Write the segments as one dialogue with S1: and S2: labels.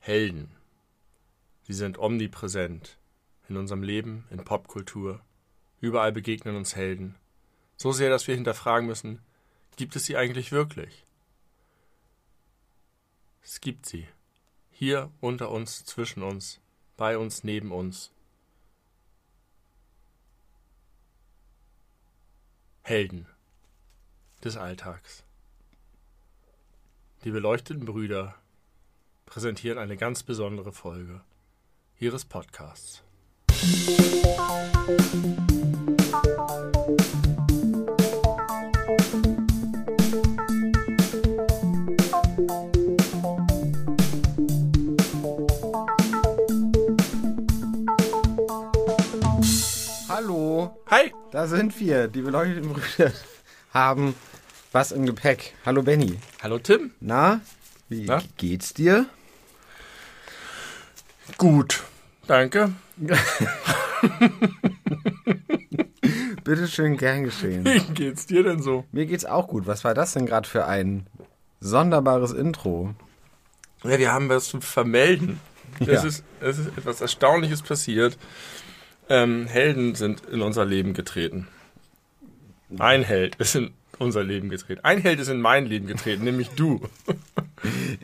S1: Helden. Sie sind omnipräsent. In unserem Leben, in Popkultur. Überall begegnen uns Helden. So sehr, dass wir hinterfragen müssen, gibt es sie eigentlich wirklich? Es gibt sie. Hier unter uns, zwischen uns, bei uns, neben uns. Helden des Alltags. Die beleuchteten Brüder präsentieren eine ganz besondere Folge ihres Podcasts.
S2: Hallo,
S1: Hi!
S2: da sind wir. Die beleuchteten Brüder haben was im Gepäck. Hallo Benny.
S1: Hallo Tim.
S2: Na, wie
S1: Na?
S2: geht's dir?
S1: Gut. Danke.
S2: Bitte schön, gern geschehen.
S1: Wie geht's dir denn so?
S2: Mir geht's auch gut. Was war das denn gerade für ein sonderbares Intro?
S1: Ja, wir haben was zu vermelden. Es,
S2: Ja.
S1: ist, es ist etwas Erstaunliches passiert. Ähm, Helden sind in unser Leben getreten. Ein Held ist in unser Leben getreten. Ein Held ist in mein Leben getreten, nämlich du.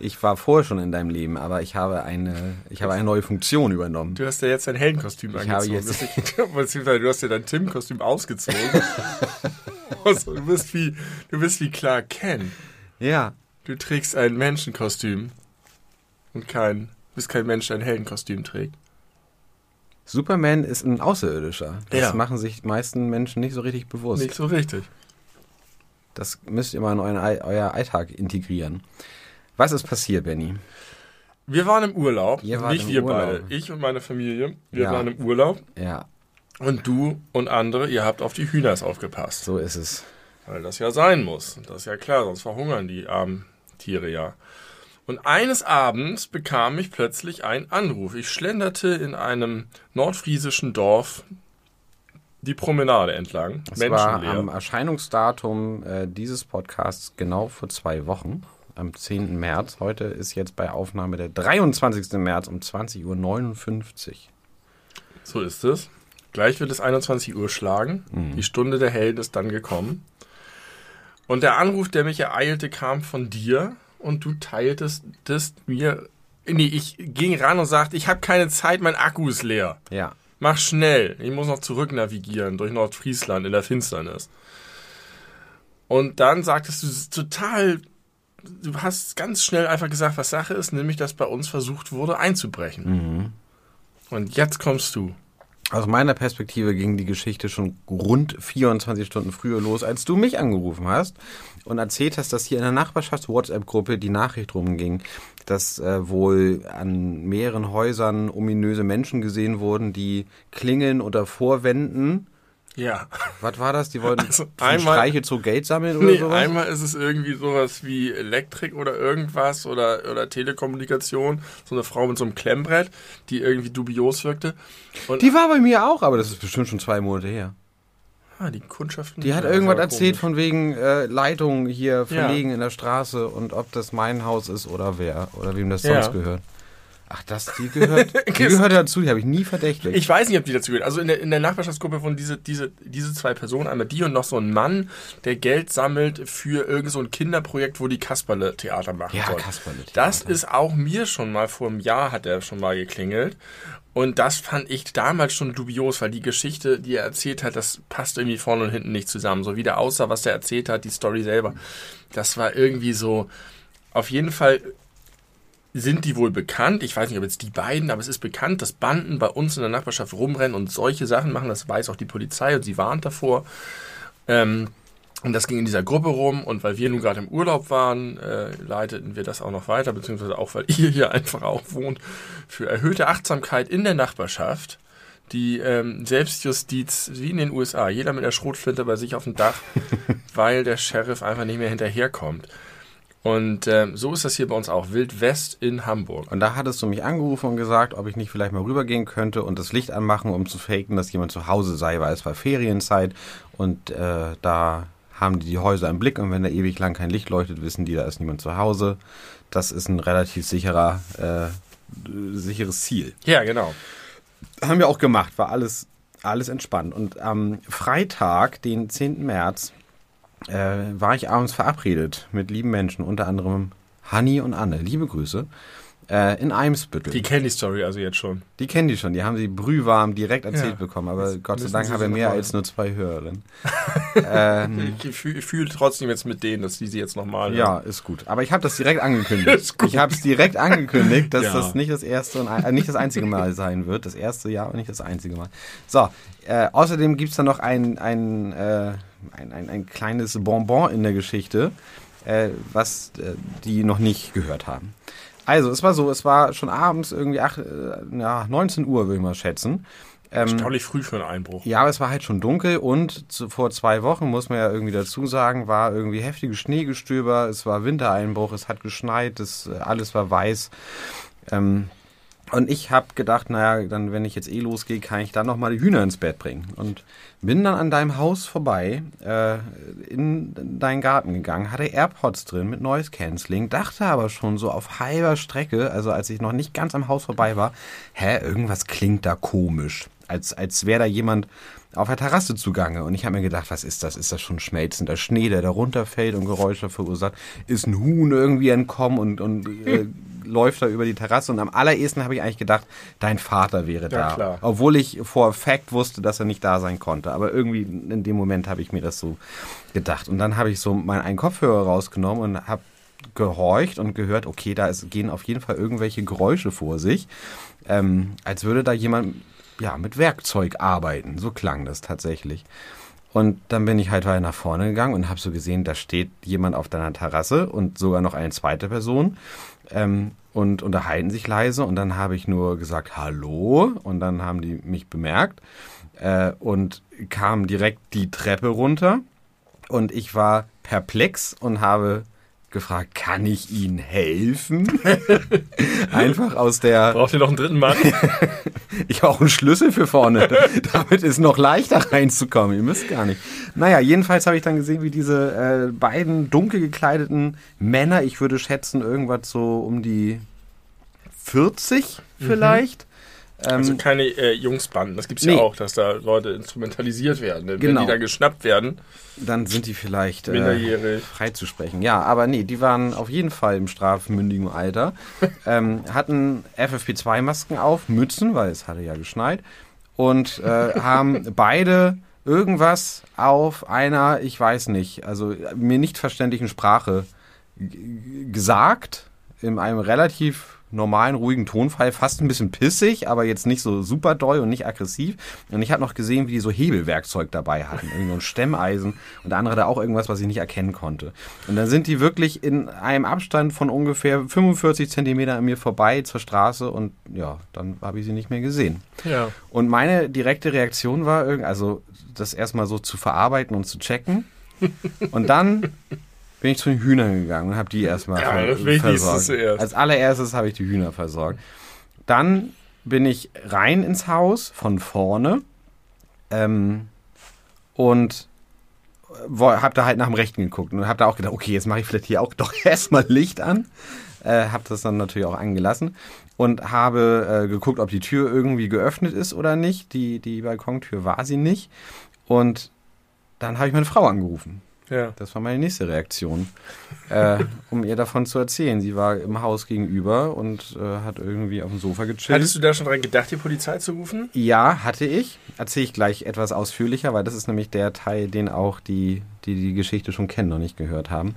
S2: Ich war vorher schon in deinem Leben, aber ich habe eine, ich habe eine neue Funktion übernommen.
S1: Du hast ja jetzt dein Heldenkostüm
S2: Ich habe
S1: angezogen.
S2: jetzt-
S1: Das ist- Beziehungsweise du hast ja dein Tim-Kostüm ausgezogen. Also, du bist wie, du bist wie Clark Kent.
S2: Ja,
S1: Du trägst ein Menschenkostüm. Und kein, bist kein Mensch, der ein Heldenkostüm trägt.
S2: Superman ist ein Außerirdischer. Das
S1: Ja.
S2: machen sich die meisten Menschen nicht so richtig bewusst.
S1: Nicht so richtig.
S2: Das müsst ihr mal in euren, euer Alltag integrieren. Was ist passiert, Benny?
S1: Wir waren im Urlaub.
S2: Wart
S1: nicht
S2: im
S1: wir
S2: Urlaub.
S1: beide. Ich und meine Familie. Wir
S2: Ja.
S1: waren im Urlaub.
S2: Ja,
S1: Und du und andere, ihr habt auf die Hühners aufgepasst.
S2: so ist es.
S1: Weil das ja sein muss. Das ist ja klar, sonst verhungern die armen Tiere ja. Und eines Abends bekam ich plötzlich einen Anruf. Ich schlenderte in einem nordfriesischen Dorf die Promenade entlang.
S2: Es war am Erscheinungsdatum äh, dieses Podcasts genau vor zwei Wochen, am 10. März. Heute ist jetzt bei Aufnahme der 23. März um 20.59 Uhr.
S1: So ist es. Gleich wird es 21 Uhr schlagen. Die Stunde der Helden ist dann gekommen. Und der Anruf, der mich ereilte, kam von dir und du teiltest das mir. Nee, ich ging ran und sagte, ich habe keine Zeit, mein Akku ist leer.
S2: Ja,
S1: Mach schnell. Ich muss noch zurück navigieren durch Nordfriesland in der Finsternis. Und dann sagtest du total. Du hast ganz schnell einfach gesagt, was Sache ist, nämlich, dass bei uns versucht wurde einzubrechen. Und jetzt kommst du.
S2: Aus meiner Perspektive ging die Geschichte schon rund 24 Stunden früher los, als du mich angerufen hast und erzählt hast, dass hier in der Nachbarschafts-WhatsApp-Gruppe die Nachricht rumging, dass äh, wohl an mehreren Häusern ominöse Menschen gesehen wurden, die klingeln unter Vorwänden.
S1: Ja.
S2: Was war das? Die wollten
S1: Also einmal-
S2: Streiche zu Geld sammeln oder
S1: Nee,
S2: sowas?
S1: einmal ist es irgendwie sowas wie Elektrik oder irgendwas oder, oder Telekommunikation. So eine Frau mit so einem Klemmbrett, die irgendwie dubios wirkte. Und
S2: Die war bei mir auch, aber das ist bestimmt schon zwei Monate her.
S1: ah, die Kundschaften.
S2: Die hat
S1: Ja,
S2: irgendwas erzählt
S1: komisch.
S2: von wegen äh, Leitungen hier verlegen in der Straße und ob das mein Haus ist oder wer oder wem das
S1: Ja.
S2: sonst gehört. Ach, das, die gehört, die gehört dazu, die habe ich nie verdächtigt.
S1: Ich weiß nicht, ob die dazu gehört. Also in der, in der Nachbarschaftsgruppe von diese, diese, diese zwei Personen, einmal die und noch so ein Mann, der Geld sammelt für irgend so ein Kinderprojekt, wo die Kasperle Theater machen
S2: Ja,
S1: sollen.
S2: Kasperle-Theater.
S1: Das ist auch mir schon mal vor einem Jahr hat er schon mal geklingelt. Und das fand ich damals schon dubios, weil die Geschichte, die er erzählt hat, das passt irgendwie vorne und hinten nicht zusammen. So wie der aussah, was er erzählt hat, die Story selber. Das war irgendwie so, auf jeden Fall sind die wohl bekannt. Ich weiß nicht, ob jetzt die beiden, aber es ist bekannt, dass Banden bei uns in der Nachbarschaft rumrennen und solche Sachen machen. Das weiß auch die Polizei und sie warnt davor. Ähm, und das ging in dieser Gruppe rum und weil wir nun gerade im Urlaub waren, äh, leiteten wir das auch noch weiter, beziehungsweise auch, weil ihr hier einfach auch wohnt, für erhöhte Achtsamkeit in der Nachbarschaft. Die ähm, Selbstjustiz, wie in den USA, jeder mit der Schrotflinte bei sich auf dem Dach, weil der Sheriff einfach nicht mehr hinterherkommt. Und ähm, so ist das hier bei uns auch. Wild West in Hamburg.
S2: Und da hattest du mich angerufen und gesagt, ob ich nicht vielleicht mal rübergehen könnte und das Licht anmachen, um zu faken, dass jemand zu Hause sei, weil es war Ferienzeit und äh, da haben die die Häuser im Blick und wenn da ewig lang kein Licht leuchtet, wissen die, da ist niemand zu Hause. Das ist ein relativ sicherer, äh, sicheres Ziel.
S1: Ja, genau.
S2: Haben wir auch gemacht, war alles, alles entspannt. Und am Freitag, den 10. März, äh, war ich abends verabredet mit lieben Menschen, unter anderem Hanni und Anne. Liebe Grüße. Äh, in Eimsbüttel.
S1: Die kennen die Story also jetzt schon.
S2: Die kennen die schon, die haben sie brühwarm direkt erzählt
S1: Ja.
S2: bekommen, aber
S1: Das
S2: Gott sei Dank haben wir mehr als nur zwei Hörerinnen. ähm,
S1: Ich fühle fühl trotzdem jetzt mit denen, dass die sie jetzt nochmal
S2: ja, ist gut. Aber ich habe das direkt angekündigt. Ich habe es direkt angekündigt, dass
S1: Ja.
S2: das nicht das erste und äh, nicht das einzige Mal sein wird. Das erste Jahr und nicht das einzige Mal. So, äh, außerdem gibt's da noch ein, ein, äh, ein, ein, ein kleines Bonbon in der Geschichte, äh, was äh, die noch nicht gehört haben. Also, es war so, es war schon abends irgendwie acht, äh, ja, 19 Uhr, würde ich mal schätzen. Ähm,
S1: Erstaunlich früh für einen Einbruch.
S2: ja, aber es war halt schon dunkel und zu, vor zwei Wochen, muss man ja irgendwie dazu sagen, war irgendwie heftiges Schneegestöber, es war Wintereinbruch, es hat geschneit, es, äh, alles war weiß. Ähm, und ich habe gedacht, naja, dann, wenn ich jetzt eh losgehe, kann ich dann noch mal die Hühner ins Bett bringen. Und bin dann an deinem Haus vorbei, äh, in deinen Garten gegangen, hatte AirPods drin mit Noise Cancelling, dachte aber schon so auf halber Strecke, also als ich noch nicht ganz am Haus vorbei war, hä, irgendwas klingt da komisch. Als, als wäre da jemand auf der Terrasse zugange. Und ich habe mir gedacht, was ist das? Ist das schon schmelzender Schnee, der da runterfällt und Geräusche verursacht? Ist ein Huhn irgendwie entkommen und, und äh, läuft da über die Terrasse? Und am allerersten habe ich eigentlich gedacht, dein Vater wäre da.
S1: klar.
S2: Obwohl ich vor Fact wusste, dass er nicht da sein konnte. Aber irgendwie in dem Moment habe ich mir das so gedacht. Und dann habe ich so meinen einen Kopfhörer rausgenommen und habe gehorcht und gehört, okay, da ist, gehen auf jeden Fall irgendwelche Geräusche vor sich. Ähm, als würde da jemand ja, mit Werkzeug arbeiten. So klang das tatsächlich. Und dann bin ich halt weiter nach vorne gegangen und habe so gesehen, da steht jemand auf deiner Terrasse und sogar noch eine zweite Person ähm, und unterhalten sich leise. Und dann habe ich nur gesagt, hallo. Und dann haben die mich bemerkt äh, und kamen direkt die Treppe runter. Und ich war perplex und habe gefragt, kann ich Ihnen helfen? Einfach aus der
S1: Braucht ihr noch einen dritten Mann?
S2: ich habe auch einen Schlüssel für vorne. Damit ist noch leichter reinzukommen. Ihr müsst gar nicht. Naja, jedenfalls habe ich dann gesehen, wie diese äh, beiden dunkel gekleideten Männer, ich würde schätzen, irgendwas so um die 40 vielleicht.
S1: Also
S2: Ähm,
S1: keine äh, Jungsbanden. Das gibt's
S2: Nee.
S1: ja auch, dass da Leute instrumentalisiert werden. Wenn
S2: Genau.
S1: die da geschnappt werden,
S2: dann sind die vielleicht äh,
S1: minderjährig.
S2: freizusprechen. Ja, aber nee, die waren auf jeden Fall im strafmündigen Alter. ähm, hatten FFP2-Masken auf, Mützen, weil es hatte ja geschneit. Und äh, haben beide irgendwas auf einer, ich weiß nicht, also mir nicht verständlichen Sprache gesagt. In einem relativ normalen, ruhigen Tonfall, fast ein bisschen pissig, aber jetzt nicht so super doll und nicht aggressiv. Und ich habe noch gesehen, wie die so Hebelwerkzeug dabei hatten. Irgendwie so ein Stemmeisen und der andere da auch irgendwas, was ich nicht erkennen konnte. Und dann sind die wirklich in einem Abstand von ungefähr 45 Zentimeter an mir vorbei zur Straße und ja, dann habe ich sie nicht mehr gesehen.
S1: Ja.
S2: Und meine direkte Reaktion war, also das erstmal so zu verarbeiten und zu checken. Und dann bin ich zu den Hühnern gegangen und habe die erstmal
S1: Ja, das
S2: versorgt.
S1: zuerst.
S2: Als allererstes habe ich die Hühner versorgt. Dann bin ich rein ins Haus von vorne ähm, und habe da halt nach dem Rechten geguckt und habe da auch gedacht, okay, jetzt mache ich vielleicht hier auch doch erstmal Licht an. Äh, habe das dann natürlich auch angelassen und habe äh, geguckt, ob die Tür irgendwie geöffnet ist oder nicht. Die, die Balkontür war sie nicht. Und dann habe ich meine Frau angerufen.
S1: Ja.
S2: Das war meine nächste Reaktion, äh, um ihr davon zu erzählen. Sie war im Haus gegenüber und äh, hat irgendwie auf dem Sofa gechillt.
S1: Hattest du da schon dran gedacht, die Polizei zu rufen?
S2: Ja, hatte ich. Erzähle ich gleich etwas ausführlicher, weil das ist nämlich der Teil, den auch die, die die Geschichte schon kennen, noch nicht gehört haben.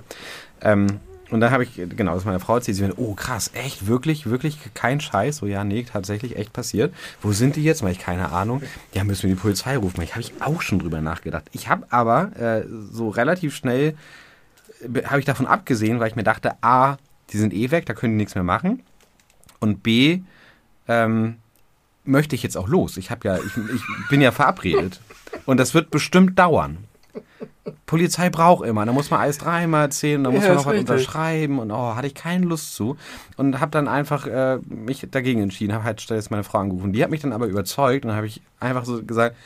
S2: Ähm, und dann habe ich, genau, das meine Frau erzählt, sie meinte, oh krass, echt, wirklich, wirklich kein Scheiß. So, ja, nee, tatsächlich echt passiert. Wo sind die jetzt? Weil ich keine Ahnung. Ja, müssen wir die Polizei rufen. Ich habe ich auch schon drüber nachgedacht. Ich habe aber äh, so relativ schnell, habe ich davon abgesehen, weil ich mir dachte, A, die sind eh weg, da können die nichts mehr machen. Und B, ähm, möchte ich jetzt auch los. Ich habe ja, ich, ich bin ja verabredet. Und das wird bestimmt dauern. Polizei braucht immer, da muss man alles dreimal erzählen, da muss
S1: Ja,
S2: man noch was unterschreiben und oh, hatte ich keine Lust zu. Und habe dann einfach äh, mich dagegen entschieden, habe halt stattdessen meine Frau angerufen. Die hat mich dann aber überzeugt und dann habe ich einfach so gesagt,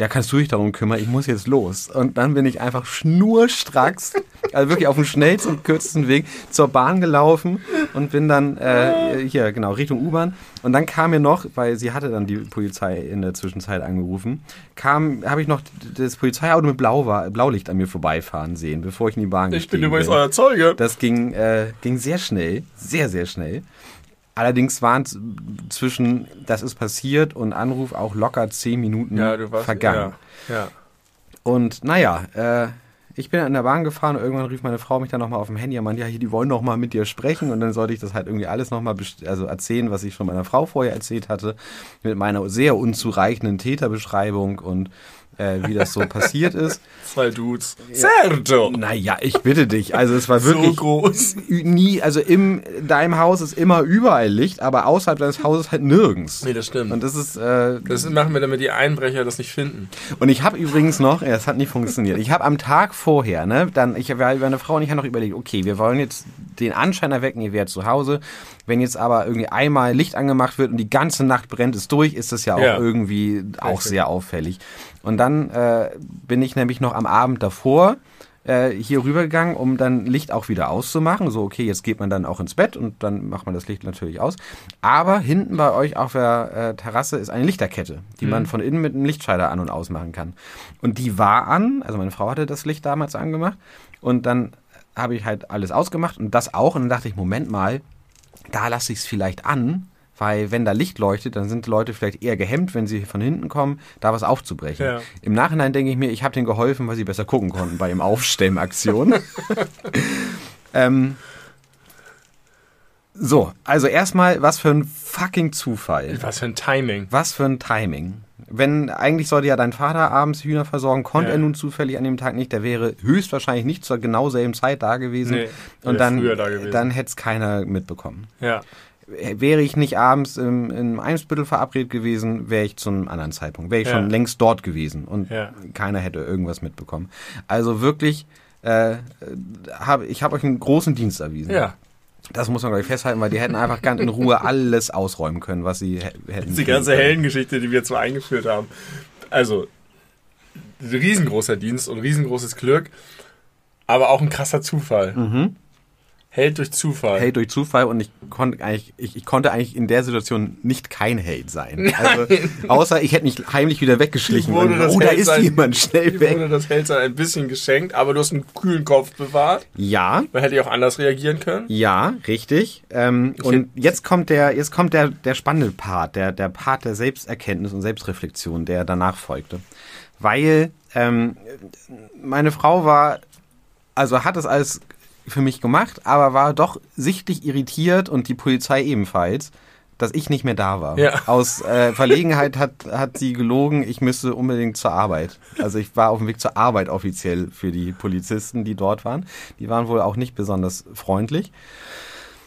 S2: ja, kannst du dich darum kümmern, ich muss jetzt los. Und dann bin ich einfach schnurstracks, also wirklich auf dem schnellsten und kürzesten Weg zur Bahn gelaufen und bin dann äh, hier, genau, Richtung U-Bahn. Und dann kam mir noch, weil sie hatte dann die Polizei in der Zwischenzeit angerufen, kam, habe ich noch das Polizeiauto mit Blau war, Blaulicht an mir vorbeifahren sehen, bevor ich in die Bahn
S1: Ich bin
S2: gestiegen
S1: übrigens
S2: bin.
S1: euer Zeuge.
S2: Das ging, äh, ging sehr schnell, sehr, sehr schnell. Allerdings waren es zwischen, das ist passiert und Anruf auch locker zehn Minuten
S1: Ja, du warst
S2: vergangen.
S1: Ja, ja.
S2: Und naja, äh, ich bin an der Bahn gefahren und irgendwann rief meine Frau mich dann nochmal auf dem Handy und meinte, ja, hier, die wollen noch mal mit dir sprechen. Und dann sollte ich das halt irgendwie alles nochmal also erzählen, was ich schon meiner Frau vorher erzählt hatte, mit meiner sehr unzureichenden Täterbeschreibung und äh, wie das so passiert ist.
S1: Zwei Dudes. Certo.
S2: Naja, ich bitte dich. Also es war
S1: So
S2: wirklich
S1: groß.
S2: ü- nie, also in deinem Haus ist immer überall Licht, aber außerhalb deines Hauses halt nirgends.
S1: Nee, das stimmt.
S2: Und das ist, äh,
S1: Das machen wir, damit die Einbrecher das nicht finden.
S2: Und ich habe übrigens noch, ja, es hat nicht funktioniert. Ich habe am Tag vorher, ne, dann, ich habe meine Frau und ich haben noch überlegt, okay, wir wollen jetzt den Anschein erwecken, ihr wärt zu Hause. Wenn jetzt aber irgendwie einmal Licht angemacht wird und die ganze Nacht brennt es durch, ist das ja auch
S1: Ja.
S2: irgendwie auch sehr auffällig. Und dann äh, bin ich nämlich noch am Abend davor äh, hier rübergegangen, um dann Licht auch wieder auszumachen. So, okay, jetzt geht man dann auch ins Bett und dann macht man das Licht natürlich aus. Aber hinten bei euch auf der äh, Terrasse ist eine Lichterkette, die man von innen mit einem Lichtschalter an- und ausmachen kann. Und die war an, also meine Frau hatte das Licht damals angemacht und dann habe ich halt alles ausgemacht und das auch und dann dachte ich, Moment mal, da lasse ich es vielleicht an, weil wenn da Licht leuchtet, dann sind Leute vielleicht eher gehemmt, wenn sie von hinten kommen, da was aufzubrechen.
S1: Ja.
S2: Im Nachhinein denke ich mir, ich habe denen geholfen, weil sie besser gucken konnten bei dem Aufstellaktion. ähm, so, also erstmal, was für ein fucking Zufall.
S1: Was für ein Timing.
S2: Was für ein Timing. Wenn eigentlich sollte ja dein Vater abends Hühner versorgen, konnte
S1: Ja.
S2: er nun zufällig an dem Tag nicht. Der wäre höchstwahrscheinlich nicht zur genau selben Zeit da gewesen.
S1: Nee,
S2: und dann,
S1: da gewesen.
S2: dann hätte es keiner mitbekommen.
S1: Ja.
S2: Wäre ich nicht abends im, im Eimsbüttel verabredet gewesen, wäre ich zu einem anderen Zeitpunkt. Wäre ich
S1: Ja.
S2: schon längst dort gewesen und keiner hätte irgendwas mitbekommen. Also wirklich, äh, hab, ich habe euch einen großen Dienst erwiesen.
S1: Ja.
S2: Das muss man, glaube ich, festhalten, weil die hätten einfach ganz in Ruhe alles ausräumen können, was sie hä- hätten.
S1: Die ganze. Heldengeschichte, die wir zwar eingeführt haben. Also, riesengroßer Dienst und riesengroßes Glück, aber auch ein krasser Zufall. Held durch Zufall.
S2: Hate durch Zufall und ich konnte eigentlich, ich, ich konnte eigentlich in der Situation nicht kein Hate sein. Also, außer ich hätte mich heimlich wieder weggeschlichen.
S1: Wurde
S2: Und, oh, da
S1: Hate
S2: ist
S1: sein-
S2: jemand, schnell weg.
S1: wurde das Held ein bisschen geschenkt, aber du hast einen kühlen Kopf bewahrt.
S2: Ja,
S1: Man hätte ja auch anders reagieren können.
S2: Ja, richtig. Ähm, und jetzt kommt der, jetzt kommt der, der spannende Part, der, der Part der Selbsterkenntnis und Selbstreflexion, der danach folgte. Weil ähm, meine Frau war, also hat das alles für mich gemacht, aber war doch sichtlich irritiert und die Polizei ebenfalls, dass ich nicht mehr da war.
S1: Ja.
S2: Aus äh, Verlegenheit hat, hat sie gelogen, ich müsste unbedingt zur Arbeit. Also ich war auf dem Weg zur Arbeit offiziell für die Polizisten, die dort waren. Die waren wohl auch nicht besonders freundlich.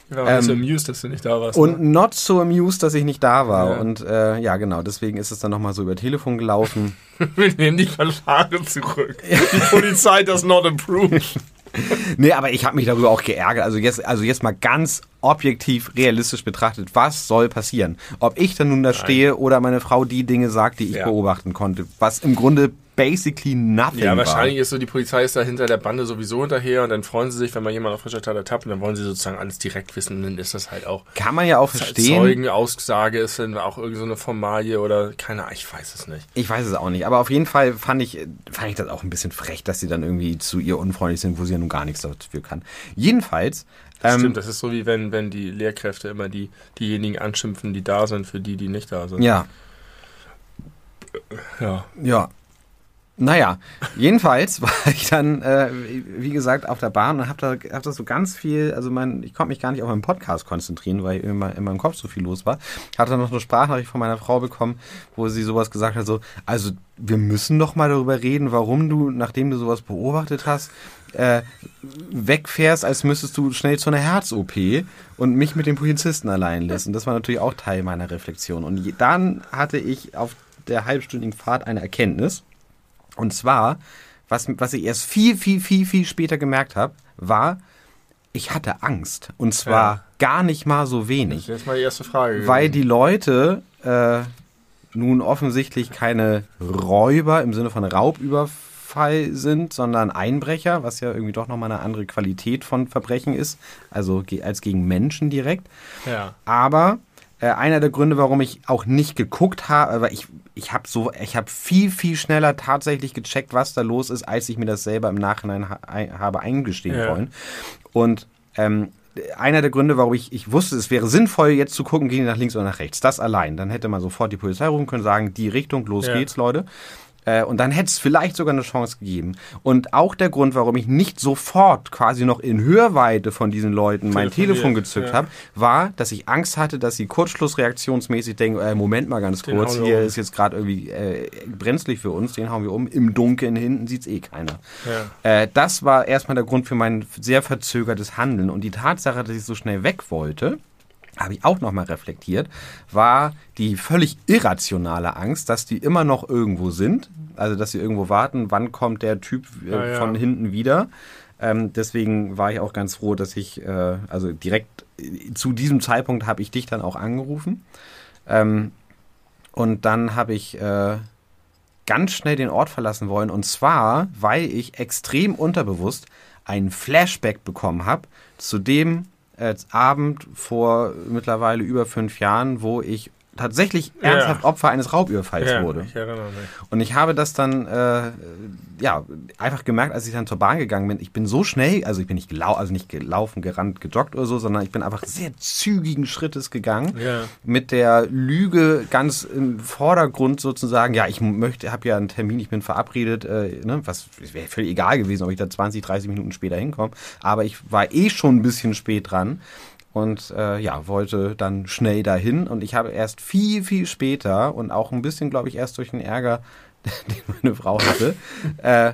S1: Ich war ähm, so
S2: Ähm,
S1: amused, dass du nicht da warst.
S2: Und
S1: ne?
S2: not so amused, dass ich nicht da war.
S1: Ja.
S2: Und äh, ja, genau, deswegen ist es dann nochmal so über Telefon gelaufen.
S1: wir nehmen die Verlage zurück. Die Polizei does not approve.
S2: nee, aber ich habe mich darüber auch geärgert. Also jetzt, also jetzt mal ganz objektiv, realistisch betrachtet, was soll passieren? Ob ich dann nun da stehe oder meine Frau die Dinge sagt, die ich
S1: Ja.
S2: beobachten konnte, was im Grunde basically nothing
S1: Ja,
S2: war.
S1: wahrscheinlich ist so, die Polizei ist da hinter der Bande sowieso hinterher und dann freuen sie sich, wenn man jemanden auf frischer Tat ertappt und dann wollen sie sozusagen alles direkt wissen und dann ist das halt auch
S2: Kann man ja auch verstehen.
S1: Zeugenaussage ist dann auch irgendeine so eine Formalie oder keine Ahnung, ich weiß es nicht.
S2: Ich weiß es auch nicht, aber auf jeden Fall fand ich, fand ich das auch ein bisschen frech, dass sie dann irgendwie zu ihr unfreundlich sind, wo sie ja nun gar nichts dafür kann. Jedenfalls,
S1: Das
S2: ähm,
S1: stimmt, das ist so wie wenn, wenn die Lehrkräfte immer die, diejenigen anschimpfen, die da sind, für die, die nicht da sind.
S2: ja,
S1: ja.
S2: Ja. Naja, jedenfalls war ich dann, äh, wie gesagt, auf der Bahn und habe da, hab da so ganz viel, also mein, ich konnte mich gar nicht auf meinen Podcast konzentrieren, weil immer in meinem Kopf so viel los war. Hatte dann noch eine Sprachnachricht von meiner Frau bekommen, wo sie sowas gesagt hat, so, also wir müssen doch mal darüber reden, warum du, nachdem du sowas beobachtet hast, äh, wegfährst, als müsstest du schnell zu einer Herz-OP und mich mit dem Polizisten allein lässt. Und das war natürlich auch Teil meiner Reflexion. Und dann hatte ich auf der halbstündigen Fahrt eine Erkenntnis. Und zwar was, was ich erst viel, viel, viel, viel später gemerkt habe, war, ich hatte Angst. Und zwar
S1: Ja.
S2: gar nicht mal so wenig.
S1: Das ist jetzt mal die erste Frage.
S2: Weil die Leute äh, nun offensichtlich keine Räuber im Sinne von Raubüberfall sind, sondern Einbrecher, was ja irgendwie doch nochmal eine andere Qualität von Verbrechen ist, also als gegen Menschen direkt.
S1: ja.
S2: Aber äh, einer der Gründe, warum ich auch nicht geguckt habe, weil ich ich habe so ich habe viel viel schneller tatsächlich gecheckt, was da los ist, als ich mir das selber im Nachhinein ha habe eingestehen
S1: Ja.
S2: wollen. Und ähm, einer der Gründe, warum ich, ich wusste, es wäre sinnvoll, jetzt zu gucken, gehen die nach links oder nach rechts. Das allein. Dann hätte man sofort die Polizei rufen können, sagen, die Richtung, los
S1: Ja.
S2: geht's, Leute. Äh, und dann hätte es vielleicht sogar eine Chance gegeben. Und auch der Grund, warum ich nicht sofort quasi noch in Hörweite von diesen Leuten mein Telefon gezückt
S1: ja.
S2: habe, war, dass ich Angst hatte, dass sie kurzschlussreaktionsmäßig denken, äh, Moment mal ganz
S1: Den
S2: kurz, hier
S1: um.
S2: ist jetzt gerade irgendwie äh, brenzlig für uns, den hauen wir um. Im Dunkeln hinten sieht's eh keiner.
S1: Ja.
S2: Äh, das war erstmal der Grund für mein sehr verzögertes Handeln. Und die Tatsache, dass ich so schnell weg wollte, habe ich auch nochmal reflektiert, war die völlig irrationale Angst, dass die immer noch irgendwo sind. Also, dass sie irgendwo warten, wann kommt der Typ äh,
S1: Ja, ja.
S2: von hinten wieder. Ähm, deswegen war ich auch ganz froh, dass ich, äh, also direkt äh, zu diesem Zeitpunkt habe ich dich dann auch angerufen. Ähm, und dann habe ich äh, ganz schnell den Ort verlassen wollen. Und zwar, weil ich extrem unterbewusst einen Flashback bekommen habe zu dem äh, Abend vor mittlerweile über fünf Jahren, wo ich tatsächlich
S1: Ja.
S2: ernsthaft Opfer eines Raubüberfalls
S1: ja,
S2: wurde.
S1: ich erinnere mich.
S2: Und ich habe das dann äh, ja einfach gemerkt, als ich dann zur Bahn gegangen bin. Ich bin so schnell, also ich bin nicht gelau also nicht gelaufen, gerannt, gejoggt oder so, sondern ich bin einfach sehr zügigen Schrittes gegangen
S1: Ja.
S2: mit der Lüge ganz im Vordergrund sozusagen. Ja, ich möchte, habe ja einen Termin, ich bin verabredet. Äh, ne, was wäre völlig egal gewesen, ob ich da 20, 30 Minuten später hinkomme. Aber ich war eh schon ein bisschen spät dran und äh, ja, wollte dann schnell dahin. Und ich habe erst viel, viel später und auch ein bisschen, glaube ich, erst durch den Ärger, den meine Frau hatte, äh,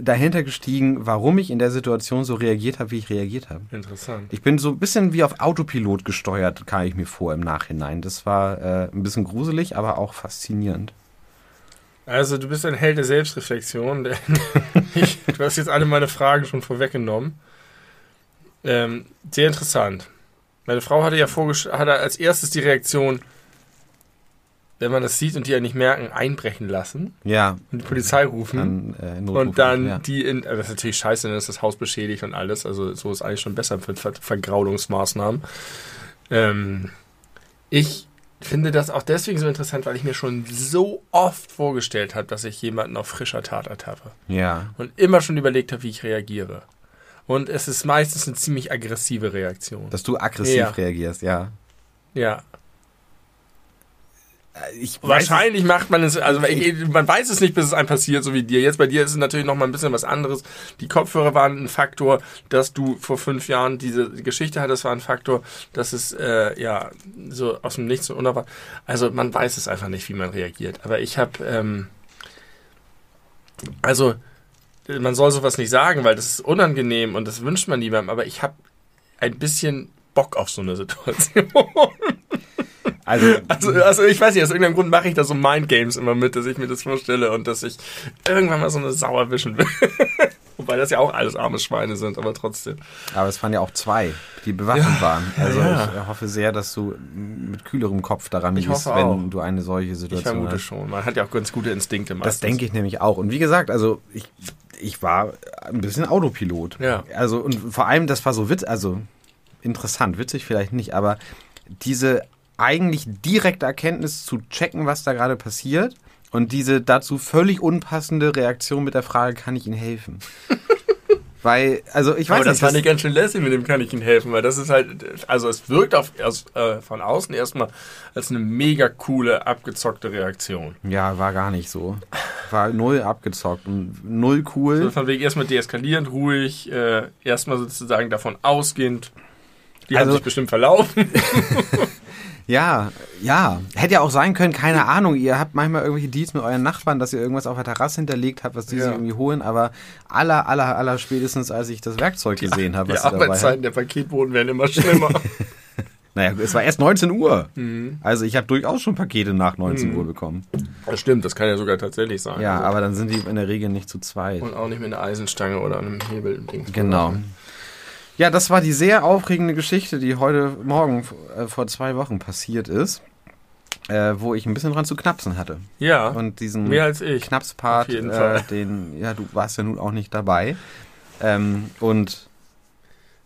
S2: dahinter gestiegen, warum ich in der Situation so reagiert habe, wie ich reagiert habe.
S1: Interessant.
S2: Ich bin so ein bisschen wie auf Autopilot gesteuert, kam ich mir vor im Nachhinein. Das war äh, ein bisschen gruselig, aber auch faszinierend.
S1: Also du bist ein Held der Selbstreflexion. denn ich, du hast jetzt alle meine Fragen schon vorweggenommen. Ähm, sehr interessant. Meine Frau hatte ja hatte als erstes die Reaktion, wenn man das sieht und die ja nicht merken, einbrechen lassen
S2: Ja,
S1: und die Polizei rufen.
S2: dann äh,
S1: und dann
S2: ja.
S1: die in, also das ist natürlich scheiße, dann ist das Haus beschädigt und alles. Also so ist eigentlich schon besser für Ver Vergraulungsmaßnahmen. Ähm, ich finde das auch deswegen so interessant, weil ich mir schon so oft vorgestellt habe, dass ich jemanden auf frischer Tat ertappe.
S2: Ja,
S1: Und immer schon überlegt habe, wie ich reagiere. Und es ist meistens eine ziemlich aggressive Reaktion.
S2: dass du aggressiv
S1: Ja.
S2: reagierst, ja.
S1: ja.
S2: Äh, Ich
S1: Wahrscheinlich macht man es, also ich, man weiß es nicht, bis es einem passiert, so wie dir. Jetzt bei dir ist es natürlich noch mal ein bisschen was anderes. Die Kopfhörer waren ein Faktor, dass du vor fünf Jahren diese Geschichte hattest, war ein Faktor, dass es äh, ja so aus dem Nichts so unerwartet. Also man weiß es einfach nicht, wie man reagiert. Aber ich habe, ähm, also man soll sowas nicht sagen, weil das ist unangenehm und das wünscht man niemandem. Aber ich habe ein bisschen Bock auf so eine Situation.
S2: Also,
S1: Also, also ich weiß nicht, aus irgendeinem Grund mache ich da so Mindgames immer mit, dass ich mir das vorstelle und dass ich irgendwann mal so eine Sau erwischen will. Wobei das ja auch alles arme Schweine sind, aber trotzdem.
S2: aber es waren ja auch zwei, die bewaffnet
S1: Ja,
S2: waren. Also
S1: ja.
S2: ich äh, hoffe sehr, dass du mit kühlerem Kopf daran
S1: Ich
S2: gehst, wenn
S1: auch.
S2: du eine solche
S1: Ich
S2: Situation
S1: vermute
S2: hast.
S1: schon. Man hat ja auch ganz gute Instinkte meistens.
S2: Das denke ich nämlich auch. Und wie gesagt, also ich, ich war ein bisschen Autopilot.
S1: Ja.
S2: Also und vor allem, das war so witz, also interessant, witzig vielleicht nicht, aber diese eigentlich direkte Erkenntnis zu checken, was da gerade passiert und diese dazu völlig unpassende Reaktion mit der Frage, kann ich Ihnen helfen? Weil, also ich weiß
S1: aber das
S2: nicht,
S1: fand ich ganz schön lässig, mit dem kann ich Ihnen helfen, weil das ist halt, also es wirkt auf, aus, äh, von außen erstmal als eine mega coole, abgezockte Reaktion.
S2: ja, war gar nicht so. War null abgezockt und null cool.
S1: So von wegen erstmal deeskalierend, ruhig, äh, erstmal sozusagen davon ausgehend, die haben
S2: Also-
S1: sich bestimmt verlaufen.
S2: Ja, ja. Hätte ja auch sein können, keine Ahnung. Ihr habt manchmal irgendwelche Deals mit euren Nachbarn, dass ihr irgendwas auf der Terrasse hinterlegt habt, was die
S1: Ja.
S2: sich irgendwie holen. Aber aller, aller, aller spätestens, als ich das Werkzeug gesehen habe,
S1: Die
S2: was dabei
S1: Arbeitszeiten der Paketboten werden immer schlimmer.
S2: Naja, es war erst 19 Uhr.
S1: Mhm.
S2: Also ich habe durchaus schon Pakete nach 19 Uhr bekommen.
S1: Das stimmt, das kann ja sogar tatsächlich sein.
S2: Ja,
S1: Also-
S2: aber dann sind die in der Regel nicht zu zweit.
S1: Und auch nicht mit einer Eisenstange oder einem Hebel.
S2: Genau. Ja, das war die sehr aufregende Geschichte, die heute Morgen äh, vor zwei Wochen passiert ist, äh, wo ich ein bisschen dran zu knapsen hatte.
S1: Ja,
S2: Und diesen
S1: mehr als ich.
S2: Knapspart, äh, den, ja, du warst ja nun auch nicht dabei. Ähm, und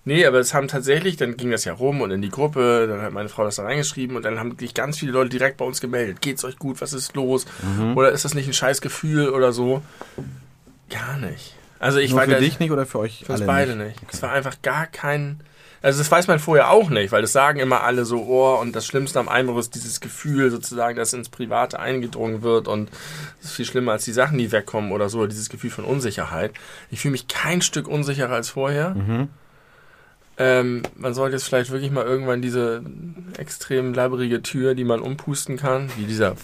S1: Nee, aber es haben tatsächlich, dann ging das ja rum und in die Gruppe, dann hat meine Frau das da reingeschrieben und dann haben sich ganz viele Leute direkt bei uns gemeldet. Geht's euch gut? Was ist los?
S2: Mhm.
S1: Oder ist das nicht ein scheiß Gefühl oder so? Gar nicht. Also ich
S2: nur
S1: war
S2: für
S1: da-
S2: dich nicht oder für euch
S1: Für uns
S2: alle
S1: beide nicht. Es war einfach gar kein. Also das weiß man vorher auch nicht, weil das sagen immer alle so, oh, und das Schlimmste am Einbruch ist dieses Gefühl sozusagen, dass ins Private eingedrungen wird und das ist viel schlimmer als die Sachen, die wegkommen oder so, dieses Gefühl von Unsicherheit. Ich fühle mich kein Stück unsicherer als vorher.
S2: Mhm.
S1: Ähm, man sollte jetzt vielleicht wirklich mal irgendwann diese extrem labbrige Tür, die man umpusten kann, wie dieser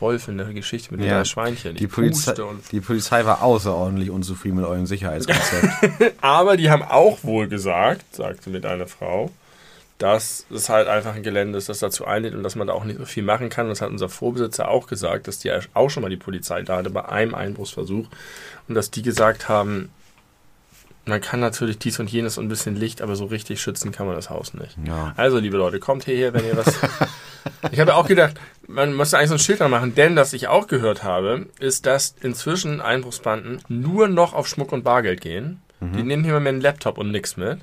S1: Wolf in der Geschichte mit
S2: Ja.
S1: drei Schweinchen.
S2: Die Polizei, die Polizei war außerordentlich unzufrieden mit eurem Sicherheitskonzept.
S1: Aber die haben auch wohl gesagt, sagte mir deine Frau, dass es halt einfach ein Gelände ist, das dazu einlädt und dass man da auch nicht so viel machen kann. Und das hat unser Vorbesitzer auch gesagt, dass die auch schon mal die Polizei da hatte bei einem Einbruchsversuch und dass die gesagt haben, man kann natürlich dies und jenes und ein bisschen Licht, aber so richtig schützen kann man das Haus nicht.
S2: ja.
S1: Also, liebe Leute, kommt hierher, wenn ihr was. ich habe auch gedacht, man müsste eigentlich so ein Schild da machen, denn was ich auch gehört habe, ist, dass inzwischen Einbruchsbanden nur noch auf Schmuck und Bargeld gehen. Die nehmen hier mal mehr einen Laptop und nix mit.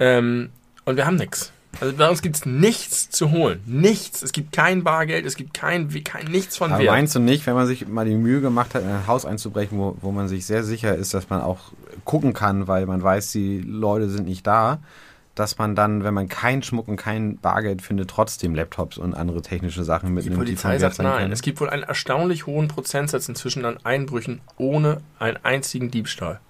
S1: Ähm, und wir haben nix. Also bei uns gibt's nichts zu holen. Nichts. Es gibt kein Bargeld, es gibt kein, kein nichts von
S2: Aber
S1: Wert.
S2: meinst du nicht, wenn man sich mal die Mühe gemacht hat, in ein Haus einzubrechen, wo, wo man sich sehr sicher ist, dass man auch gucken kann, weil man weiß, die Leute sind nicht da, dass man dann, wenn man keinen Schmuck und kein Bargeld findet, trotzdem Laptops und andere technische Sachen
S1: Die
S2: mitnimmt,
S1: Polizei
S2: von Wert
S1: sagt nein.
S2: können?
S1: Es gibt wohl einen erstaunlich hohen Prozentsatz inzwischen an Einbrüchen ohne einen einzigen Diebstahl.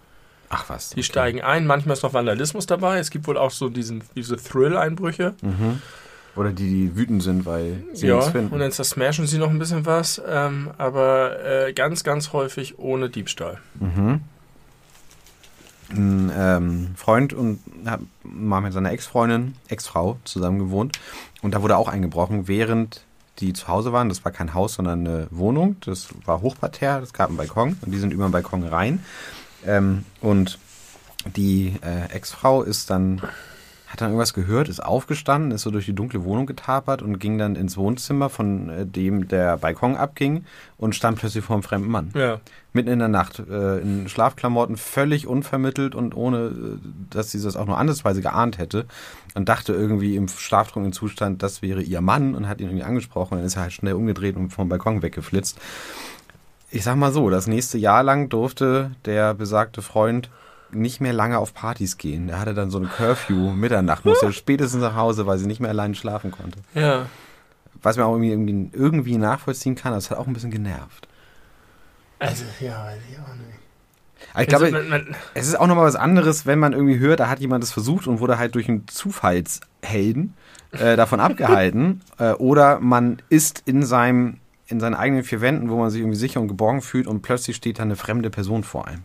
S2: Ach was.
S1: Die steigen ein, manchmal ist noch Vandalismus dabei. Es gibt wohl auch so diesen, diese Thrill-Einbrüche.
S2: Mhm. Oder die, die wütend sind, weil sie
S1: Ja,
S2: nichts finden.
S1: und dann zersmashen sie noch ein bisschen was. Ähm, aber äh, ganz, ganz häufig ohne Diebstahl.
S2: Mhm. Ein ähm, Freund und hat mal mit seiner Ex-Freundin, Ex-Frau zusammen gewohnt. Und da wurde auch eingebrochen, während die zu Hause waren. Das war kein Haus, sondern eine Wohnung. Das war Hochparterre, es gab einen Balkon und die sind über den Balkon rein. Ähm, und die äh, Ex-Frau ist dann, hat dann irgendwas gehört, ist aufgestanden, ist so durch die dunkle Wohnung getapert und ging dann ins Wohnzimmer, von äh, dem der Balkon abging und stand plötzlich vor einem fremden Mann
S1: Ja.
S2: mitten in der Nacht, äh, in Schlafklamotten, völlig unvermittelt und ohne, äh, dass sie das auch nur andersweise geahnt hätte und dachte irgendwie im schlaftrunkenen Zustand, das wäre ihr Mann und hat ihn irgendwie angesprochen. Dann ist er halt schnell umgedreht und vom Balkon weggeflitzt. Ich sag mal so, das nächste Jahr lang durfte der besagte Freund nicht mehr lange auf Partys gehen. Er hatte dann so ein Curfew, Mitternacht, musste spätestens nach Hause, weil sie nicht mehr allein schlafen konnte.
S1: Ja.
S2: Was man auch irgendwie, irgendwie, irgendwie nachvollziehen kann, das hat auch ein bisschen genervt.
S1: Also, ja, weiß ich auch nicht.
S2: Aber ich glaube,
S1: also, man, man,
S2: Es ist auch nochmal was anderes, wenn man irgendwie hört, da hat jemand es versucht und wurde halt durch einen Zufallshelden äh, davon abgehalten. Äh, oder man ist in seinem in seinen eigenen vier Wänden, wo man sich irgendwie sicher und geborgen fühlt und plötzlich steht da eine fremde Person vor einem.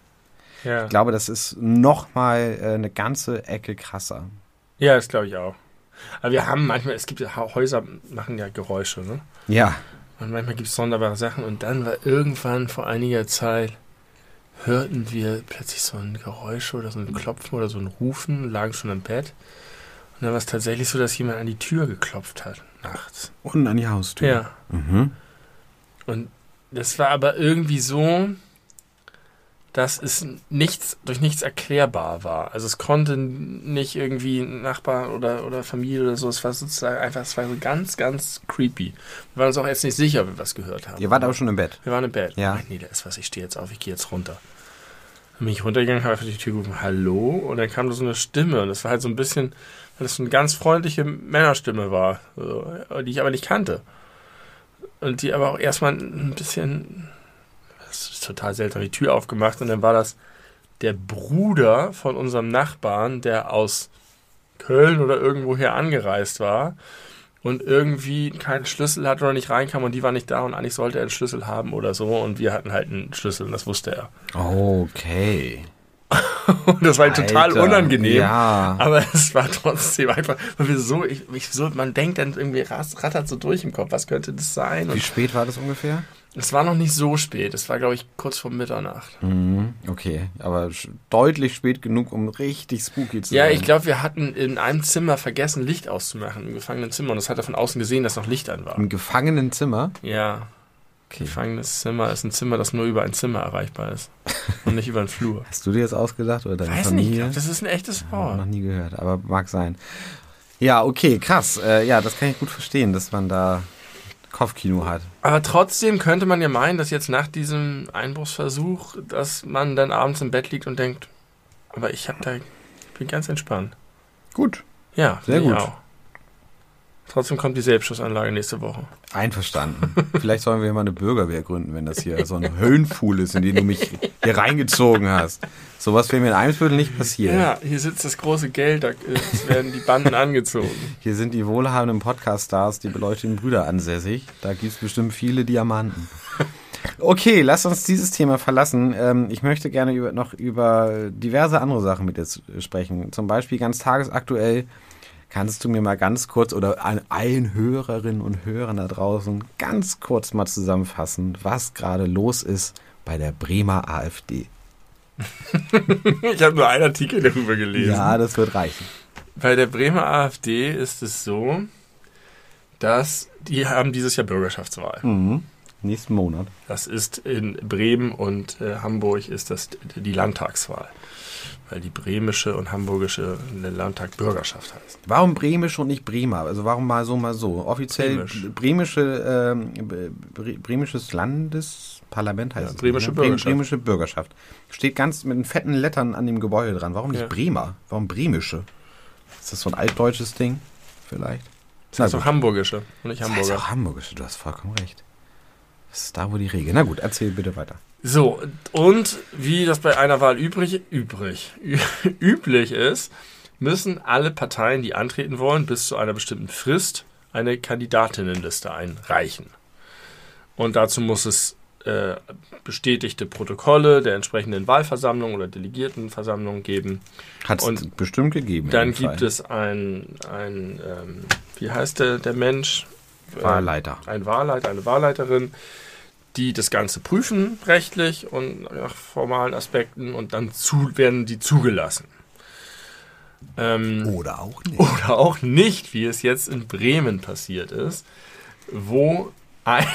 S1: Ja.
S2: Ich glaube, das ist nochmal äh, eine ganze Ecke krasser.
S1: ja, das glaube ich auch. Aber wir haben manchmal, es gibt ja Häuser, machen ja Geräusche, ne?
S2: Ja.
S1: Und manchmal gibt es sonderbare Sachen. Und dann war irgendwann vor einiger Zeit, hörten wir plötzlich so ein Geräusch oder so ein Klopfen oder so ein Rufen, lagen schon im Bett. Und dann war es tatsächlich so, dass jemand an die Tür geklopft hat, nachts.
S2: Unten an die Haustür.
S1: Ja.
S2: Mhm.
S1: Und das war aber irgendwie so, dass es nichts, durch nichts erklärbar war. Also es konnte nicht irgendwie ein Nachbar oder, oder Familie oder so, es war sozusagen einfach, es war so ganz, ganz creepy. Wir waren uns auch jetzt nicht sicher, ob wir was gehört haben.
S2: Ihr wart aber schon im Bett.
S1: Wir waren im Bett.
S2: Ja.
S1: Ach, nee, da ist was, ich stehe jetzt auf, ich gehe jetzt runter. Dann bin ich runtergegangen, habe auf die Tür gerufen, hallo, und dann kam da so eine Stimme, und das war halt so ein bisschen, weil das so eine ganz freundliche Männerstimme war, die ich aber nicht kannte. Und die aber auch erstmal ein bisschen, total seltsam, die Tür aufgemacht, und dann war das der Bruder von unserem Nachbarn, der aus Köln oder irgendwoher angereist war und irgendwie keinen Schlüssel hatte oder nicht reinkam und die war nicht da und eigentlich sollte er einen Schlüssel haben oder so und wir hatten halt einen Schlüssel und das wusste er.
S2: Okay.
S1: Und das war total
S2: Alter,
S1: unangenehm.
S2: ja.
S1: Aber es war trotzdem einfach, weil wir so, ich, ich so, man denkt dann irgendwie, rattert so durch im Kopf, was könnte das sein?
S2: Wie
S1: Und
S2: spät war das ungefähr?
S1: Es war noch nicht so spät, es war, glaube ich, kurz vor Mitternacht.
S2: Mhm, okay, aber deutlich spät genug, um richtig spooky zu
S1: Ja,
S2: sein.
S1: ich glaube, wir hatten in einem Zimmer vergessen, Licht auszumachen, im gefangenen Zimmer. Und das hat er von außen gesehen, dass noch Licht an war.
S2: Im Gefangenenzimmer?
S1: Ja.
S2: Okay.
S1: Gefangenes Zimmer ist ein Zimmer, das nur über ein Zimmer erreichbar ist. Und nicht über einen Flur.
S2: Hast du dir das ausgedacht oder deine
S1: Weiß nicht,
S2: Familie?
S1: glaub, das ist ein echtes Wort.
S2: noch nie gehört, aber mag sein. Ja, okay, krass. Äh, ja, das kann ich gut verstehen, dass man da Kopfkino hat.
S1: Aber trotzdem könnte man ja meinen, dass jetzt nach diesem Einbruchsversuch, dass man dann abends im Bett liegt und denkt, aber ich hab da, ich bin ganz entspannt.
S2: Gut.
S1: Ja,
S2: Sehr gut.
S1: Auch. Trotzdem kommt die Selbstschussanlage nächste Woche.
S2: Einverstanden. Vielleicht sollen wir mal eine Bürgerwehr gründen, wenn das hier so ein Höhenfuhl ist, in den du mich hier reingezogen hast. Sowas wäre mir in Eimsbüttel nicht passiert.
S1: Ja, hier sitzt das große Geld, da äh, werden die Banden angezogen.
S2: Hier sind die wohlhabenden Podcast-Stars, die beleuchteten Brüder ansässig. Da gibt es bestimmt viele Diamanten. Okay, lass uns dieses Thema verlassen. Ähm, ich möchte gerne über, noch über diverse andere Sachen mit dir sprechen. Zum Beispiel ganz tagesaktuell. Kannst du mir mal ganz kurz oder an allen Hörerinnen und Hörern da draußen ganz kurz mal zusammenfassen, was gerade los ist bei der Bremer AfD?
S1: Ich habe nur einen Artikel darüber gelesen.
S2: Ja, das wird reichen.
S1: Bei der Bremer AfD ist es so, dass die haben dieses Jahr Bürgerschaftswahl.
S2: Mhm. Nächsten Monat.
S1: Das ist in Bremen und äh, Hamburg ist das die Landtagswahl. Weil die bremische und hamburgische Landtag Bürgerschaft heißt.
S2: Warum bremisch und nicht Bremer? Also warum mal so, mal so? Offiziell
S1: Bremisch.
S2: bremische, bre- bremisches Landesparlament heißt
S1: Ja,
S2: es.
S1: bremische
S2: ne?
S1: Bürgerschaft.
S2: Bremische Bürgerschaft. Steht ganz mit den fetten Lettern an dem Gebäude dran. Warum nicht
S1: Ja.
S2: Bremer? Warum bremische? Ist das so ein altdeutsches Ding? Vielleicht?
S1: Das heißt auch hamburgische und nicht
S2: Das heißt
S1: Hamburger.
S2: auch hamburgische, du hast vollkommen recht. Das ist da, wo die Regel. Na gut, erzähl bitte weiter.
S1: So, und wie das bei einer Wahl übrig, übrig, üblich ist, müssen alle Parteien, die antreten wollen, bis zu einer bestimmten Frist eine Kandidatinnenliste einreichen. Und dazu muss es äh, bestätigte Protokolle der entsprechenden Wahlversammlung oder Delegiertenversammlung geben.
S2: Hat es bestimmt gegeben.
S1: Dann gibt
S2: Fall.
S1: es ein, ein ähm, wie heißt der, der Mensch?
S2: Wahlleiter.
S1: Ein Wahlleiter, eine Wahlleiterin, die das Ganze prüfen, rechtlich und nach formalen Aspekten und dann zu, werden die zugelassen. Ähm,
S2: Oder auch nicht.
S1: Oder auch nicht, wie es jetzt in Bremen passiert ist, wo ein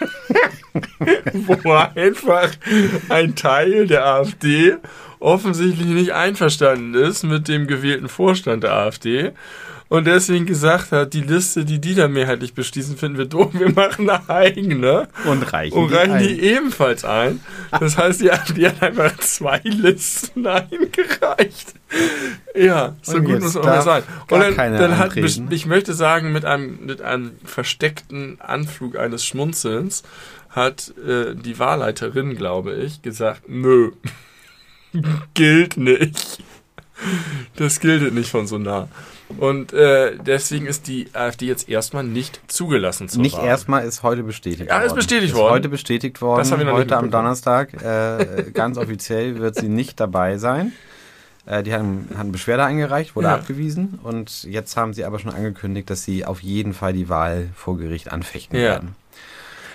S1: wo einfach ein Teil der AfD offensichtlich nicht einverstanden ist mit dem gewählten Vorstand der AfD und deswegen gesagt hat, die Liste, die die da mehrheitlich beschließen, finden wir doof, wir machen eine eigene
S2: Und reichen
S1: und
S2: die
S1: reichen
S2: ein.
S1: die ebenfalls ein. Das heißt, die AfD hat einfach zwei Listen eingereicht. Ja, so
S2: Und
S1: gut muss auch
S2: darf
S1: mal sein. Und dann, dann hat, ich möchte sagen, mit einem, mit einem versteckten Anflug eines Schmunzelns hat äh, die Wahlleiterin, glaube ich, gesagt, nö, gilt nicht. Das gilt nicht von so nah. Und äh, deswegen ist die AfD jetzt erstmal nicht zugelassen zur
S2: Nicht
S1: Wahl.
S2: erstmal ist heute bestätigt
S1: Ja,
S2: worden.
S1: ist bestätigt
S2: ist
S1: worden.
S2: Heute bestätigt worden.
S1: Das haben wir noch
S2: heute am. Donnerstag. Äh, ganz offiziell wird sie nicht dabei sein. Äh, die haben, haben Beschwerde eingereicht, wurde
S1: Ja.
S2: abgewiesen. Und jetzt haben sie aber schon angekündigt, dass sie auf jeden Fall die Wahl vor Gericht anfechten
S1: Ja.
S2: werden.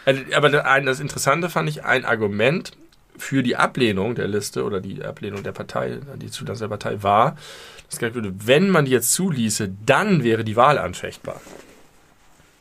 S1: Also, Aber das Interessante fand ich, ein Argument für die Ablehnung der Liste oder die Ablehnung der Partei, die Zulassung der Partei war, dass gesagt wurde, wenn man die jetzt zuließe, dann wäre die Wahl anfechtbar.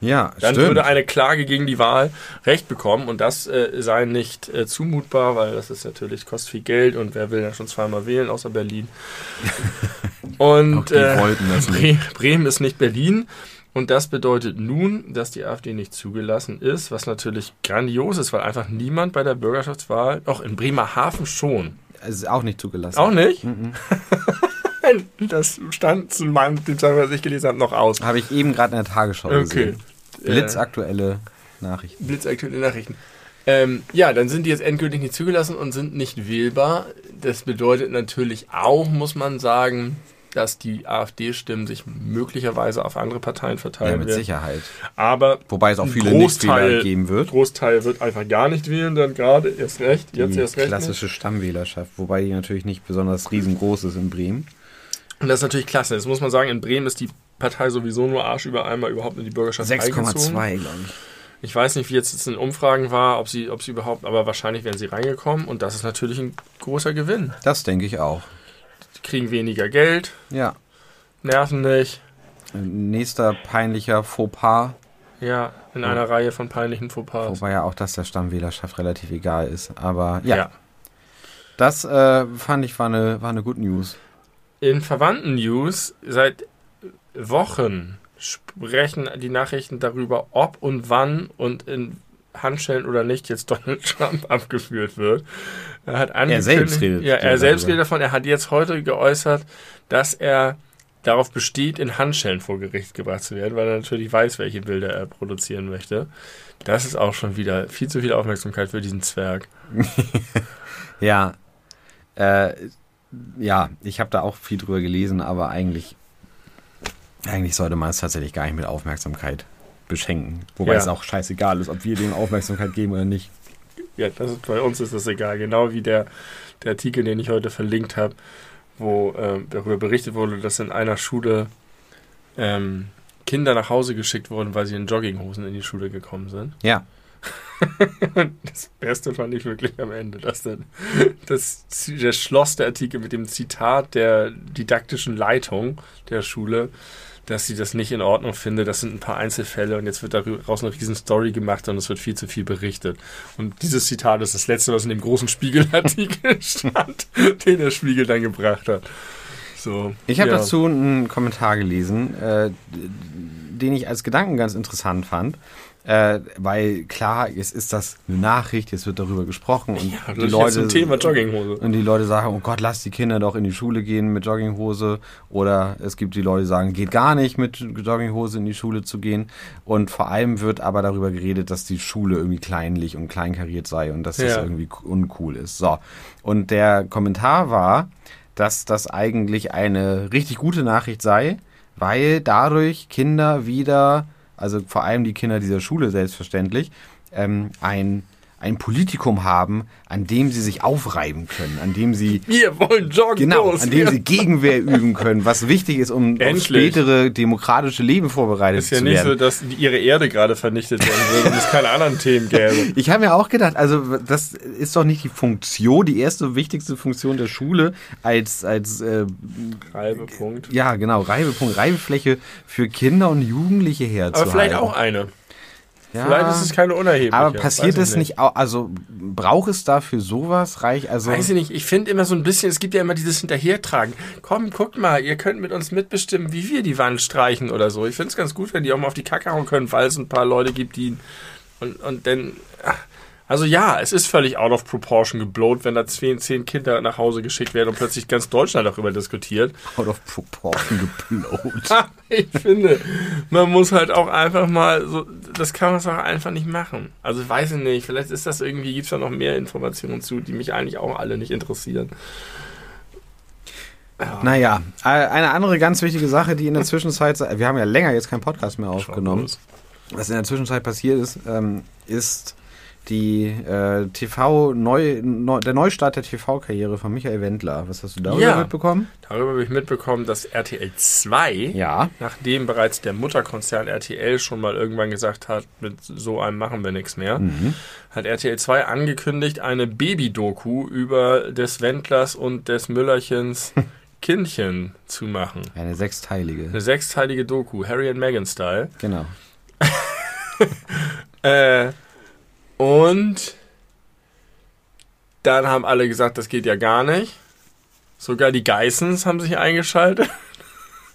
S2: Ja,
S1: Dann
S2: stimmt.
S1: würde eine Klage gegen die Wahl Recht bekommen und das äh, sei nicht äh, zumutbar, weil das ist natürlich, kostet viel Geld und wer will ja schon zweimal wählen, außer Berlin. Und äh,
S2: das
S1: Bre. Bremen ist nicht Berlin. Und das bedeutet nun, dass die AfD nicht zugelassen ist, was natürlich grandios ist, weil einfach niemand bei der Bürgerschaftswahl, auch in Bremerhaven schon.
S2: Es ist auch nicht zugelassen.
S1: Auch nicht?
S2: Mhm.
S1: das stand zu meinem, dem Zeitpunkt, was ich gelesen habe, noch aus.
S2: Habe ich eben gerade in der Tagesschau
S1: Okay.
S2: gesehen.
S1: Äh,
S2: Blitzaktuelle Nachrichten.
S1: Blitzaktuelle Nachrichten. Ähm, ja, dann sind die jetzt endgültig nicht zugelassen und sind nicht wählbar. Das bedeutet natürlich auch, muss man sagen, dass die AfD-Stimmen sich möglicherweise auf andere Parteien verteilen
S2: Ja, mit
S1: werden.
S2: Sicherheit.
S1: Aber
S2: Wobei es auch viele
S1: Großteil-
S2: Nichtwähler geben wird.
S1: Großteil wird einfach gar nicht wählen, dann gerade erst recht, jetzt
S2: die
S1: erst recht. Nicht.
S2: klassische Stammwählerschaft, wobei die natürlich nicht besonders riesengroß ist in Bremen.
S1: Und das ist natürlich klasse. Jetzt muss man sagen, in Bremen ist die Partei sowieso nur Arsch über einmal überhaupt in die Bürgerschaft
S2: 6,2,
S1: eingezogen.
S2: glaube ich.
S1: Ich weiß nicht, wie jetzt es in Umfragen war, ob sie, ob sie überhaupt, aber wahrscheinlich wären sie reingekommen und das ist natürlich ein großer Gewinn.
S2: Das denke ich auch.
S1: Die kriegen weniger Geld,
S2: Ja.
S1: nerven nicht.
S2: Nächster peinlicher Fauxpas,
S1: Ja, in einer Reihe von peinlichen Fauxpas.
S2: wobei ja auch das der Stammwählerschaft relativ egal ist. Aber ja,
S1: ja.
S2: das äh, fand ich war eine, war eine Good News.
S1: In verwandten News seit Wochen sprechen die Nachrichten darüber, ob und wann und in Handschellen oder nicht jetzt Donald Trump abgeführt wird. Er hat angekündigt,
S2: selbst redet
S1: ja, er selbst
S2: darüber.
S1: redet davon. Er hat jetzt heute geäußert, dass er darauf besteht, in Handschellen vor Gericht gebracht zu werden, weil er natürlich weiß, welche Bilder er produzieren möchte. Das ist auch schon wieder viel zu viel Aufmerksamkeit für diesen Zwerg.
S2: Ja, äh, ja, ich habe da auch viel drüber gelesen, aber eigentlich, eigentlich sollte man es tatsächlich gar nicht mit Aufmerksamkeit beschenken. Wobei
S1: Ja.
S2: es auch scheißegal ist, ob wir dem Aufmerksamkeit geben oder nicht.
S1: Ja, das ist, bei uns ist das egal. Genau wie der, der Artikel, den ich heute verlinkt habe, wo ähm, darüber berichtet wurde, dass in einer Schule ähm, Kinder nach Hause geschickt wurden, weil sie in Jogginghosen in die Schule gekommen sind.
S2: Ja,
S1: Das Beste fand ich wirklich am Ende, dass dann das, der schloss der Artikel mit dem Zitat der didaktischen Leitung der Schule, dass sie das nicht in Ordnung finde. Das sind ein paar Einzelfälle und jetzt wird daraus eine riesen Story gemacht und es wird viel zu viel berichtet. Und dieses Zitat ist das letzte, was in dem großen Spiegelartikel stand, den der Spiegel dann gebracht hat. So,
S2: ich habe
S1: ja.
S2: dazu einen Kommentar gelesen, äh, den ich als Gedanken ganz interessant fand. Äh, weil klar, jetzt ist das eine Nachricht, jetzt wird darüber gesprochen und
S1: Ja, das
S2: die
S1: ist
S2: Leute
S1: jetzt Thema Jogginghose.
S2: Und die Leute sagen, oh Gott, lass die Kinder doch in die Schule gehen mit Jogginghose. Oder es gibt die Leute, die sagen, geht gar nicht mit Jogginghose in die Schule zu gehen. Und vor allem wird aber darüber geredet, dass die Schule irgendwie kleinlich und kleinkariert sei und dass das
S1: Ja.
S2: irgendwie uncool ist. So. Und der Kommentar war, dass das eigentlich eine richtig gute Nachricht sei, weil dadurch Kinder wieder, also vor allem die Kinder dieser Schule selbstverständlich, ähm, ein, ein Politikum haben, an dem sie sich aufreiben können, an dem sie
S1: Wir wollen joggen.
S2: Genau,
S1: los.
S2: an dem sie Gegenwehr üben können, was wichtig ist, um auf
S1: Endlich.
S2: spätere demokratische Leben vorbereitet
S1: ist ja
S2: zu
S1: nicht
S2: werden.
S1: so, dass die- ihre Erde gerade vernichtet werden würde und es keine anderen Themen gäbe.
S2: ich habe mir auch gedacht, also das ist doch nicht die Funktion, die erste wichtigste Funktion der Schule als als äh,
S1: Halbe Punkt.
S2: ja genau Reibepunkt, Reibefläche für Kinder und Jugendliche herzuhalten.
S1: Aber vielleicht auch eine.
S2: Ja.
S1: Vielleicht ist es keine unerhebliche.
S2: Aber passiert es nicht auch, also braucht es dafür sowas reich, also
S1: Weiß ich nicht. Ich finde immer so ein bisschen, es gibt ja immer dieses Hinterhertragen. Komm, guckt mal, ihr könnt mit uns mitbestimmen, wie wir die Wand streichen oder so. Ich finde es ganz gut, wenn die auch mal auf die Kacke hauen können, weil es ein paar Leute gibt, die. Und, und dann. ach, Also ja, es ist völlig out of proportion geblowt, wenn da zehn, zehn Kinder nach Hause geschickt werden und plötzlich ganz Deutschland darüber diskutiert.
S2: out of proportion geblowt.
S1: Ich finde, man muss halt auch einfach mal so, das kann man auch einfach nicht machen. Also weiß ich nicht, vielleicht ist das irgendwie, gibt es da noch mehr Informationen zu, die mich eigentlich auch alle nicht interessieren.
S2: Naja, äh, eine andere ganz wichtige Sache, die in der Zwischenzeit, wir haben ja länger jetzt keinen Podcast mehr aufgenommen, was in der Zwischenzeit passiert ist, ähm, ist die äh, TV neu, neu der Neustart der TV-Karriere von Michael Wendler. Was hast du darüber
S1: Ja.
S2: mitbekommen?
S1: Darüber habe ich mitbekommen, dass RTL 2,
S2: Ja.
S1: nachdem bereits der Mutterkonzern RTL schon mal irgendwann gesagt hat, mit so einem machen wir nichts mehr,
S2: Mhm.
S1: hat RTL 2 angekündigt, eine Baby-Doku über des Wendlers und des Müllerchens Kindchen zu machen.
S2: Eine sechsteilige.
S1: Eine sechsteilige Doku, Harry and Meghan Style.
S2: Genau.
S1: Äh, und dann haben alle gesagt, das geht ja gar nicht. Sogar die Geissens haben sich eingeschaltet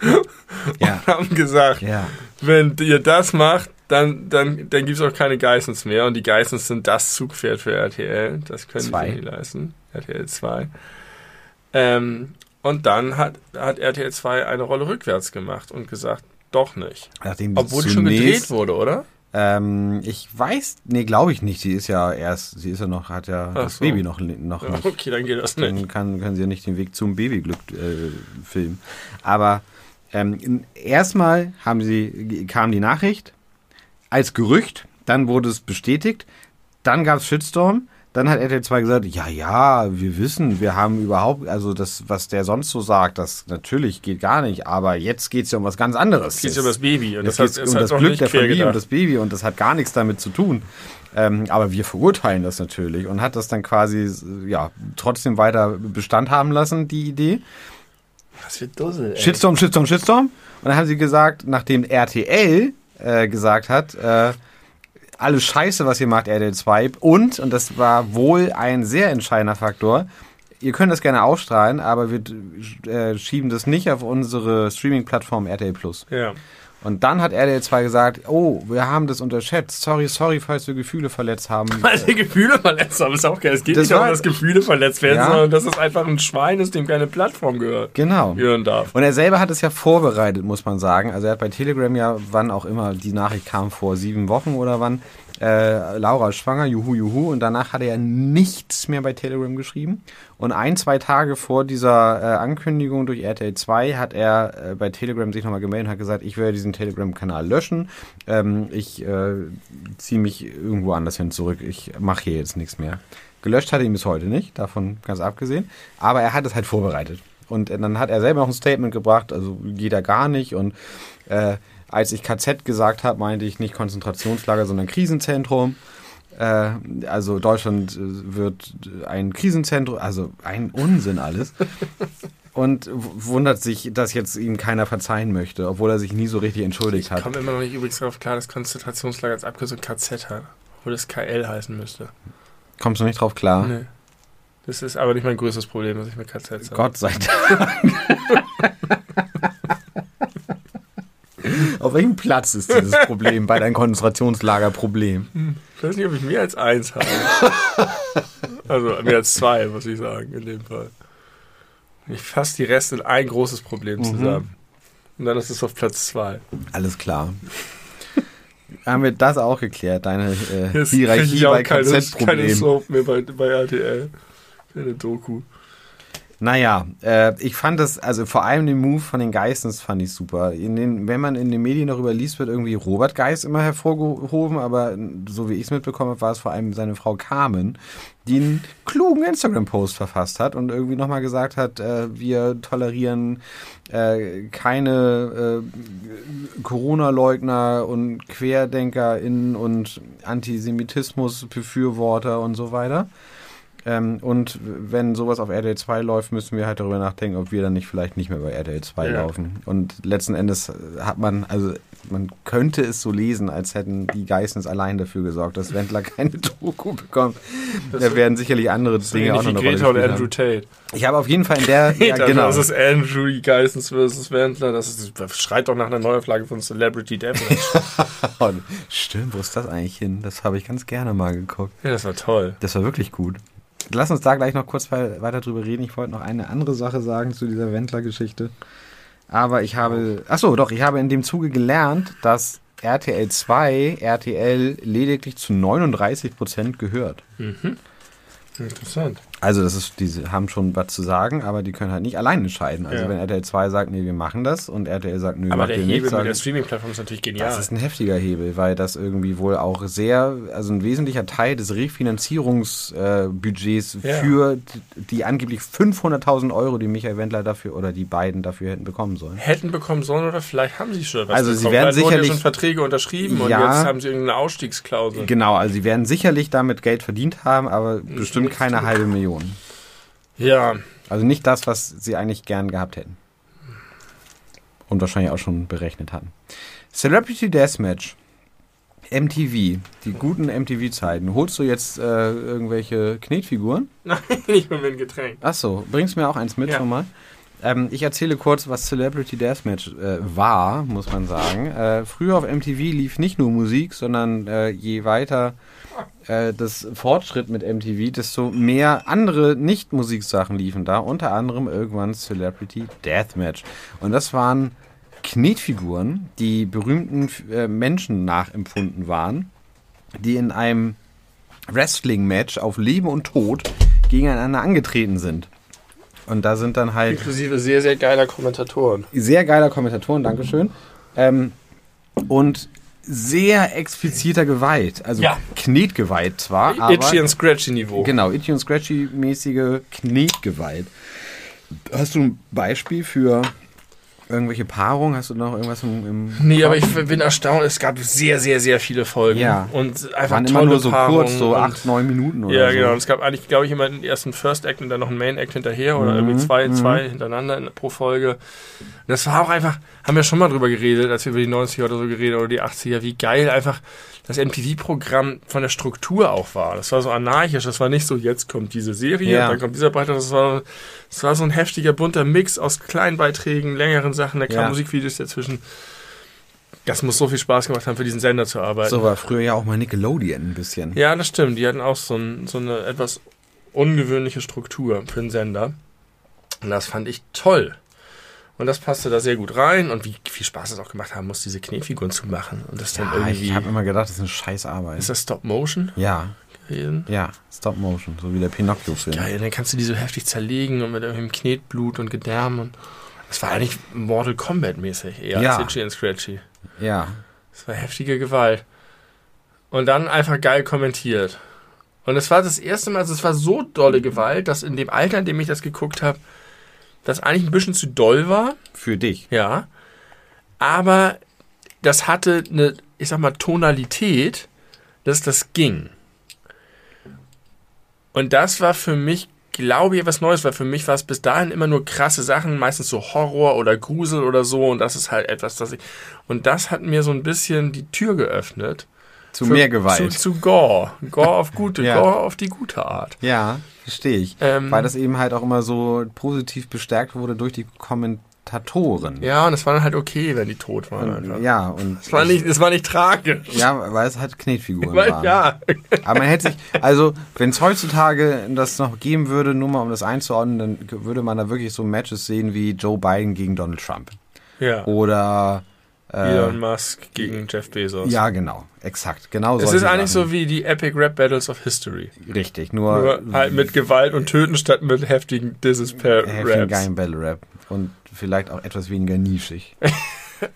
S2: Ja.
S1: und haben gesagt,
S2: Ja.
S1: wenn ihr das macht, dann, dann, dann gibt es auch keine Geissens mehr. Und die Geissens sind das Zugpferd für RTL. Das können
S2: Zwei.
S1: die nicht leisten. RTL 2. Ähm, und dann hat, hat RTL 2 eine Rolle rückwärts gemacht und gesagt, doch nicht.
S2: Nachdem
S1: Obwohl schon gedreht wurde, oder?
S2: Ähm, ich weiß, nee, glaube ich nicht. Sie ist ja erst, sie ist ja noch, hat ja
S1: Ach
S2: das
S1: so.
S2: Baby noch, noch nicht.
S1: Okay, dann geht das nicht.
S2: Dann kann, können sie ja nicht den Weg zum Babyglück äh, filmen. Aber ähm, erstmal haben sie, kam die Nachricht als Gerücht, dann wurde es bestätigt, dann gab es Shitstorm, dann hat RTL 2 gesagt, ja, ja, wir wissen, wir haben überhaupt, also das, was der sonst so sagt, das natürlich geht gar nicht, aber jetzt geht es ja um was ganz anderes.
S1: Es geht um das Baby. Und
S2: Jetzt
S1: das
S2: geht
S1: hat,
S2: um das Glück der Familie und
S1: gedacht.
S2: das Baby und das hat gar nichts damit zu tun. Ähm, aber wir verurteilen das natürlich und hat das dann quasi ja trotzdem weiter Bestand haben lassen, die Idee.
S1: Was für Dussel, ey.
S2: Shitstorm, Shitstorm, Shitstorm. Und dann haben sie gesagt, nachdem RTL äh, gesagt hat, äh, alles Scheiße, was ihr macht, RTL 2. Und, und das war wohl ein sehr entscheidender Faktor, ihr könnt das gerne ausstrahlen, aber wir äh, schieben das nicht auf unsere Streaming-Plattform RTL Plus.
S1: Ja.
S2: Und dann hat RTL 2 gesagt, oh, wir haben das unterschätzt. Sorry, sorry, falls wir Gefühle verletzt haben.
S1: Weil die Gefühle verletzt haben, ist auch geil. Es geht
S2: Das
S1: nicht darum, dass Gefühle verletzt werden,
S2: Ja.
S1: sondern dass es einfach ein Schwein ist, dem keine Plattform gehört.
S2: Genau.
S1: Gehören darf.
S2: Und er selber hat es ja vorbereitet, muss man sagen. Also er hat bei Telegram ja, wann auch immer, die Nachricht kam vor sieben Wochen oder wann, äh, Laura ist schwanger, juhu, juhu. Und danach hat er nichts mehr bei Telegram geschrieben. Und ein, zwei Tage vor dieser äh, Ankündigung durch RTL 2 hat er äh, bei Telegram sich nochmal gemeldet und hat gesagt, ich werde diesen Telegram-Kanal löschen. Ähm, ich äh, ziehe mich irgendwo anders hin zurück. Ich mache hier jetzt nichts mehr. Gelöscht hat er ihn bis heute nicht, davon ganz abgesehen. Aber er hat es halt vorbereitet. Und dann hat er selber noch ein Statement gebracht, also geht er gar nicht. Und äh, als ich KZ gesagt habe, meinte ich nicht Konzentrationslager, sondern Krisenzentrum. Äh, also Deutschland äh, wird ein Krisenzentrum, also ein Unsinn alles. Und wundert sich, dass jetzt ihm keiner verzeihen möchte, obwohl er sich nie so richtig entschuldigt
S1: Ich
S2: hat.
S1: komme immer noch nicht übrigens darauf klar, dass Konzentrationslager als Abkürzung KZ hat. Obwohl das KL heißen müsste.
S2: Kommst du nicht drauf klar?
S1: Nee. Das ist aber nicht mein größtes Problem, dass ich mit KZ sage.
S2: Gott sei Dank. Auf welchem Platz ist dieses Problem bei deinem Konzentrationslagerproblem?
S1: Ich weiß nicht, ob ich mehr als eins habe. also mehr als zwei, muss ich sagen, in dem Fall. Ich fasse die Reste in ein großes Problem
S2: Mhm.
S1: zusammen. Und dann ist es auf Platz zwei.
S2: Alles klar. Haben wir das auch geklärt, deine äh, Hierarchie bei
S1: keine, keine
S2: KZ-Problemen?
S1: Soap mehr bei, bei RTL. Keine Doku.
S2: Naja, äh, ich fand das, also vor allem den Move von den Geistens fand ich super. In den, wenn man in den Medien darüber liest, wird irgendwie Robert Geist immer hervorgehoben, aber so wie ich es mitbekommen habe, war es vor allem seine Frau Carmen, die einen klugen Instagram-Post verfasst hat und irgendwie nochmal gesagt hat, äh, wir tolerieren äh, keine äh, Corona-Leugner und QuerdenkerInnen und Antisemitismus-Befürworter und so weiter. Ähm, und wenn sowas auf RTL 2 läuft, müssen wir halt darüber nachdenken, ob wir dann nicht vielleicht nicht mehr bei RTL 2
S1: Ja.
S2: laufen. Und letzten Endes hat man, also man könnte es so lesen, als hätten die Geissens allein dafür gesorgt, dass Wendler keine Doku bekommt. Da werden sicherlich andere Dinge auch noch eine
S1: wie
S2: Rolle
S1: Greta und Andrew. Tate.
S2: Ich habe auf jeden Fall in der, ja,
S1: Ja,
S2: genau.
S1: Das ist Andrew Geissens versus Wendler. Das, ist, das schreit doch nach einer Neuauflage von Celebrity.
S2: Oh, Stimmt, wo ist das eigentlich hin? Das habe ich ganz gerne mal geguckt.
S1: ja, das war toll.
S2: Das war wirklich gut. Lass uns da gleich noch kurz we- weiter drüber reden. Ich wollte noch eine andere Sache sagen zu dieser Wendler-Geschichte. Aber ich habe, ach so, doch, ich habe in dem Zuge gelernt, dass RTL 2 RTL lediglich zu 39 Prozent gehört.
S1: Interessant.
S2: Also das ist, die haben schon was zu sagen, aber die können halt nicht allein entscheiden. Also
S1: Ja.
S2: wenn RTL 2 sagt, nee, wir machen das und RTL sagt, nö,
S1: Aber
S2: macht
S1: der Hebel
S2: nicht,
S1: mit der Streaming-Plattform ist natürlich genial.
S2: das ist ein heftiger Hebel, weil das irgendwie wohl auch sehr, also ein wesentlicher Teil des Refinanzierungsbudgets äh,
S1: Ja.
S2: für die, angeblich 500.000 Euro, die Michael Wendler dafür oder die beiden dafür hätten bekommen sollen.
S1: Hätten bekommen sollen oder vielleicht haben sie schon was
S2: Also sie
S1: bekommen.
S2: werden
S1: Weil es wurden
S2: sicherlich-
S1: ja schon Verträge unterschrieben und
S2: Ja.
S1: jetzt haben sie irgendeine Ausstiegsklausel.
S2: Genau, also sie werden sicherlich damit Geld verdient haben, aber bestimmt
S1: nichts
S2: keine halbe Million.
S1: Ja,
S2: Also nicht das, was sie eigentlich gern gehabt hätten. Und wahrscheinlich auch schon berechnet hatten. Celebrity Deathmatch. MTV, die guten MTV-Zeiten. Holst du jetzt äh, irgendwelche Knetfiguren?
S1: nein, ich bin mit ein Getränk.
S2: Ach so, bringst mir auch eins mit
S1: Ja.
S2: schon mal. Ähm, ich erzähle kurz, was Celebrity Deathmatch äh, war, muss man sagen. Äh, früher auf MTV lief nicht nur Musik, sondern äh, je weiter äh, das Fortschritt mit MTV, desto mehr andere Nicht-Musiksachen liefen da. Unter anderem irgendwann Celebrity Deathmatch. Und das waren Knetfiguren, die berühmten äh, Menschen nachempfunden waren, die in einem Wrestling-Match auf Leben und Tod gegeneinander angetreten sind. Und da sind dann halt
S1: Inklusive sehr, sehr geiler Kommentatoren.
S2: sehr geiler Kommentatoren, Dankeschön. Ähm, und sehr expliziter Gewalt. Also
S1: Ja.
S2: Knetgewalt zwar, aber
S1: Itchy und Scratchy Niveau.
S2: genau, Itchy und Scratchy mäßige Knetgewalt. Hast du ein Beispiel für irgendwelche Paarungen? Hast du noch irgendwas im, im
S1: Nee, aber ich bin erstaunt, es gab sehr, sehr, sehr viele Folgen.
S2: Ja.
S1: Und einfach
S2: waren
S1: tolle
S2: immer nur so
S1: Paarungen
S2: kurz, so acht, neun Minuten oder
S1: Ja,
S2: so.
S1: genau. Und es gab eigentlich, glaube ich, immer den ersten First Act und dann noch einen Main Act hinterher oder
S2: Mhm,
S1: irgendwie zwei, zwei hintereinander in, pro Folge. Und das war auch einfach, haben wir schon mal drüber geredet, als wir über die 90er oder so geredet oder die 80er, wie geil einfach das MTV-Programm von der Struktur auch war. Das war so anarchisch, das war nicht so, jetzt kommt diese Serie,
S2: Ja.
S1: dann kommt dieser Beitrag, das war, das war so ein heftiger, bunter Mix aus kleinen Beiträgen, längeren Sachen, da kamen
S2: Ja.
S1: Musikvideos dazwischen. Das muss so viel Spaß gemacht haben, für diesen Sender zu arbeiten.
S2: So war früher ja auch mal Nickelodeon ein bisschen.
S1: Ja, das stimmt. Die hatten auch so, ein, so eine etwas ungewöhnliche Struktur für einen Sender. Und das fand ich toll. Und das passte da sehr gut rein. Und wie viel Spaß es auch gemacht haben muss, diese Knetfiguren zu machen. Und das dann
S2: Ja,
S1: irgendwie.
S2: ich habe immer gedacht, das ist eine scheiß Arbeit.
S1: ist das Stop Motion
S2: ja,
S1: gewesen?
S2: ja, Stop Motion, so wie der Pinocchio-Film.
S1: Geil, dann kannst du die so heftig zerlegen und mit irgendwelchem Knetblut und Gedärm. Und das war eigentlich Mortal Kombat mäßig eher
S2: Ja.
S1: als Itchy und Scratchy.
S2: Ja,
S1: Das war heftige Gewalt. Und dann einfach geil kommentiert. Und es war das erste Mal, also es war so dolle Gewalt, dass in dem Alter, in dem ich das geguckt habe, das eigentlich ein bisschen zu doll war.
S2: für dich.
S1: Ja. Aber das hatte eine, ich sag mal, Tonalität, dass das ging. Und das war für mich, glaube ich, was Neues, weil für mich war es bis dahin immer nur krasse Sachen, meistens so Horror oder Grusel oder so. Und das ist halt etwas, das ich. Und das hat mir so ein bisschen die Tür geöffnet.
S2: Zu
S1: für-
S2: mehr Gewalt.
S1: Zu, zu Gore. Gore auf gute,
S2: Ja.
S1: Gore auf die gute Art.
S2: Ja, verstehe ich.
S1: Ähm,
S2: Weil das eben halt auch immer so positiv bestärkt wurde durch die Kommentatoren.
S1: Ja, und es war dann halt okay, wenn die tot waren. einfach.
S2: Und, ja, und
S1: Es war nicht, es war nicht tragisch.
S2: ja, weil es halt Knetfiguren
S1: Weil,
S2: waren.
S1: ja.
S2: Aber man hätte sich, also wenn es heutzutage das noch geben würde, nur mal um das einzuordnen, dann würde man da wirklich so Matches sehen wie Joe Biden gegen Donald Trump.
S1: Ja.
S2: Oder
S1: Elon Musk gegen Jeff Bezos.
S2: ja, genau, exakt, genau
S1: Es
S2: solche
S1: ist eigentlich
S2: Sachen.
S1: so wie die Epic Rap Battles of History.
S2: richtig, nur,
S1: Nur halt mit Gewalt und Töten statt mit heftigen Disses per
S2: heftigen
S1: Raps.
S2: geilen Battle Rap und vielleicht auch etwas weniger nischig.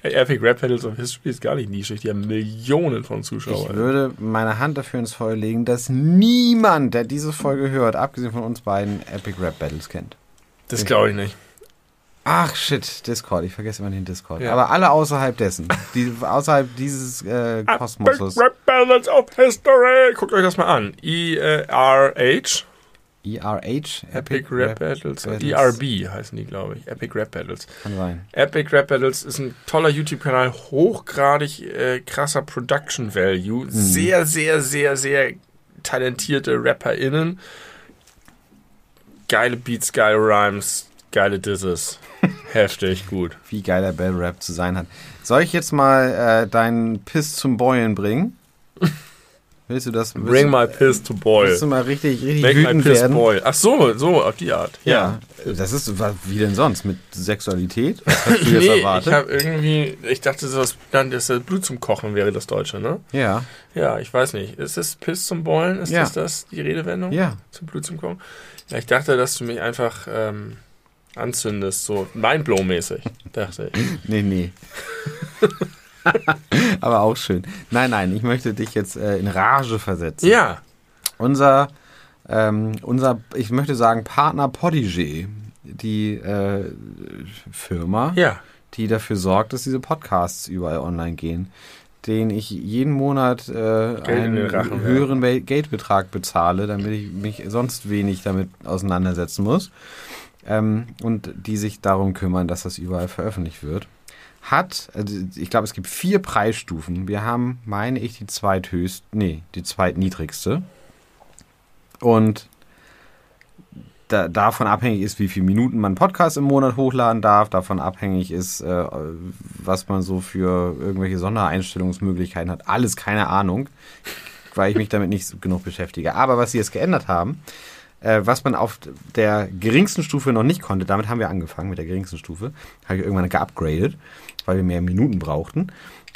S1: Epic Rap Battles of History ist gar nicht nischig. Die haben Millionen von
S2: Ich
S1: Zuschauern.
S2: würde meine Hand dafür ins Feuer legen, dass niemand, der diese Folge hört, abgesehen von uns beiden, Epic Rap Battles kennt.
S1: Das glaube ich nicht.
S2: Ach shit, Discord, ich vergesse immer den Discord.
S1: Ja.
S2: Aber alle außerhalb dessen, die, außerhalb dieses äh, Kosmoses.
S1: Epic Rap Battles of History. Guckt euch das mal an. E-R-H.
S2: ERH,
S1: Epic Rap Battles.
S2: Battles.
S1: ERB heißen die, glaube ich. Epic Rap Battles.
S2: Kann sein.
S1: Epic Rap Battles ist ein toller YouTube-Kanal, hochgradig äh, krasser Production Value, sehr, sehr, sehr, sehr talentierte RapperInnen, geile Beats, geile Rhymes, geile Disses, heftig, gut.
S2: Wie geil der Battle Rap zu sein hat. Soll ich jetzt mal äh, deinen Piss zum Beulen bringen? Willst du das? Willst
S1: Bring
S2: du,
S1: my piss to boil.
S2: Willst du mal richtig, richtig
S1: Make my
S2: wütend
S1: piss
S2: werden?
S1: boil. Ach so, so, auf die Art.
S2: Ja. Das ist, wie denn sonst? Mit Sexualität? Was hast du jetzt
S1: Nee, ich
S2: erwartet?
S1: habe irgendwie, ich dachte, das, dann, das Blut zum Kochen wäre das Deutsche, ne?
S2: ja,
S1: Ja, ich weiß nicht. Ist es Piss zum Beulen? Ist
S2: Ja.
S1: das das, die Redewendung?
S2: ja.
S1: Zum Blut zum Kochen? Ja, ich dachte, dass du mich einfach ähm, anzündest, so Mindblow-mäßig, dachte ich.
S2: Nee, nee. Aber auch schön. Nein, nein, ich möchte dich jetzt äh, in Rage versetzen.
S1: Ja,
S2: Unser, ähm, unser, ich möchte sagen, Partner Podigy, die äh, Firma,
S1: ja.
S2: die dafür sorgt, dass diese Podcasts überall online gehen, den ich jeden Monat äh,
S1: in
S2: einen
S1: Rachen
S2: höheren Ba- Geldbetrag bezahle, damit ich mich sonst wenig damit auseinandersetzen muss. Ähm, und die sich darum kümmern, dass das überall veröffentlicht wird. Hat, also ich glaube, es gibt vier Preisstufen. Wir haben, meine ich, die zweithöchst, nee, die zweitniedrigste. Und da, davon abhängig ist, wie viele Minuten man Podcast im Monat hochladen darf. Davon abhängig ist, äh, was man so für irgendwelche Sondereinstellungsmöglichkeiten hat. Alles keine Ahnung, weil ich mich damit nicht genug beschäftige. Aber was sie jetzt geändert haben, Äh, was man auf der geringsten Stufe noch nicht konnte, damit haben wir angefangen mit der geringsten Stufe, habe ich irgendwann geupgradet, weil wir mehr Minuten brauchten.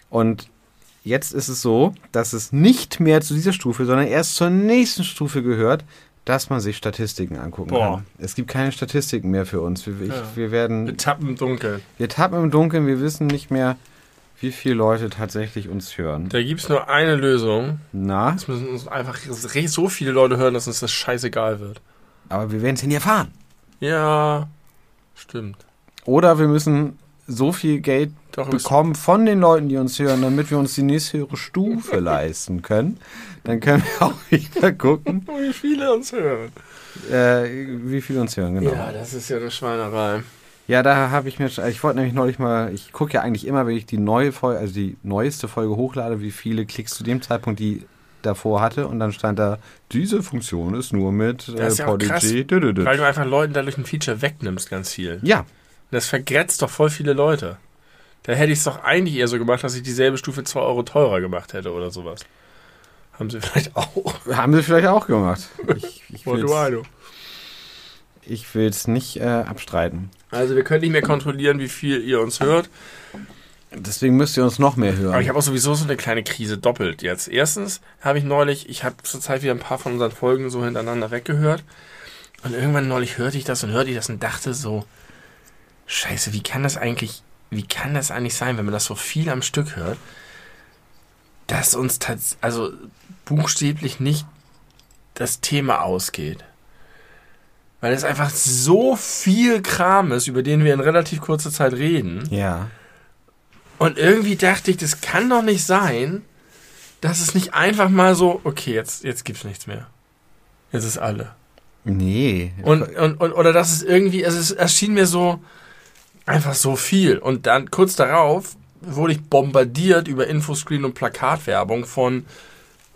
S2: Und jetzt ist es so, dass es nicht mehr zu dieser Stufe, sondern erst zur nächsten Stufe gehört, dass man sich Statistiken angucken
S1: Boah.
S2: kann. Es gibt keine Statistiken mehr für uns. Wir, ich,
S1: Ja.
S2: wir werden,
S1: Wir tappen im Dunkeln.
S2: wir tappen im Dunkeln, wir wissen nicht mehr, wie viele Leute tatsächlich uns hören.
S1: Da gibt es nur eine Lösung.
S2: Na,
S1: Es müssen uns einfach so viele Leute hören, dass uns das scheißegal wird.
S2: aber wir werden es ja nie erfahren.
S1: Ja, stimmt.
S2: Oder wir müssen so viel Geld
S1: Doch,
S2: bekommen von den Leuten, die uns hören, damit wir uns die nächsthöhere Stufe leisten können. Dann können wir auch wieder gucken,
S1: wie viele uns hören.
S2: äh, wie viele uns hören, genau.
S1: Ja, das ist ja eine Schweinerei.
S2: Ja, da habe ich mir, ich wollte nämlich neulich mal, ich gucke ja eigentlich immer, wenn ich die neue Folge, also die neueste Folge hochlade, wie viele Klicks zu dem Zeitpunkt die davor hatte und dann stand da, diese Funktion ist nur mit äh,
S1: Das ist ja krass,
S2: dü.
S1: Weil du einfach Leuten dadurch ein Feature wegnimmst, ganz viel.
S2: Ja,
S1: Das vergrätzt doch voll viele Leute. Da hätte ich es doch eigentlich eher so gemacht, dass ich dieselbe Stufe 2 Euro teurer gemacht hätte oder sowas. Haben sie vielleicht auch.
S2: haben sie vielleicht auch gemacht. Ich, ich will es nicht äh, abstreiten.
S1: Also wir können nicht mehr kontrollieren, wie viel ihr uns hört.
S2: Deswegen müsst ihr uns noch mehr hören.
S1: Aber ich habe auch sowieso so eine kleine Krise doppelt jetzt. Erstens habe ich neulich, ich habe zurzeit wieder ein paar von unseren Folgen so hintereinander weggehört. Und irgendwann neulich hörte ich das und hörte ich das und dachte so, scheiße, wie kann das eigentlich, wie kann das eigentlich sein, wenn man das so viel am Stück hört, dass uns tats also buchstäblich nicht das Thema ausgeht. Weil es einfach so viel Kram ist, über den wir in relativ kurzer Zeit reden.
S2: ja.
S1: Und irgendwie dachte ich, das kann doch nicht sein, dass es nicht einfach mal so, okay, jetzt, jetzt gibt's nichts mehr. Jetzt ist alle.
S2: Nee.
S1: Und, und, und oder dass es irgendwie, es, ist, es schien mir so einfach so viel. Und dann kurz darauf wurde ich bombardiert über Infoscreen und Plakatwerbung von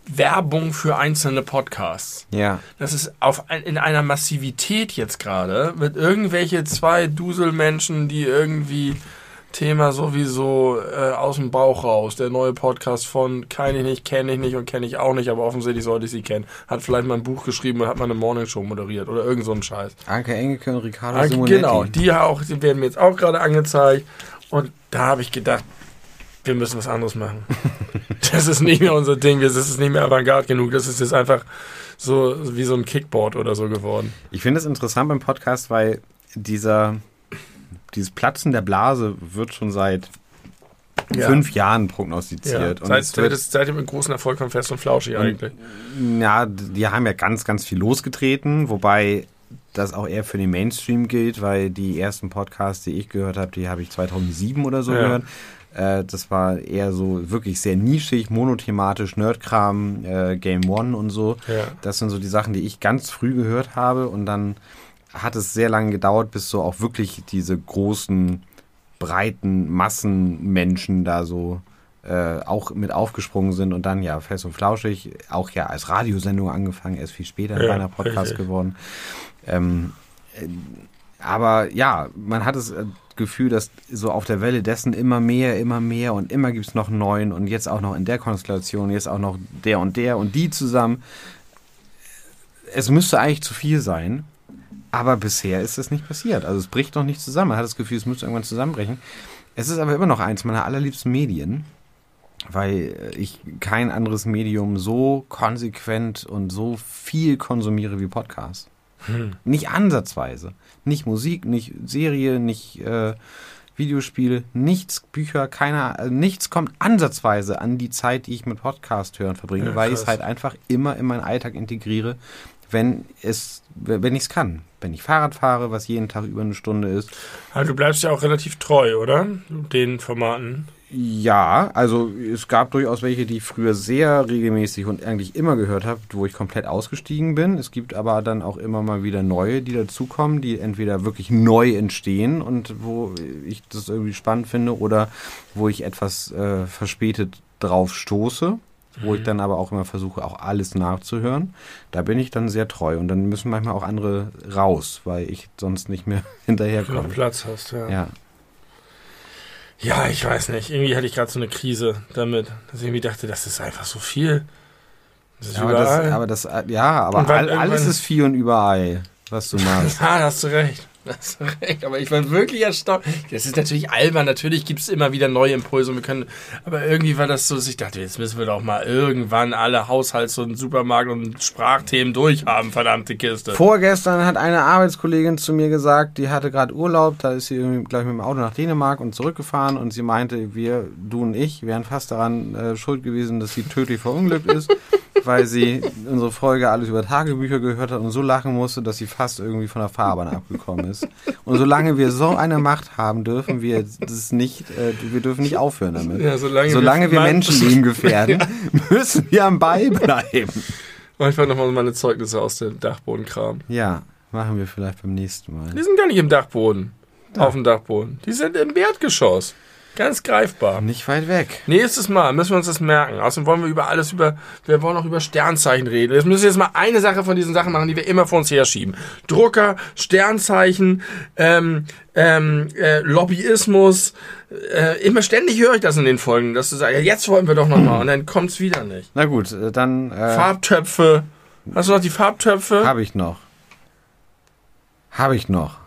S1: Werbung für einzelne Podcasts.
S2: ja.
S1: Das ist auf ein, in einer Massivität jetzt gerade mit irgendwelche zwei Duselmenschen, die irgendwie Thema sowieso äh, aus dem Bauch raus. Der neue Podcast von kann ich nicht, kenne ich nicht und kenne ich auch nicht, aber offensichtlich sollte ich sie kennen. Hat vielleicht mal ein Buch geschrieben und hat mal eine Morningshow moderiert oder irgend so ein Scheiß.
S2: Anke Engelke und Ricardo
S1: Ah,
S2: Simonetti.
S1: genau, die auch, die werden mir jetzt auch gerade angezeigt. Und da habe ich gedacht, wir müssen was anderes machen. das ist nicht mehr unser Ding, das ist nicht mehr Avantgarde genug. Das ist jetzt einfach so wie so ein Kickboard oder so geworden.
S2: Ich finde es interessant beim Podcast, weil dieser, dieses Platzen der Blase wird schon seit
S1: Ja.
S2: fünf Jahren
S1: Ja,
S2: prognostiziert. Und
S1: seit,
S2: wird,
S1: seit, seit dem großen Erfolg von Fest und Flauschig eigentlich.
S2: ja, die haben ja ganz, ganz viel losgetreten, wobei das auch eher für den Mainstream gilt, weil die ersten Podcasts, die ich gehört habe, die habe ich 2007 oder so
S1: Ja.
S2: gehört. Äh, das war eher so wirklich sehr nischig, monothematisch, Nerdkram, äh, Game One und so.
S1: Ja.
S2: Das sind so die Sachen, die ich ganz früh gehört habe und dann hat es sehr lange gedauert, bis so auch wirklich diese großen, breiten Massenmenschen da so äh, auch mit aufgesprungen sind und dann ja fest und flauschig, auch ja als Radiosendung angefangen, erst viel später ein
S1: Ja,
S2: reiner Podcast
S1: richtig.
S2: geworden. Ähm, äh, aber ja, man hat das äh, Gefühl, dass so auf der Welle dessen immer mehr, immer mehr und immer gibt es noch neuen und jetzt auch noch in der Konstellation, jetzt auch noch der und der und die zusammen. Es müsste eigentlich zu viel sein, aber bisher ist es nicht passiert. Also es bricht noch nicht zusammen. Man hat das Gefühl, es müsste irgendwann zusammenbrechen. Es ist aber immer noch eins meiner allerliebsten Medien, weil ich kein anderes Medium so konsequent und so viel konsumiere wie Podcast. Nicht ansatzweise. Nicht Musik, nicht Serie, nicht äh, Videospiele, nichts, Bücher, keiner, also nichts kommt ansatzweise an die Zeit, die ich mit Podcast hören verbringe,
S1: Ja,
S2: weil ich es halt einfach immer in meinen Alltag integriere, wenn es, wenn ich es kann. Wenn ich Fahrrad fahre, was jeden Tag über eine Stunde ist.
S1: Aber du bleibst ja auch relativ treu, oder? Den Formaten.
S2: Ja, also es gab durchaus welche, die ich früher sehr regelmäßig und eigentlich immer gehört habe, wo ich komplett ausgestiegen bin. Es gibt aber dann auch immer mal wieder neue, die dazukommen, die entweder wirklich neu entstehen und wo ich das irgendwie spannend finde oder wo ich etwas äh, verspätet drauf stoße, wo ich dann aber auch immer versuche, auch alles nachzuhören. Da bin ich dann sehr treu und dann müssen manchmal auch andere raus, weil ich sonst nicht mehr
S1: Wenn du noch
S2: hinterherkomme.
S1: Platz hast, ja.
S2: Ja.
S1: Ja, ich weiß nicht. Irgendwie hatte ich gerade so eine Krise damit, dass ich irgendwie dachte, das ist einfach so viel. Das ist
S2: Ja, aber das,
S1: überall.
S2: aber das, ja, aber all, alles ist viel und überall, was du machst.
S1: Ja, da hast du recht. Da hast du recht. Aber ich war wirklich erstaunt. Das ist natürlich albern. Natürlich gibt es immer wieder neue Impulse. Und wir können, aber irgendwie war das so, dass ich dachte, jetzt müssen wir doch mal irgendwann alle Haushalts- und Supermarkt- und Sprachthemen durchhaben, verdammte Kiste.
S2: Vorgestern hat eine Arbeitskollegin zu mir gesagt, die hatte gerade Urlaub, da ist sie irgendwie gleich mit dem Auto nach Dänemark und zurückgefahren und sie meinte, wir, du und ich, wären fast daran äh, schuld gewesen, dass sie tödlich verunglückt ist, weil sie unsere Folge alles über Tagebücher gehört hat und so lachen musste, dass sie fast irgendwie von der Fahrbahn abgekommen ist. Und solange wir so eine Macht haben, dürfen wir das nicht, äh, wir dürfen nicht aufhören damit.
S1: Ja, solange,
S2: Solange wir
S1: Mann-
S2: Menschenleben gefährden, müssen wir am Ball bleiben.
S1: Ich wollte nochmal meine Zeugnisse aus dem Dachbodenkram.
S2: Ja, machen wir vielleicht beim nächsten Mal.
S1: Die sind gar nicht im Dachboden. Auf dem Dachboden. Die sind im Erdgeschoss. Ganz greifbar.
S2: Nicht weit weg.
S1: Nächstes Mal müssen wir uns das merken. Außerdem wollen wir über alles über, wir wollen auch über Sternzeichen reden. Jetzt müssen wir jetzt mal eine Sache von diesen Sachen machen, die wir immer vor uns herschieben. Drucker, Sternzeichen, ähm, ähm, äh, Lobbyismus. Äh, immer ständig höre ich das in den Folgen, dass du sagst, ja, jetzt wollen wir doch nochmal. Und dann kommt's wieder nicht.
S2: Na gut, äh, dann äh,
S1: Farbtöpfe. Hast du noch die Farbtöpfe?
S2: habe ich noch. Habe ich noch.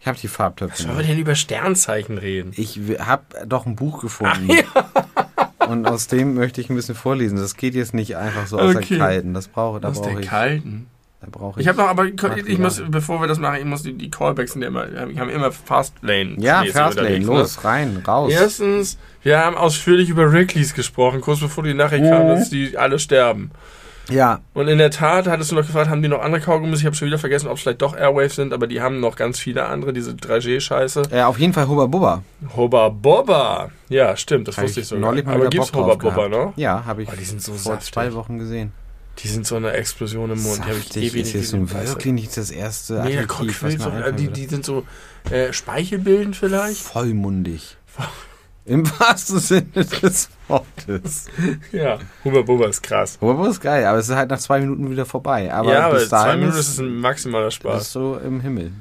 S2: Ich habe die Farbtöpfe
S1: Sollen
S2: noch.
S1: wir denn über Sternzeichen reden?
S2: Ich habe doch ein Buch gefunden. Und aus dem möchte ich ein bisschen vorlesen. Das geht jetzt nicht einfach so aus
S1: Okay.
S2: der Kalten. Das brauche, da
S1: Aus der
S2: ich,
S1: kalten.
S2: da brauche ich.
S1: Ich habe noch, aber ich muss, bevor wir das machen, ich muss die, die Callbacks sind ja immer, wir haben immer Fastlane.
S2: ja, Fastlane,
S1: ne?
S2: los, rein, raus.
S1: Erstens, wir haben ausführlich über Rickleys gesprochen, kurz bevor die Nachricht kam,
S2: Mhm.
S1: dass die alle sterben.
S2: Ja,
S1: Und in der Tat hattest du noch gefragt, haben die noch andere Kaugummis? Ich habe schon wieder vergessen, ob es vielleicht doch Airwaves sind, aber die haben noch ganz viele andere, diese 3G-Scheiße.
S2: äh, auf jeden Fall Hubba Bubba.
S1: Hoba Boba. Ja, stimmt, das
S2: Hab
S1: wusste ich sogar.
S2: neulich mal
S1: aber gibt's
S2: Bock
S1: Hoba
S2: gehabt.
S1: noch?
S2: Ja, habe ich
S1: Oh, die sind so
S2: vor
S1: saftig.
S2: zwei Wochen gesehen.
S1: Die sind so eine Explosion im Mund. Die habe ich
S2: Saftig
S1: ewig
S2: ist jetzt nun
S1: gesehen.
S2: wirklich nicht das erste
S1: Nee,
S2: Adjektiv, was
S1: Cockfield,
S2: mir
S1: so,
S2: einfallen
S1: die, die sind so äh, speichelbildend vielleicht.
S2: vollmundig. Im wahrsten Sinne des Wortes.
S1: Ja, Huba Buba ist krass.
S2: Hubba ist geil, aber es ist halt nach zwei Minuten wieder vorbei. Aber
S1: ja, aber zwei Minuten
S2: ist,
S1: ist ein maximaler
S2: ist
S1: Spaß.
S2: so im Himmel.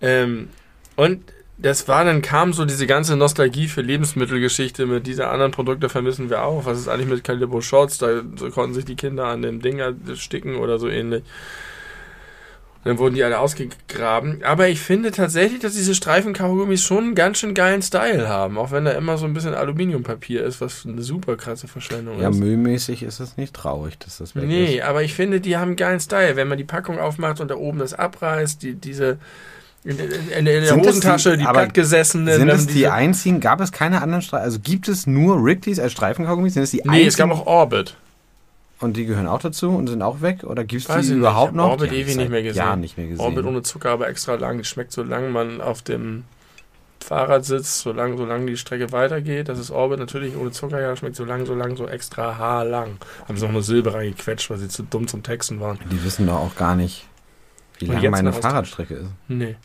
S1: Ähm, und das war, dann kam so diese ganze Nostalgie für Lebensmittelgeschichte mit dieser anderen Produkte vermissen wir auch. Was ist eigentlich mit Calibro Shots? Da so konnten sich die Kinder an dem Ding sticken oder so ähnlich. Dann wurden die alle ausgegraben. Aber ich finde tatsächlich, dass diese Streifen-Kaugummis schon einen ganz schön geilen Style haben. Auch wenn da immer so ein bisschen Aluminiumpapier ist, was eine super krasse Verschwendung
S2: Ja,
S1: ist.
S2: müllmäßig ist es nicht traurig, dass das weg
S1: Nee,
S2: ist.
S1: aber ich finde, die haben einen geilen Style. Wenn man die Packung aufmacht und da oben das abreißt, die, diese in, in, in der
S2: das
S1: Hosentasche,
S2: die-
S1: die,
S2: aber
S1: plattgesessenen.
S2: Sind es
S1: man
S2: die einzigen, gab es keine anderen Streifen? Also gibt es nur Wrigley's als Streifenkaugummis? Sind es die
S1: Nee, es
S2: einzigen?
S1: gab auch Orbit.
S2: Und die gehören auch dazu und sind auch weg? Oder gibt es die überhaupt noch?
S1: Orbit ewig nicht mehr gesehen.
S2: Jahren nicht mehr gesehen.
S1: Orbit ohne Zucker, aber extra lang. Die schmeckt so lang man auf dem Fahrrad sitzt, solange solange die Strecke weitergeht. Das ist Orbit natürlich ohne Zucker, ja, schmeckt so lang, so lang, so extra haarlang. Haben sie noch eine Silbe reingequetscht, weil sie zu dumm zum Texten waren.
S2: die wissen doch auch gar nicht, wie
S1: Und
S2: lang meine Fahrradstrecke ist.
S1: Nee.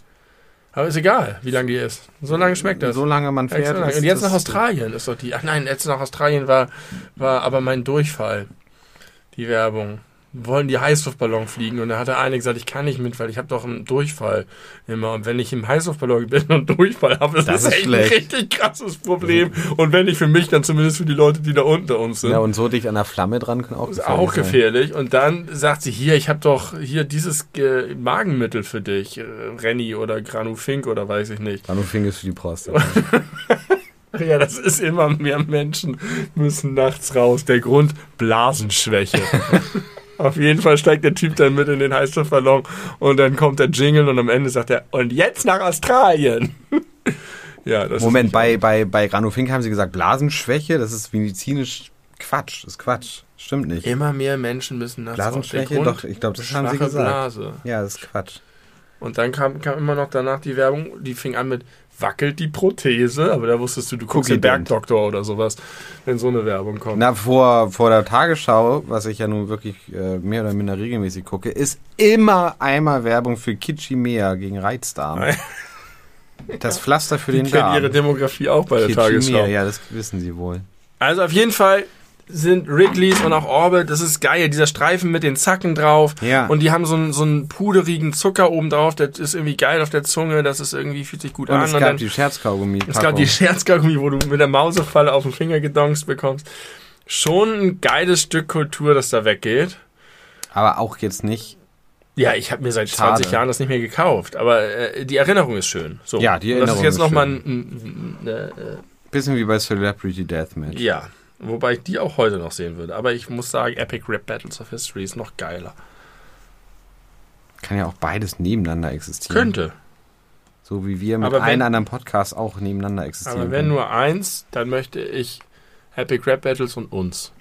S1: Aber ist egal, wie lang die ist. So lange schmeckt das.
S2: Solange man fährt.
S1: Und jetzt nach Australien ist doch die. Ach nein, jetzt nach Australien war, war aber mein Durchfall. Die Werbung. Wollen die Heißluftballon fliegen und da hat der eine gesagt, ich kann nicht mit, weil ich habe doch einen Durchfall immer. Und wenn ich im Heißluftballon bin und Durchfall habe, das,
S2: Das
S1: ist
S2: ist
S1: echt
S2: schlecht.
S1: ein richtig krasses Problem. Und wenn nicht für mich, dann zumindest für die Leute, die da unter uns sind.
S2: Ja, und so dicht an der Flamme dran kann auch
S1: ist
S2: gefährlich
S1: auch
S2: sein.
S1: gefährlich. Und dann sagt sie, hier, ich habe doch hier dieses äh, Magenmittel für dich, äh, Renny oder Granufink oder weiß ich nicht.
S2: Dann Finger für die Prostata.
S1: Ja, das ist immer mehr Menschen müssen nachts raus. Der Grund Blasenschwäche. Auf jeden Fall steigt der Typ dann mit in den Heißluftballon und dann kommt der Jingle und am Ende sagt er, und jetzt nach Australien. ja, das
S2: Moment,
S1: ist
S2: bei, bei, bei Granufink haben sie gesagt, Blasenschwäche, das ist medizinisch Quatsch. Das ist Quatsch. Stimmt nicht.
S1: immer mehr Menschen müssen nachts
S2: Blasenschwäche?
S1: Grund,
S2: Doch, ich glaube, das haben sie gesagt.
S1: Blase.
S2: Ja, das ist Quatsch.
S1: Und dann kam, kam immer noch danach die Werbung, die fing an mit wackelt die Prothese, aber da wusstest du, du guckst den Bergdoktor oder sowas, wenn so eine Werbung kommt.
S2: Na, vor, vor der Tagesschau, was ich ja nun wirklich äh, mehr oder minder regelmäßig gucke, ist immer einmal Werbung für Kitschimea gegen Reizdarm. Das Pflaster für
S1: die
S2: den
S1: kennen ihre
S2: Darm.
S1: Demografie auch bei der
S2: Kitschimea,
S1: Tagesschau.
S2: ja, das wissen sie wohl.
S1: Also auf jeden Fall sind Wrigley's und auch Orbit, das ist geil, dieser Streifen mit den Zacken drauf.
S2: Ja.
S1: Und die haben so einen, so einen puderigen Zucker oben drauf, der ist irgendwie geil auf der Zunge, das ist irgendwie, fühlt sich gut
S2: Und
S1: an.
S2: es
S1: und
S2: gab
S1: dann,
S2: die Scherzkaugummi.
S1: es gab die Scherzkaugummi, wo du mit der Mausefalle auf den Finger gedonst bekommst. Schon ein geiles Stück Kultur, das da weggeht.
S2: Aber auch jetzt nicht.
S1: Ja, ich habe mir seit
S2: Schade.
S1: 20 Jahren das nicht mehr gekauft, aber äh, die Erinnerung ist schön. So.
S2: Ja, die
S1: Und Das ist
S2: Erinnerung
S1: jetzt nochmal
S2: schön.
S1: ein, ein, ein, äh,
S2: Bisschen wie bei Celebrity Deathmatch.
S1: Ja, wobei ich die auch heute noch sehen würde. Aber ich muss sagen, Epic Rap Battles of History ist noch geiler.
S2: Kann ja auch beides nebeneinander existieren.
S1: Könnte.
S2: So wie wir mit
S1: wenn-
S2: allen anderen Podcasts auch nebeneinander existieren.
S1: Aber wenn
S2: können.
S1: nur eins, dann möchte ich Epic Rap Battles und uns.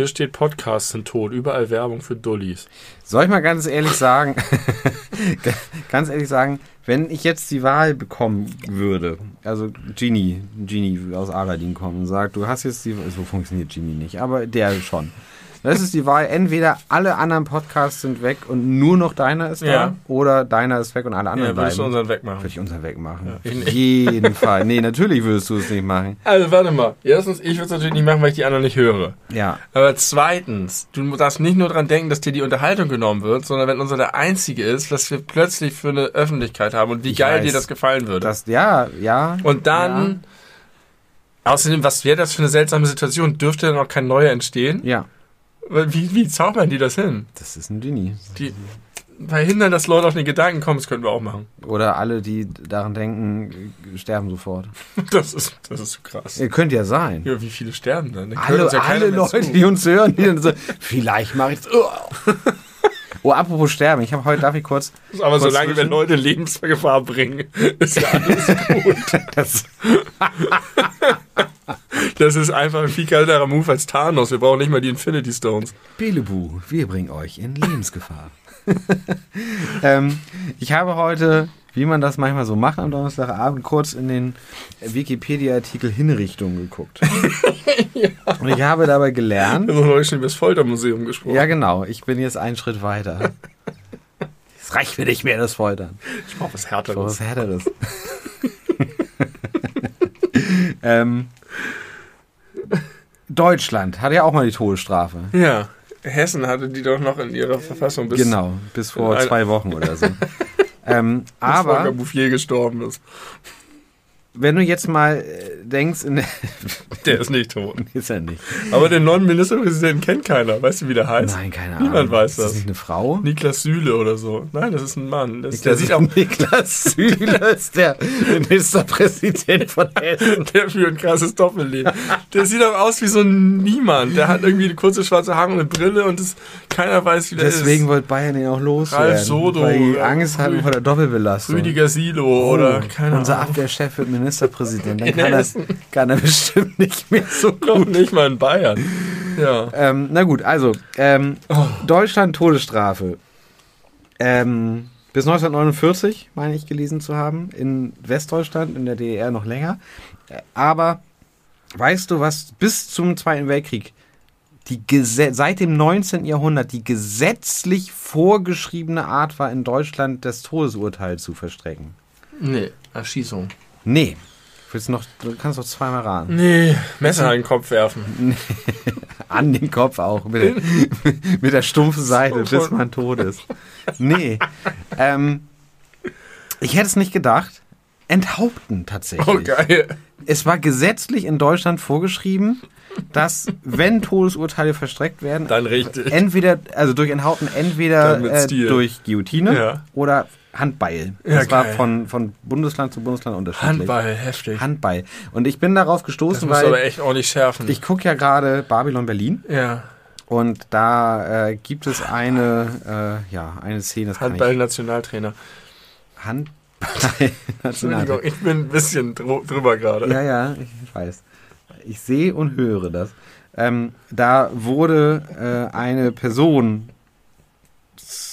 S1: Hier steht Podcasts sind tot, überall Werbung für Dullis.
S2: Soll ich mal ganz ehrlich sagen, ganz ehrlich sagen, wenn ich jetzt die Wahl bekommen würde, also Genie, Genie aus Aladdin kommt und sagt, du hast jetzt die, so funktioniert Genie nicht, aber der schon. Das ist die Wahl, entweder alle anderen Podcasts sind weg und nur noch deiner ist da,
S1: Ja.
S2: oder deiner ist weg und alle anderen
S1: Ja, würdest du
S2: bleiben.
S1: unseren
S2: Würde
S1: wegmachen.
S2: ich unseren wegmachen.
S1: Ja,
S2: Auf jeden Fall. Nee, natürlich würdest du es nicht machen.
S1: Also warte mal. Erstens, ich würde es natürlich nicht machen, weil ich die anderen nicht höre.
S2: Ja.
S1: Aber zweitens, du darfst nicht nur dran denken, dass dir die Unterhaltung genommen wird, sondern wenn unser der einzige ist, was wir plötzlich für eine Öffentlichkeit haben und wie
S2: Ich
S1: geil
S2: weiß.
S1: dir das gefallen würde.
S2: Das, ja, ja.
S1: und dann, außerdem, was wäre das für eine seltsame Situation? Dürfte dann auch kein neuer entstehen?
S2: Ja.
S1: Wie, wie zaubern die das hin?
S2: Das ist ein Genie.
S1: Die verhindern, dass Leute auf den Gedanken kommen, das könnten wir auch machen.
S2: Oder alle, die daran denken, sterben sofort.
S1: Das ist, das ist so krass.
S2: Ihr könnt ja sein.
S1: Ja, wie viele sterben dann? dann
S2: Alle,
S1: ja
S2: alle Leute,
S1: zu.
S2: die uns hören, die dann so, vielleicht mache ich Oh, apropos sterben, ich habe heute, darf ich kurz,
S1: Aber
S2: kurz
S1: solange wir
S2: zwischen-
S1: Leute in Lebensgefahr bringen, ist ja alles gut.
S2: das,
S1: Das ist einfach ein viel kälterer Move als Thanos. Wir brauchen nicht mal die Infinity Stones.
S2: Belebu, wir bringen euch in Lebensgefahr. ähm, ich habe heute, wie man das manchmal so macht am Donnerstagabend, kurz in den Wikipedia-Artikel Hinrichtung geguckt. Und ich habe dabei gelernt,
S1: Wir haben neulich schon über das Foltermuseum gesprochen.
S2: ja genau, ich bin jetzt einen Schritt weiter. Es reicht mir nicht mehr, das Foltern.
S1: ich brauche was Härteres.
S2: was Härteres. ähm, Deutschland hat ja auch mal die Todesstrafe.
S1: Ja. Hessen hatte die doch noch in ihrer Verfassung bis,
S2: genau, bis vor zwei Wochen oder so. ähm,
S1: bis Volker Bouffier gestorben ist.
S2: Wenn du jetzt mal äh, denkst,
S1: Der ist nicht tot.
S2: ist er nicht.
S1: Aber den neuen Ministerpräsidenten kennt keiner. Weißt du, wie der heißt?
S2: Nein, keine Ahnung.
S1: Niemand weiß
S2: ist das.
S1: das.
S2: nicht eine Frau?
S1: Niklas Süle oder so. Nein, das ist ein Mann. Das, der sieht auch,
S2: Niklas Süle ist der Ministerpräsident von Hessen.
S1: der führt ein krasses Doppelleben. Der sieht auch aus wie so ein Niemand. Der hat irgendwie kurze schwarze Haare und eine Brille und das, keiner weiß, wie der
S2: Deswegen
S1: ist.
S2: wollte Bayern ihn auch loswerden.
S1: Ralf Sodo,
S2: weil die Angst hatten
S1: Rü-
S2: vor der Doppelbelastung.
S1: Rüdiger Silo oder keine
S2: Unser
S1: Ahnung.
S2: Abwehrchef wird Ministerpräsident. Dann kann er, kann er bestimmt nicht mehr so gut.
S1: nicht mal in Bayern. Ja.
S2: Ähm, na gut, also ähm,
S1: Oh.
S2: Deutschland Todesstrafe. Ähm, bis 1949, meine ich gelesen zu haben, in Westdeutschland, in der DDR noch länger. Äh, Aber weißt du, was bis zum Zweiten Weltkrieg die seit dem 19. Jahrhundert die gesetzlich vorgeschriebene Art war, in Deutschland das Todesurteil zu verstrecken?
S1: Nee, Erschießung.
S2: Nee. Willst du noch, du kannst doch zweimal raten.
S1: Nee, Messer in den Kopf werfen.
S2: An den Kopf auch, mit der, mit der stumpfen Seite,
S1: So
S2: bis man tot ist. Nee. ähm, ich hätte es nicht gedacht. Enthaupten tatsächlich.
S1: Oh, geil.
S2: Es war gesetzlich in Deutschland vorgeschrieben, dass, wenn Todesurteile verstreckt werden,
S1: Dann richtig.
S2: entweder, also durch Enthaupten, entweder äh, durch Guillotine
S1: Ja.
S2: oder Handbeil.
S1: Ja,
S2: Das war
S1: geil.
S2: von, von Bundesland zu Bundesland unterschiedlich.
S1: Handball, heftig.
S2: Handbeil. Und ich bin darauf
S1: Das
S2: gestoßen,
S1: musst du aber
S2: weil
S1: echt ordentlich schärfen.
S2: ich gucke ja gerade Babylon Berlin.
S1: ja,
S2: Und da äh, gibt es eine, äh, ja, eine Szene, das
S1: Handball-Nationaltrainer.
S2: ich. Handball.
S1: Entschuldigung, ich bin ein bisschen dr drüber gerade.
S2: ja, ja, ich weiß. Ich sehe und höre das. Ähm, da wurde äh, eine Person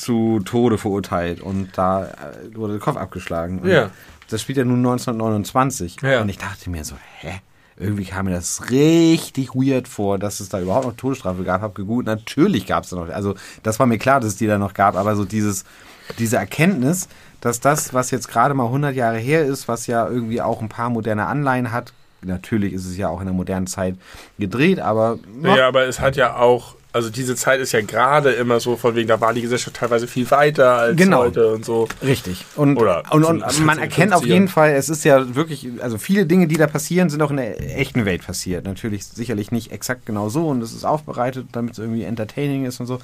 S2: zu Tode verurteilt und da äh, wurde der Kopf abgeschlagen. Und
S1: Ja.
S2: Das spielt ja nun 1929.
S1: Ja.
S2: Und ich dachte mir so, hä? Irgendwie kam mir das richtig weird vor, dass es da überhaupt noch Todesstrafe gab. Hab gegoogelt, natürlich gab es da noch. Also das war mir klar, dass es die da noch gab, aber so dieses, diese Erkenntnis, dass das, was jetzt gerade mal 100 Jahre her ist, was ja irgendwie auch ein paar moderne Anleihen hat, natürlich ist es ja auch in der modernen Zeit gedreht, aber
S1: Ja, aber es hat ja auch, Also diese Zeit ist ja gerade immer so, von wegen, da war die Gesellschaft teilweise viel weiter als
S2: Genau.
S1: heute und so.
S2: Richtig. Und,
S1: Oder
S2: und, und man erkennt auf
S1: 50ern.
S2: jeden Fall, es ist ja wirklich, also viele Dinge, die da passieren, sind auch in der echten Welt passiert. Natürlich sicherlich nicht exakt genau so und es ist aufbereitet, damit es irgendwie entertaining ist und so.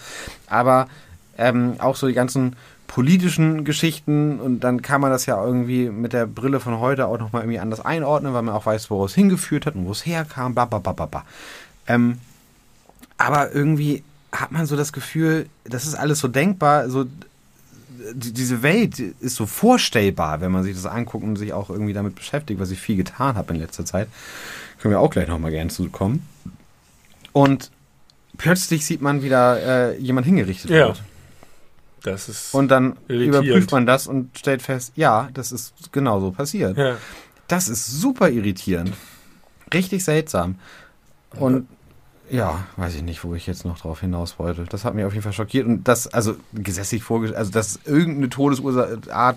S2: Aber ähm, auch so die ganzen politischen Geschichten und dann kann man das ja irgendwie mit der Brille von heute auch nochmal irgendwie anders einordnen, weil man auch weiß, wo es hingeführt hat und wo es herkam, bla bla bla bla bla. Ähm, aber irgendwie hat man so das Gefühl, das ist alles so denkbar, so die, diese Welt ist so vorstellbar, wenn man sich das anguckt und sich auch irgendwie damit beschäftigt, was ich viel getan habe in letzter Zeit. Können wir auch gleich nochmal gerne zukommen. Und plötzlich sieht man wieder äh, jemand hingerichtet
S1: Ja.
S2: wird.
S1: Das ist.
S2: Und dann
S1: Irritierend.
S2: überprüft man das und stellt fest, ja, das ist genau so passiert.
S1: ja.
S2: Das ist super irritierend. Richtig seltsam. Und ja, weiß ich nicht, wo ich jetzt noch drauf hinaus wollte. Das hat mich auf jeden Fall schockiert. Und das, also gesetzlich vorgeschrieben, also dass irgendeine Todesursache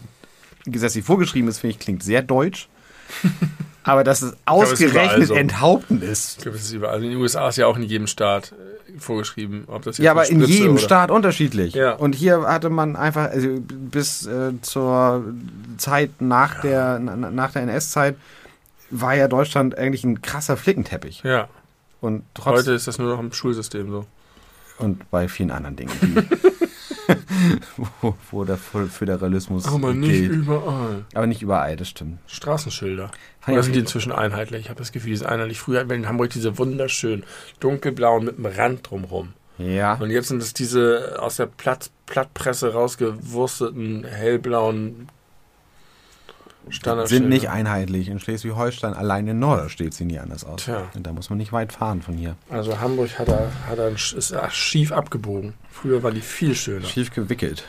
S2: gesetzlich vorgeschrieben ist, finde ich, klingt sehr deutsch. Aber dass es
S1: es
S2: ausgerechnet
S1: so.
S2: enthaupten ist.
S1: Ich glaube, es ist überall. Also in den USA ist ja auch in jedem Staat äh, vorgeschrieben, ob das jetzt
S2: Ja, aber
S1: eine
S2: in
S1: Spritze
S2: jedem
S1: oder-
S2: Staat unterschiedlich.
S1: Ja.
S2: Und hier hatte man einfach, also bis äh, zur Zeit nach der, na, nach der NS-Zeit war ja Deutschland eigentlich ein krasser Flickenteppich.
S1: Ja.
S2: Und trotzdem.
S1: Heute ist das nur noch im Schulsystem so.
S2: und bei vielen anderen Dingen, wo, wo der Föder- Föderalismus
S1: Aber nicht
S2: gilt.
S1: überall.
S2: Aber nicht überall, das stimmt.
S1: Straßenschilder. Oder sind die inzwischen einheitlich? Ich habe das Gefühl, die sind einheitlich. Früher hatten wir in Hamburg diese wunderschönen dunkelblauen mit einem Rand drumrum.
S2: Ja,
S1: Und jetzt sind es diese aus der Platt, Plattpresse rausgewursteten hellblauen.
S2: Sind nicht einheitlich. In Schleswig-Holstein allein in Nord steht sie nie anders aus.
S1: Tja.
S2: Und da muss man nicht weit fahren von hier.
S1: Also Hamburg hat er, hat er ist schief abgebogen. Früher war die viel schöner.
S2: Schief gewickelt.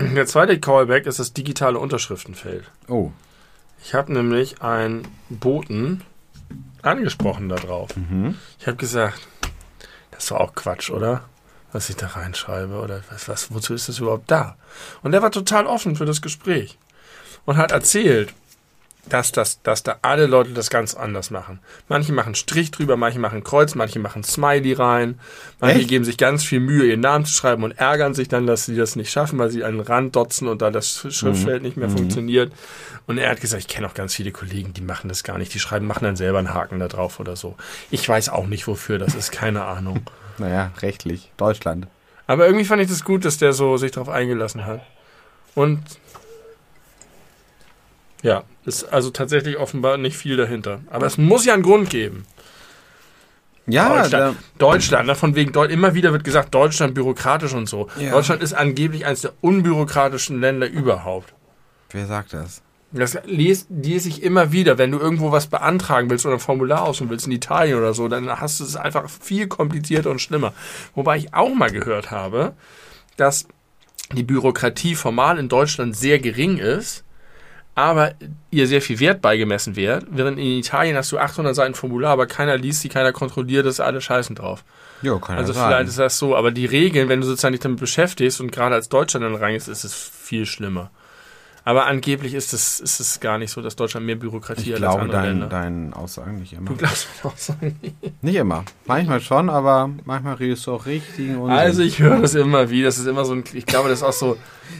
S1: Der zweite Callback ist das digitale Unterschriftenfeld.
S2: Oh.
S1: Ich habe nämlich einen Boten angesprochen darauf.
S2: Mhm.
S1: Ich habe gesagt, das ist doch auch Quatsch, oder? Was ich da reinschreibe oder was, was, wozu ist das überhaupt da? Und der war total offen für das Gespräch und hat erzählt, dass, das, dass da alle Leute das ganz anders machen. Manche machen Strich drüber, manche machen Kreuz, manche machen Smiley rein, manche
S2: Echt?
S1: geben sich ganz viel Mühe, ihren Namen zu schreiben und ärgern sich dann, dass sie das nicht schaffen, weil sie einen Rand dotzen und da das Schriftfeld nicht mehr funktioniert. Und er hat gesagt, ich kenne auch ganz viele Kollegen, die machen das gar nicht. Die schreiben, machen dann selber einen Haken da drauf oder so. Ich weiß auch nicht, wofür das ist, keine Ahnung.
S2: Naja, rechtlich. Deutschland.
S1: Aber irgendwie fand ich das gut, dass der so sich darauf eingelassen hat. Und ja, ist also tatsächlich offenbar nicht viel dahinter. Aber es muss ja einen Grund geben.
S2: Ja,
S1: Deutschland, Deutschland ne, von wegen, Deu immer wieder wird gesagt, Deutschland bürokratisch und so.
S2: Ja.
S1: Deutschland ist angeblich eines der unbürokratischen Länder überhaupt.
S2: wer sagt das?
S1: Das lese lese ich immer wieder, wenn du irgendwo was beantragen willst oder ein Formular ausfüllen willst in Italien oder so, dann hast du es einfach viel komplizierter und schlimmer. Wobei ich auch mal gehört habe, dass die Bürokratie formal in Deutschland sehr gering ist, aber ihr sehr viel Wert beigemessen wird, während in Italien hast du 800 Seiten Formular, aber keiner liest sie, keiner kontrolliert es, alle scheißen drauf.
S2: Jo, kann
S1: Also
S2: ja sein.
S1: vielleicht ist das so, aber die Regeln, wenn du sozusagen dich damit beschäftigst und gerade als Deutschland dann reingehst, ist es viel schlimmer. Aber angeblich ist es, ist es gar nicht so, dass Deutschland mehr Bürokratie
S2: ich
S1: hat als
S2: glaube
S1: andere
S2: deinen,
S1: Länder.
S2: deinen Aussagen nicht immer.
S1: Du glaubst mir auch sagen.
S2: Nicht immer. Manchmal schon, aber manchmal redest du auch Unsinn.
S1: Also ich höre das immer wieder. Das ist immer so ein, ich glaube, das ist auch so.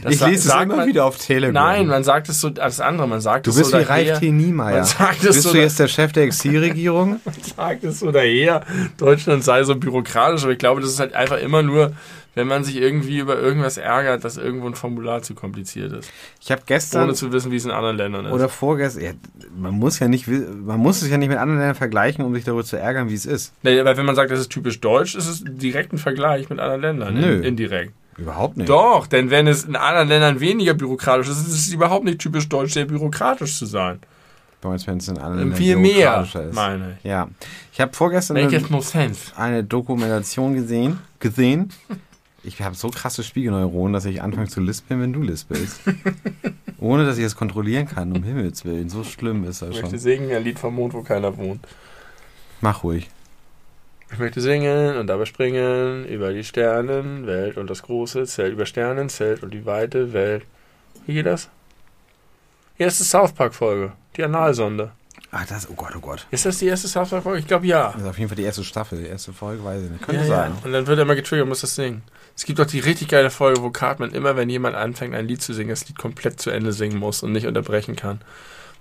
S2: Ich lese es immer
S1: man,
S2: wieder auf Telegram.
S1: Nein, man sagt es so als andere. Man sagt
S2: Du
S1: es
S2: bist
S1: so
S2: wie
S1: daher.
S2: T. Niemeyer.
S1: Man sagt es
S2: Bist
S1: so
S2: du jetzt der Chef der Exilregierung?
S1: sagt es so daher, Deutschland sei so bürokratisch, aber ich glaube, das ist halt einfach immer nur, wenn man sich irgendwie über irgendwas ärgert, dass irgendwo ein Formular zu kompliziert ist.
S2: Ich habe gestern
S1: Ohne zu wissen, wie es in anderen Ländern ist.
S2: oder vorgestern, ja, man muss ja nicht, man muss es ja nicht mit anderen Ländern vergleichen, um sich darüber zu ärgern, wie es ist.
S1: Nee, weil wenn man sagt, das ist typisch deutsch, ist es direkt ein Vergleich mit anderen Ländern.
S2: Nö.
S1: In, indirekt.
S2: Überhaupt nicht.
S1: Doch, denn wenn es in anderen Ländern weniger bürokratisch ist, ist es überhaupt nicht typisch deutsch, sehr bürokratisch zu sein.
S2: Bei uns, wenn es in anderen Ländern
S1: Viel mehr,
S2: bürokratischer ist.
S1: meine ich.
S2: Ja. Ich habe vorgestern eine, eine Dokumentation gesehen, gesehen. Ich habe so krasse Spiegelneuronen, dass ich anfange zu lispeln, wenn du lispelst. Ohne, dass ich es kontrollieren kann, um Himmels Willen. So schlimm ist das
S1: Ich möchte
S2: schon.
S1: singen, ein Lied vom Mond, wo keiner wohnt.
S2: Mach ruhig.
S1: Ich möchte singen und dabei springen über die Sternenwelt und das große Zelt, über Sternenzelt und die weite Welt. Wie geht das? Erste South Park Folge, die Analsonde.
S2: Ah, das, oh Gott, oh Gott.
S1: Ist das die erste South Park Folge? Ich glaube ja.
S2: Das ist auf jeden Fall die erste Staffel, die erste Folge, weiß ich nicht. Könnte
S1: ja,
S2: sein.
S1: Ja. Und dann wird er immer getriggert und muss das singen. Es gibt auch die richtig geile Folge, wo Cartman immer, wenn jemand anfängt, ein Lied zu singen, das Lied komplett zu Ende singen muss und nicht unterbrechen kann.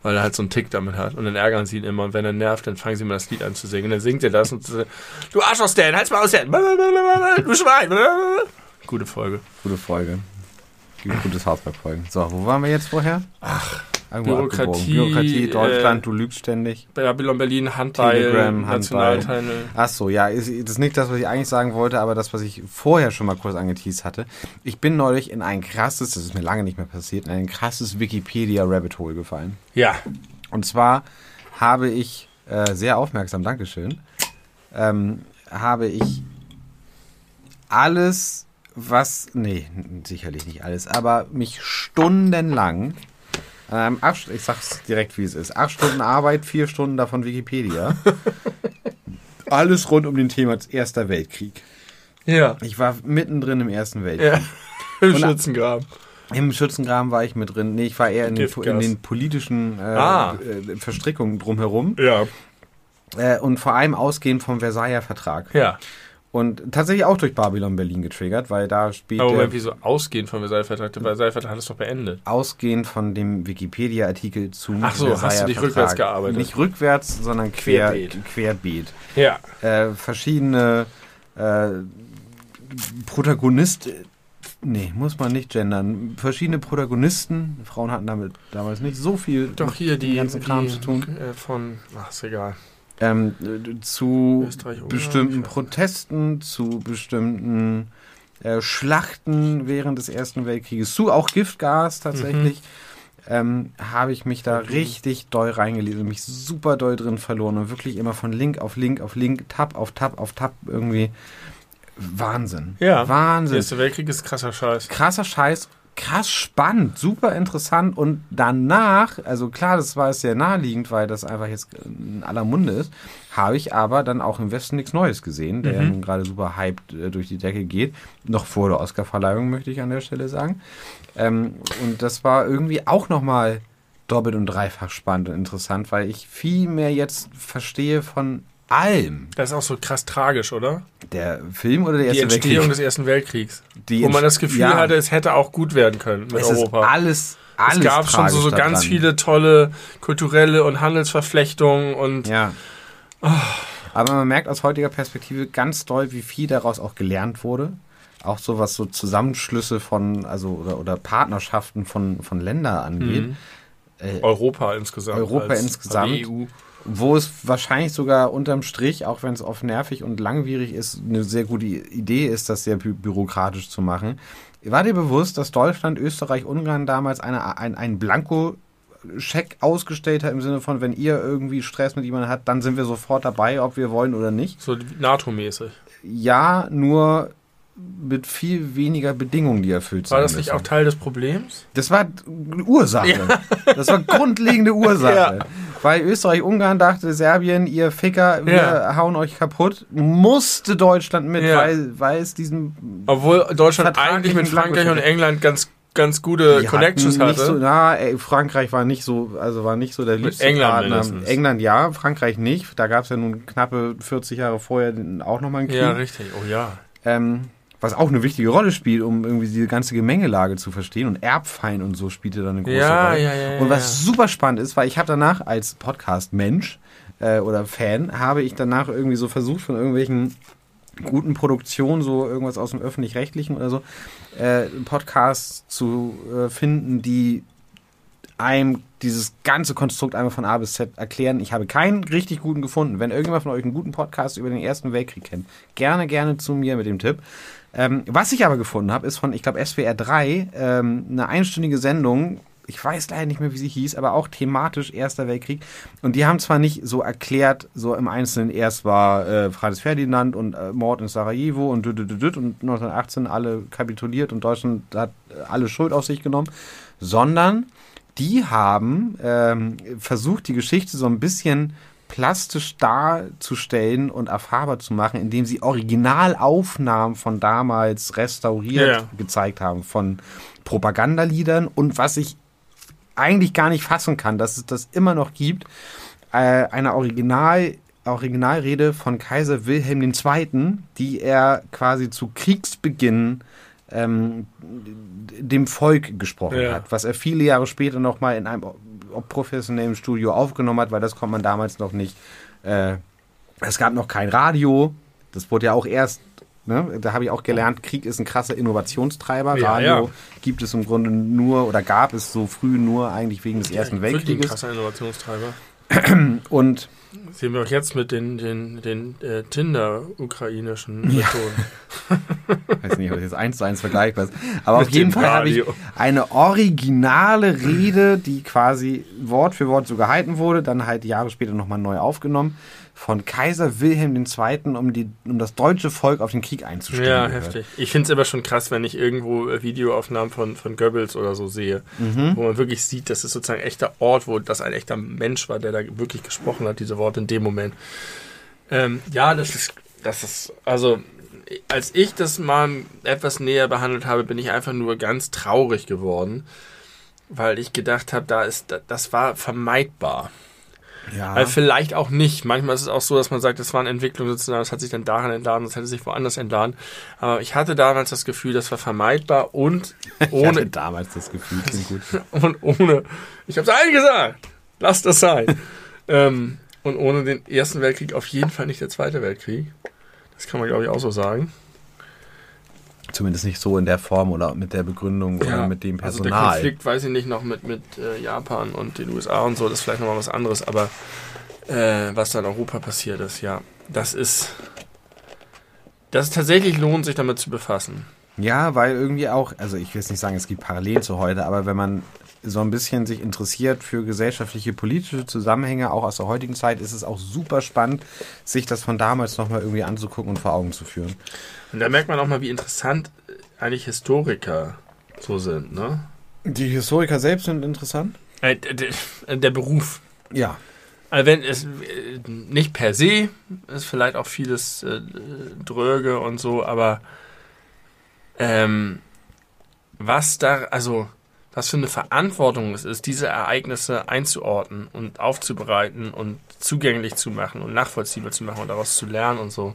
S1: Weil er halt so einen Tick damit hat. Und dann ärgern sie ihn immer. Und wenn er nervt, dann fangen sie immer das Lied an zu singen. Und dann singt er das und so, du Arschloch, Stan, halt's mal aus, Stan. Du Schwein. Gute Folge.
S2: Gute Folge. Gute South Park Folgen. So, wo waren wir jetzt vorher?
S1: Ach,
S2: Irgendwo
S1: Bürokratie.
S2: Bürokratie, Deutschland,
S1: äh,
S2: du lügst ständig.
S1: Babylon Berlin, Handball,
S2: Telegram, Handball.
S1: Nationalteile.
S2: Ach so, ja, ist, das ist nicht das, was ich eigentlich sagen wollte, aber das, was ich vorher schon mal kurz angeteased hatte. Ich bin neulich in ein krasses, das ist mir lange nicht mehr passiert, in ein krasses Wikipedia-Rabbit Hole gefallen.
S1: Ja.
S2: Und zwar habe ich, äh, sehr aufmerksam, Dankeschön, ähm, habe ich alles, was, nee, sicherlich nicht alles, aber mich stundenlang einem acht, ich sag's direkt, wie es ist, acht Stunden Arbeit, vier Stunden davon Wikipedia. alles rund um den Thema Erster Weltkrieg.
S1: Ja.
S2: Ich war mittendrin im Ersten Weltkrieg.
S1: Ja. Im
S2: Und-
S1: Schützengraben.
S2: Im Schützengraben war ich mit drin. Nee, ich war eher in den, in den politischen äh,
S1: Ah.
S2: äh, Verstrickungen drumherum.
S1: Ja.
S2: Äh, und vor allem ausgehend vom Versailler Vertrag.
S1: Ja.
S2: Und tatsächlich auch durch Babylon Berlin getriggert, weil da spielt
S1: Aber Moment, wieso ausgehend vom Versailles-Vertrag? Der Versailles-Vertrag hat es doch beendet.
S2: ausgehend von dem Wikipedia-Artikel zum
S1: Ach so, hast du dich
S2: Vertrag.
S1: rückwärts gearbeitet?
S2: Nicht rückwärts, sondern quer,
S1: Querbeet.
S2: querbeet.
S1: Ja.
S2: Äh, verschiedene äh, Protagonist... Nee, muss man nicht gendern. Verschiedene Protagonisten, Frauen hatten damit damals nicht so viel
S1: Doch hier die,
S2: ganzen
S1: die
S2: Kram zu tun.
S1: Äh, von, ach, ist egal.
S2: Ähm, äh, zu bestimmten. Protesten, zu bestimmten äh, Schlachten während des Ersten Weltkrieges, zu auch Giftgas tatsächlich,
S1: Mhm.
S2: ähm, habe ich mich da richtig doll reingelesen und mich super doll drin verloren und wirklich immer von Link auf Link auf Link, Tab auf Tab auf Tab irgendwie. Wahnsinn.
S1: Ja. Der
S2: Wahnsinn.
S1: Erste Weltkrieg ist krasser Scheiß.
S2: Krasser Scheiß, krass spannend, super interessant und danach, also klar, das war es sehr naheliegend, weil das einfach jetzt in aller Munde ist, habe ich aber dann auch im Westen nichts Neues gesehen, der
S1: Mhm.
S2: nun gerade super hyped äh, durch die Decke geht, noch vor der Oscarverleihung möchte ich an der Stelle sagen. Ähm, und das war irgendwie auch nochmal doppelt und dreifach spannend und interessant, weil ich viel mehr jetzt verstehe von allem.
S1: Das ist auch so krass tragisch, oder?
S2: Der Film oder der
S1: Die
S2: Erste
S1: Entstehung
S2: Weltkrieg?
S1: des Ersten Weltkriegs.
S2: Die
S1: Wo man das Gefühl
S2: Ja.
S1: hatte, es hätte auch gut werden können mit
S2: es
S1: Europa.
S2: ist alles, alles
S1: es gab schon so, so ganz viele tolle kulturelle und Handelsverflechtungen und
S2: Ja. Aber man merkt aus heutiger Perspektive ganz doll, wie viel daraus auch gelernt wurde. Auch so was so Zusammenschlüsse von, also oder, oder Partnerschaften von, von Ländern angeht.
S1: Mhm.
S2: Äh,
S1: Europa insgesamt.
S2: Europa insgesamt.
S1: die EU.
S2: Wo es wahrscheinlich sogar unterm Strich, auch wenn es oft nervig und langwierig ist, eine sehr gute Idee ist, das sehr bü bürokratisch zu machen. War dir bewusst, dass Deutschland, Österreich, Ungarn damals eine, ein, ein Blanko-Scheck ausgestellt hat im Sinne von, wenn ihr irgendwie Stress mit jemandem habt, dann sind wir sofort dabei, ob wir wollen oder nicht?
S1: So NATO-mäßig.
S2: Ja, nur mit viel weniger Bedingungen, die erfüllt
S1: War
S2: sein
S1: das nicht auch Teil des Problems?
S2: Das war Ursache. Das war grundlegende Ursache.
S1: Ja.
S2: Weil Österreich-Ungarn dachte, Serbien, ihr Ficker, wir
S1: Ja.
S2: hauen euch kaputt, musste Deutschland mit,
S1: Ja.
S2: weil, weil es diesen
S1: Obwohl Deutschland
S2: Vertraglichen
S1: eigentlich mit Frankreich und. England ganz, ganz gute
S2: die
S1: Connections
S2: hatten nicht
S1: hatte.
S2: so, na, ey, Frankreich war nicht so, also war nicht so der liebste
S1: England
S2: Partner. England ja, Frankreich nicht. Da gab es ja nun knappe 40 Jahre vorher auch nochmal einen Krieg.
S1: ja, richtig. Oh ja.
S2: ähm, was auch eine wichtige Rolle spielt, um irgendwie diese ganze Gemengelage zu verstehen. Und Erbfeind und so spielte da eine große
S1: Ja,
S2: Rolle.
S1: ja, ja, ja,
S2: und was super spannend ist, weil ich habe danach als Podcast-Mensch äh, oder Fan, habe ich danach irgendwie so versucht von irgendwelchen guten Produktionen, so irgendwas aus dem Öffentlich-Rechtlichen oder so, äh, Podcasts zu äh, finden, die einem dieses ganze Konstrukt einmal von A bis Z erklären. Ich habe keinen richtig guten gefunden. Wenn irgendjemand von euch einen guten Podcast über den Ersten Weltkrieg kennt, gerne, gerne zu mir mit dem Tipp. Ähm, was ich aber gefunden habe, ist von, ich glaube, SWR 3 ähm, eine einstündige Sendung. Ich weiß leider nicht mehr, wie sie hieß, aber auch thematisch Erster Weltkrieg. Und die haben zwar nicht so erklärt, so im Einzelnen, erst war äh, Franz Ferdinand und äh, Mord in Sarajevo und und 1918 alle kapituliert und Deutschland hat äh, alle Schuld auf sich genommen, sondern die haben ähm, versucht, die Geschichte so ein bisschen plastisch darzustellen und erfahrbar zu machen, indem sie Originalaufnahmen von damals restauriert
S1: Ja,
S2: gezeigt haben, von Propagandaliedern und was ich eigentlich gar nicht fassen kann, dass es das immer noch gibt. äh, eine Original, Originalrede von Kaiser Wilhelm II., die er quasi zu Kriegsbeginn ähm, dem Volk gesprochen
S1: Ja.
S2: hat, was er viele Jahre später nochmal in einem professionellen Studio aufgenommen hat, weil das konnte man damals noch nicht. Äh, es gab noch kein Radio, das wurde ja auch erst. Ne, da habe ich auch gelernt, Krieg ist ein krasser Innovationstreiber.
S1: Ja,
S2: Radio
S1: ja.
S2: gibt es im Grunde nur oder gab es so früh nur eigentlich wegen des Ersten
S1: Wirklich ein
S2: Weltkrieges.
S1: krasser Innovationstreiber.
S2: Und
S1: Sehen wir auch jetzt mit den, den, den äh, Tinder-ukrainischen
S2: Ja.
S1: Methoden.
S2: weiß nicht, ob das jetzt eins zu eins vergleichbar ist. Aber
S1: Mit
S2: auf jeden Fall habe ich eine originale Rede, die quasi Wort für Wort so gehalten wurde, dann halt Jahre später nochmal neu aufgenommen, von Kaiser Wilhelm II., um, die, um das deutsche Volk auf den Krieg einzustellen.
S1: Ja, heftig. Ich finde es immer schon krass, wenn ich irgendwo äh, Videoaufnahmen von, von Goebbels oder so sehe,
S2: Mhm.
S1: wo man wirklich sieht, das ist sozusagen ein echter Ort, wo das ein echter Mensch war, der da wirklich gesprochen hat, diese Worte in dem Moment. Ähm, ja, das ist, das ist, also, als ich das mal etwas näher behandelt habe, bin ich einfach nur ganz traurig geworden, weil ich gedacht habe, da ist, das war vermeidbar.
S2: Ja.
S1: Weil vielleicht auch nicht. Manchmal ist es auch so, dass man sagt, das war eine Entwicklung sozusagen, das hat sich dann daran entladen, das hätte sich woanders entladen. Aber ich hatte damals das Gefühl, das war vermeidbar und
S2: ich hatte
S1: ohne,
S2: damals das Gefühl, klingt gut.
S1: und ohne, ich habe es allen gesagt, lasst das sein. ähm, und ohne den Ersten Weltkrieg auf jeden Fall nicht der Zweite Weltkrieg. Das kann man, glaube ich, auch so sagen.
S2: Zumindest nicht so in der Form oder mit der Begründung oder mit dem
S1: Also der
S2: Personal.
S1: Konflikt, weiß ich nicht, noch mit, mit äh, Japan und den USA und so, das ist vielleicht nochmal was anderes, aber äh, was da in Europa passiert ist, ja, das ist. Das ist tatsächlich lohnt, sich damit zu befassen.
S2: Ja, weil irgendwie auch, also ich will jetzt nicht sagen, es gibt Parallelen zu heute, aber wenn man so ein bisschen sich interessiert für gesellschaftliche, politische Zusammenhänge, auch aus der heutigen Zeit, ist es auch super spannend, sich das von damals nochmal irgendwie anzugucken und vor Augen zu führen.
S1: Und da merkt man auch mal, wie interessant äh, eigentlich Historiker so sind, ne?
S2: Die Historiker selbst sind interessant?
S1: Äh, d- d- der Beruf.
S2: Ja.
S1: Also wenn es äh, nicht per se ist vielleicht auch vieles äh, dröge und so, aber ähm, was da, also was für eine Verantwortung es ist, diese Ereignisse einzuordnen und aufzubereiten und zugänglich zu machen und nachvollziehbar zu machen und daraus zu lernen und so.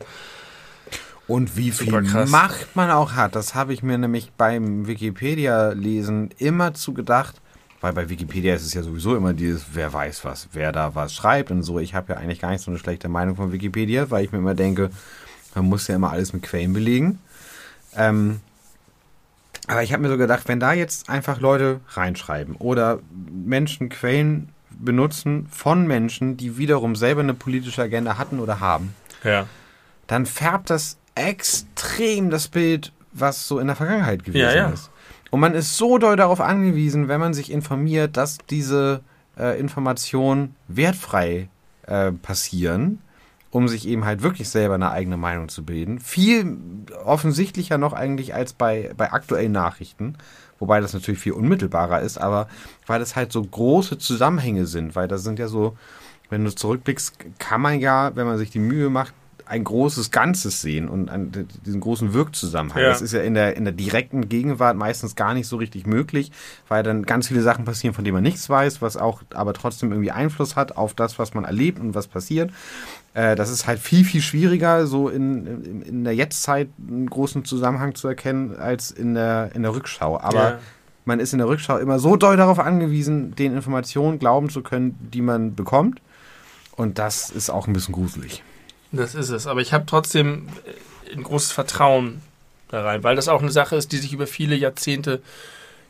S2: Und wie viel
S1: Super krass.
S2: Macht man auch hat, das habe ich mir nämlich beim Wikipedia-Lesen immer zu gedacht. Weil bei Wikipedia ist es ja sowieso immer dieses, wer weiß was, wer da was schreibt und so. Ich habe ja eigentlich gar nicht so eine schlechte Meinung von Wikipedia, weil ich mir immer denke, man muss ja immer alles mit Quellen belegen. Ähm, aber ich habe mir so gedacht, wenn da jetzt einfach Leute reinschreiben oder Menschen Quellen benutzen von Menschen, die wiederum selber eine politische Agenda hatten oder haben,
S1: Ja.
S2: dann färbt das extrem das Bild, was so in der Vergangenheit gewesen
S1: Ja, ja.
S2: ist. Und man ist so doll darauf angewiesen, wenn man sich informiert, dass diese äh, Informationen wertfrei äh, passieren, um sich eben halt wirklich selber eine eigene Meinung zu bilden. Viel offensichtlicher noch eigentlich als bei, bei aktuellen Nachrichten, wobei das natürlich viel unmittelbarer ist, aber weil das halt so große Zusammenhänge sind, weil das sind ja so, wenn du zurückblickst, kann man ja, wenn man sich die Mühe macht, ein großes Ganzes sehen und an, diesen großen Wirkzusammenhang.
S1: Ja.
S2: Das ist ja in der, in der direkten Gegenwart meistens gar nicht so richtig möglich, weil dann ganz viele Sachen passieren, von denen man nichts weiß, was auch aber trotzdem irgendwie Einfluss hat auf das, was man erlebt und was passiert. Äh, das ist halt viel, viel schwieriger, so in, in, in der Jetztzeit einen großen Zusammenhang zu erkennen, als in der, in der Rückschau. Aber
S1: Ja.
S2: man ist in der Rückschau immer so doll darauf angewiesen, den Informationen glauben zu können, die man bekommt. Und das ist auch ein bisschen gruselig.
S1: Das ist es. Aber ich habe trotzdem äh, ein großes Vertrauen da rein, weil das auch eine Sache ist, die sich über viele Jahrzehnte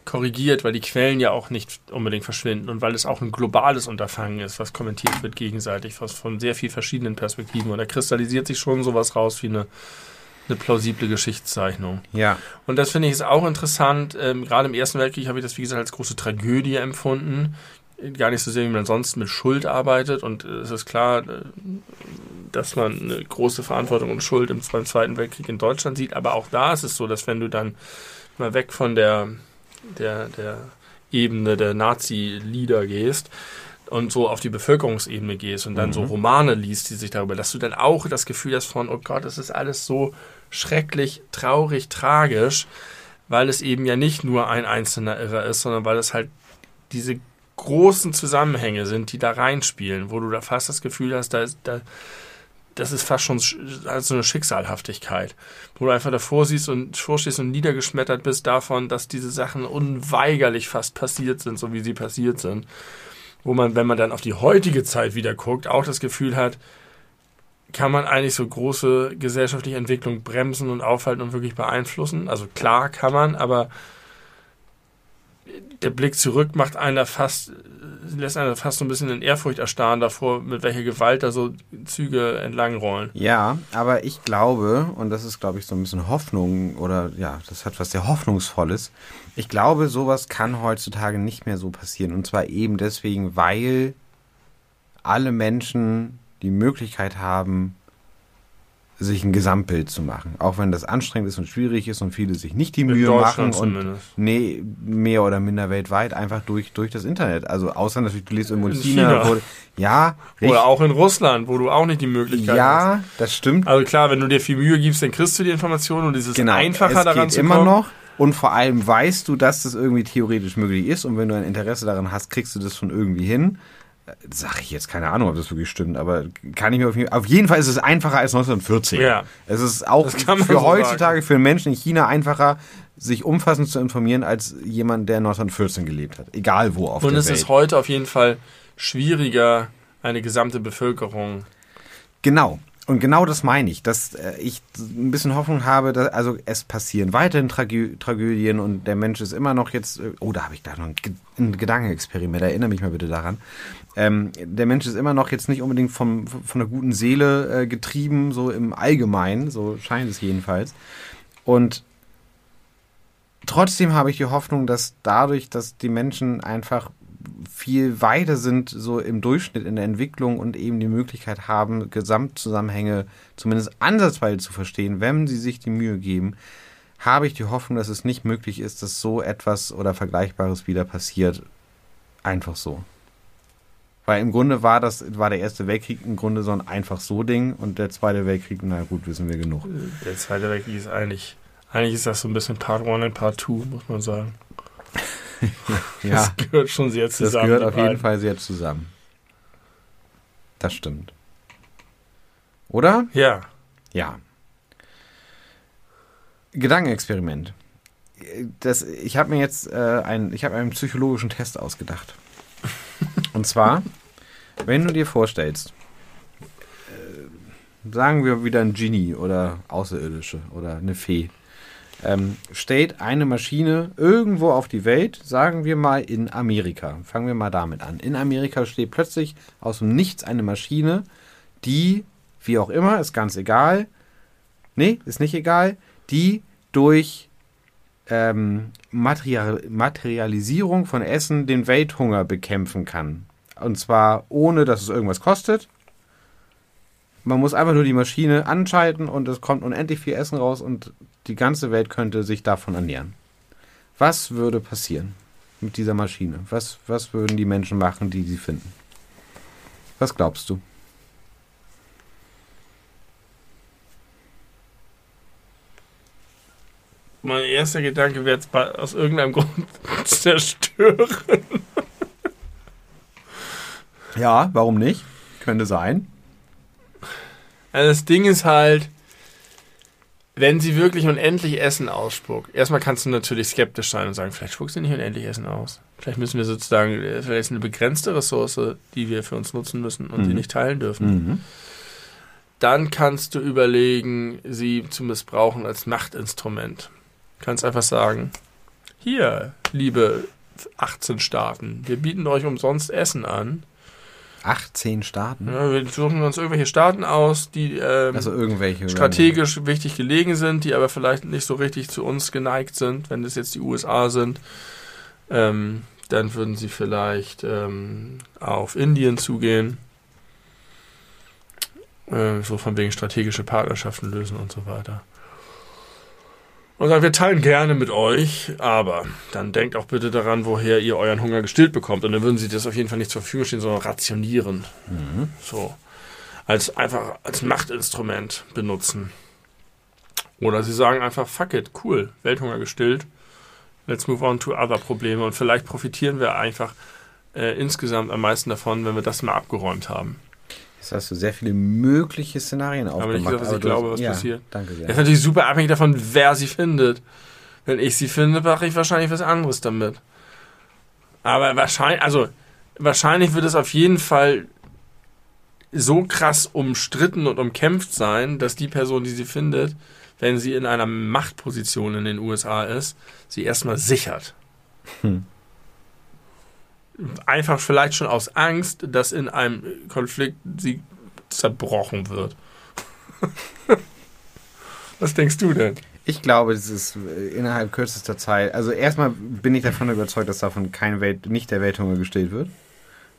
S1: korrigiert, weil die Quellen ja auch nicht unbedingt verschwinden und weil es auch ein globales Unterfangen ist, was kommentiert wird gegenseitig, was von sehr vielen verschiedenen Perspektiven. Und da kristallisiert sich schon sowas raus wie eine, eine plausible Geschichtszeichnung.
S2: Ja.
S1: Und das finde ich ist auch interessant. Ähm, gerade im Ersten Weltkrieg habe ich das, wie gesagt, als große Tragödie empfunden. Gar nicht so sehr, wie man sonst mit Schuld arbeitet. Und äh, es ist klar, äh, dass man eine große Verantwortung und Schuld im, beim Zweiten Weltkrieg in Deutschland sieht. Aber auch da ist es so, dass wenn du dann mal weg von der, der, der Ebene der Nazi-Lieder gehst und so auf die Bevölkerungsebene gehst und dann so Romane liest, die sich darüber, dass du dann auch das Gefühl hast von, oh Gott, das ist alles so schrecklich, traurig, tragisch, weil es eben ja nicht nur ein einzelner Irrer ist, sondern weil es halt diese großen Zusammenhänge sind, die da reinspielen, wo du da fast das Gefühl hast, da da, das ist fast schon so eine Schicksalhaftigkeit, wo du einfach davor siehst und vorstehst und niedergeschmettert bist davon, dass diese Sachen unweigerlich fast passiert sind, so wie sie passiert sind. Wo man, wenn man dann auf die heutige Zeit wieder guckt, auch das Gefühl hat, kann man eigentlich so große gesellschaftliche Entwicklung bremsen und aufhalten und wirklich beeinflussen? Also klar kann man, aber der Blick zurück macht einer fast, lässt einer fast so ein bisschen in Ehrfurcht erstarren davor, mit welcher Gewalt da so Züge entlangrollen.
S2: Ja, aber ich glaube, und das ist, glaube ich, so ein bisschen Hoffnung oder ja, das hat was sehr Hoffnungsvolles. Ich glaube, sowas kann heutzutage nicht mehr so passieren. Und zwar eben deswegen, weil alle Menschen die Möglichkeit haben, sich ein Gesamtbild zu machen. Auch wenn das anstrengend ist und schwierig ist und viele sich nicht die Mühe machen und nee, mehr oder minder weltweit einfach durch, durch das Internet. Also außer natürlich, du liest irgendwo in, in China. China. Wo, ja.
S1: Richtig. Oder auch in Russland, wo du auch nicht die Möglichkeit
S2: ja, hast. Ja, das stimmt.
S1: Also klar, wenn du dir viel Mühe gibst, dann kriegst du die Informationen und es ist genau, einfacher
S2: es
S1: daran
S2: geht zu kommen. immer noch. Und vor allem weißt du, dass das irgendwie theoretisch möglich ist und wenn du ein Interesse daran hast, kriegst du das schon irgendwie hin sage ich jetzt keine Ahnung, ob das wirklich stimmt, aber kann ich mir auf jeden, auf jeden Fall ist es einfacher als 1914. Ja. Es ist auch für so heutzutage sagen. für Menschen in China einfacher, sich umfassend zu informieren, als jemand, der 1914 gelebt hat. Egal wo auf
S1: Und
S2: der
S1: es
S2: Welt.
S1: ist heute auf jeden Fall schwieriger, eine gesamte Bevölkerung.
S2: Genau. Und genau das meine ich, dass äh, ich ein bisschen Hoffnung habe, dass, also es passieren weiterhin Tragö Tragödien und der Mensch ist immer noch jetzt, äh, oh, da habe ich da noch ein, ein Gedankenexperiment, erinnere mich mal bitte daran. Ähm, der Mensch ist immer noch jetzt nicht unbedingt vom, von einer guten Seele äh, getrieben, so im Allgemeinen, so scheint es jedenfalls. Und trotzdem habe ich die Hoffnung, dass dadurch, dass die Menschen einfach viel weiter sind, so im Durchschnitt in der Entwicklung und eben die Möglichkeit haben, Gesamtzusammenhänge zumindest ansatzweise zu verstehen, wenn sie sich die Mühe geben, habe ich die Hoffnung, dass es nicht möglich ist, dass so etwas oder Vergleichbares wieder passiert. Einfach so. Weil im Grunde war das, war der Erste Weltkrieg im Grunde so ein einfach so Ding und der Zweite Weltkrieg, na gut, wissen wir genug.
S1: Der Zweite Weltkrieg ist eigentlich, eigentlich ist das so ein bisschen Part 1 und Part 2, muss man sagen.
S2: ja,
S1: das gehört schon sehr zusammen.
S2: Das gehört auf jeden Fall sehr zusammen. Das stimmt. Oder?
S1: Ja.
S2: Ja. Gedankenexperiment. Das, ich habe mir jetzt äh, ein, ich habe einen psychologischen Test ausgedacht. Und zwar, wenn du dir vorstellst, äh, sagen wir wieder ein Genie oder Außerirdische oder eine Fee, ähm, stellt eine Maschine irgendwo auf die Welt, sagen wir mal in Amerika. Fangen wir mal damit an. In Amerika steht plötzlich aus dem Nichts eine Maschine, die, wie auch immer, ist ganz egal. Nee, ist nicht egal. Die durch ähm, Material Materialisierung von Essen den Welthunger bekämpfen kann. Und zwar ohne, dass es irgendwas kostet. Man muss einfach nur die Maschine anschalten und es kommt unendlich viel Essen raus und die ganze Welt könnte sich davon ernähren. Was würde passieren mit dieser Maschine? Was, was würden die Menschen machen, die sie finden? Was glaubst du?
S1: Mein erster Gedanke wäre jetzt aus irgendeinem Grund zerstören.
S2: Ja, warum nicht? Könnte sein.
S1: Also das Ding ist halt, wenn sie wirklich unendlich Essen ausspuckt, erstmal kannst du natürlich skeptisch sein und sagen, vielleicht spuckt sie nicht unendlich Essen aus. Vielleicht müssen wir sozusagen, vielleicht ist eine begrenzte Ressource, die wir für uns nutzen müssen und mhm. die nicht teilen dürfen. Mhm. Dann kannst du überlegen, sie zu missbrauchen als Machtinstrument. Du kannst einfach sagen, hier, liebe 18 Staaten, wir bieten euch umsonst Essen an
S2: 18 Staaten?
S1: Ja, wir suchen uns irgendwelche Staaten aus, die ähm,
S2: also irgendwelche
S1: strategisch random. wichtig gelegen sind, die aber vielleicht nicht so richtig zu uns geneigt sind. Wenn das jetzt die USA sind, ähm, dann würden sie vielleicht ähm, auf Indien zugehen. Äh, so von wegen strategische Partnerschaften lösen und so weiter und sagen, wir teilen gerne mit euch, aber dann denkt auch bitte daran, woher ihr euren Hunger gestillt bekommt. Und dann würden sie das auf jeden Fall nicht zur Verfügung stehen, sondern rationieren. Mhm. So. Als einfach als Machtinstrument benutzen. Oder sie sagen einfach, fuck it, cool, Welthunger gestillt. Let's move on to other Probleme. Und vielleicht profitieren wir einfach äh, insgesamt am meisten davon, wenn wir das mal abgeräumt haben.
S2: Jetzt hast du sehr viele mögliche Szenarien
S1: Aber
S2: aufgemacht.
S1: nicht gesagt, was ich glaube, was
S2: ja,
S1: passiert.
S2: Danke
S1: Das ist
S2: sehr.
S1: natürlich super abhängig davon, wer sie findet. Wenn ich sie finde, mache ich wahrscheinlich was anderes damit. Aber wahrscheinlich, also wahrscheinlich wird es auf jeden Fall so krass umstritten und umkämpft sein, dass die Person, die sie findet, wenn sie in einer Machtposition in den USA ist, sie erstmal sichert.
S2: Hm.
S1: Einfach vielleicht schon aus Angst, dass in einem Konflikt sie zerbrochen wird. Was denkst du denn?
S2: Ich glaube, es ist äh, innerhalb kürzester Zeit. Also erstmal bin ich davon überzeugt, dass davon kein Welt, nicht der Welthunger gestillt wird,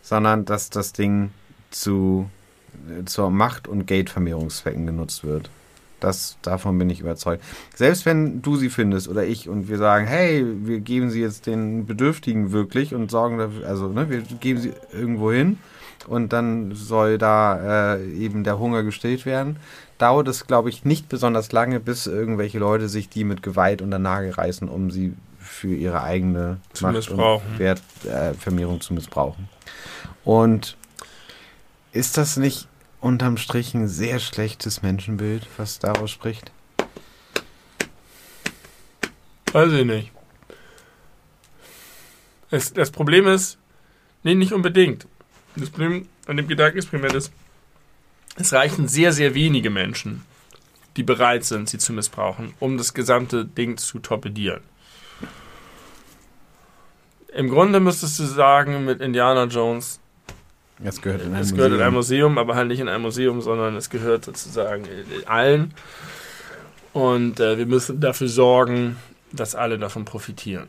S2: sondern dass das Ding zu äh, zur Macht- und Geldvermehrungszwecken genutzt wird. Das, davon bin ich überzeugt. Selbst wenn du sie findest oder ich und wir sagen, hey, wir geben sie jetzt den Bedürftigen wirklich und sorgen dafür, also ne, wir geben sie irgendwo hin und dann soll da äh, eben der Hunger gestillt werden, dauert es, glaube ich, nicht besonders lange, bis irgendwelche Leute sich die mit Gewalt unter Nagel reißen, um sie für ihre eigene
S1: Zu
S2: Macht
S1: missbrauchen.
S2: und Wert, äh, zu missbrauchen. Und ist das nicht unterm Strich ein sehr schlechtes Menschenbild, was daraus spricht?
S1: Weiß ich nicht. Es, das Problem ist, nee, nicht unbedingt. Das Problem an dem Gedankenexperiment ist, es reichen sehr, sehr wenige Menschen, die bereit sind, sie zu missbrauchen, um das gesamte Ding zu torpedieren. Im Grunde müsstest du sagen, mit Indiana Jones,
S2: Es gehört in ein
S1: es
S2: Museum.
S1: gehört in ein Museum, aber halt nicht in ein Museum, sondern es gehört sozusagen allen. Und äh, wir müssen dafür sorgen, dass alle davon profitieren.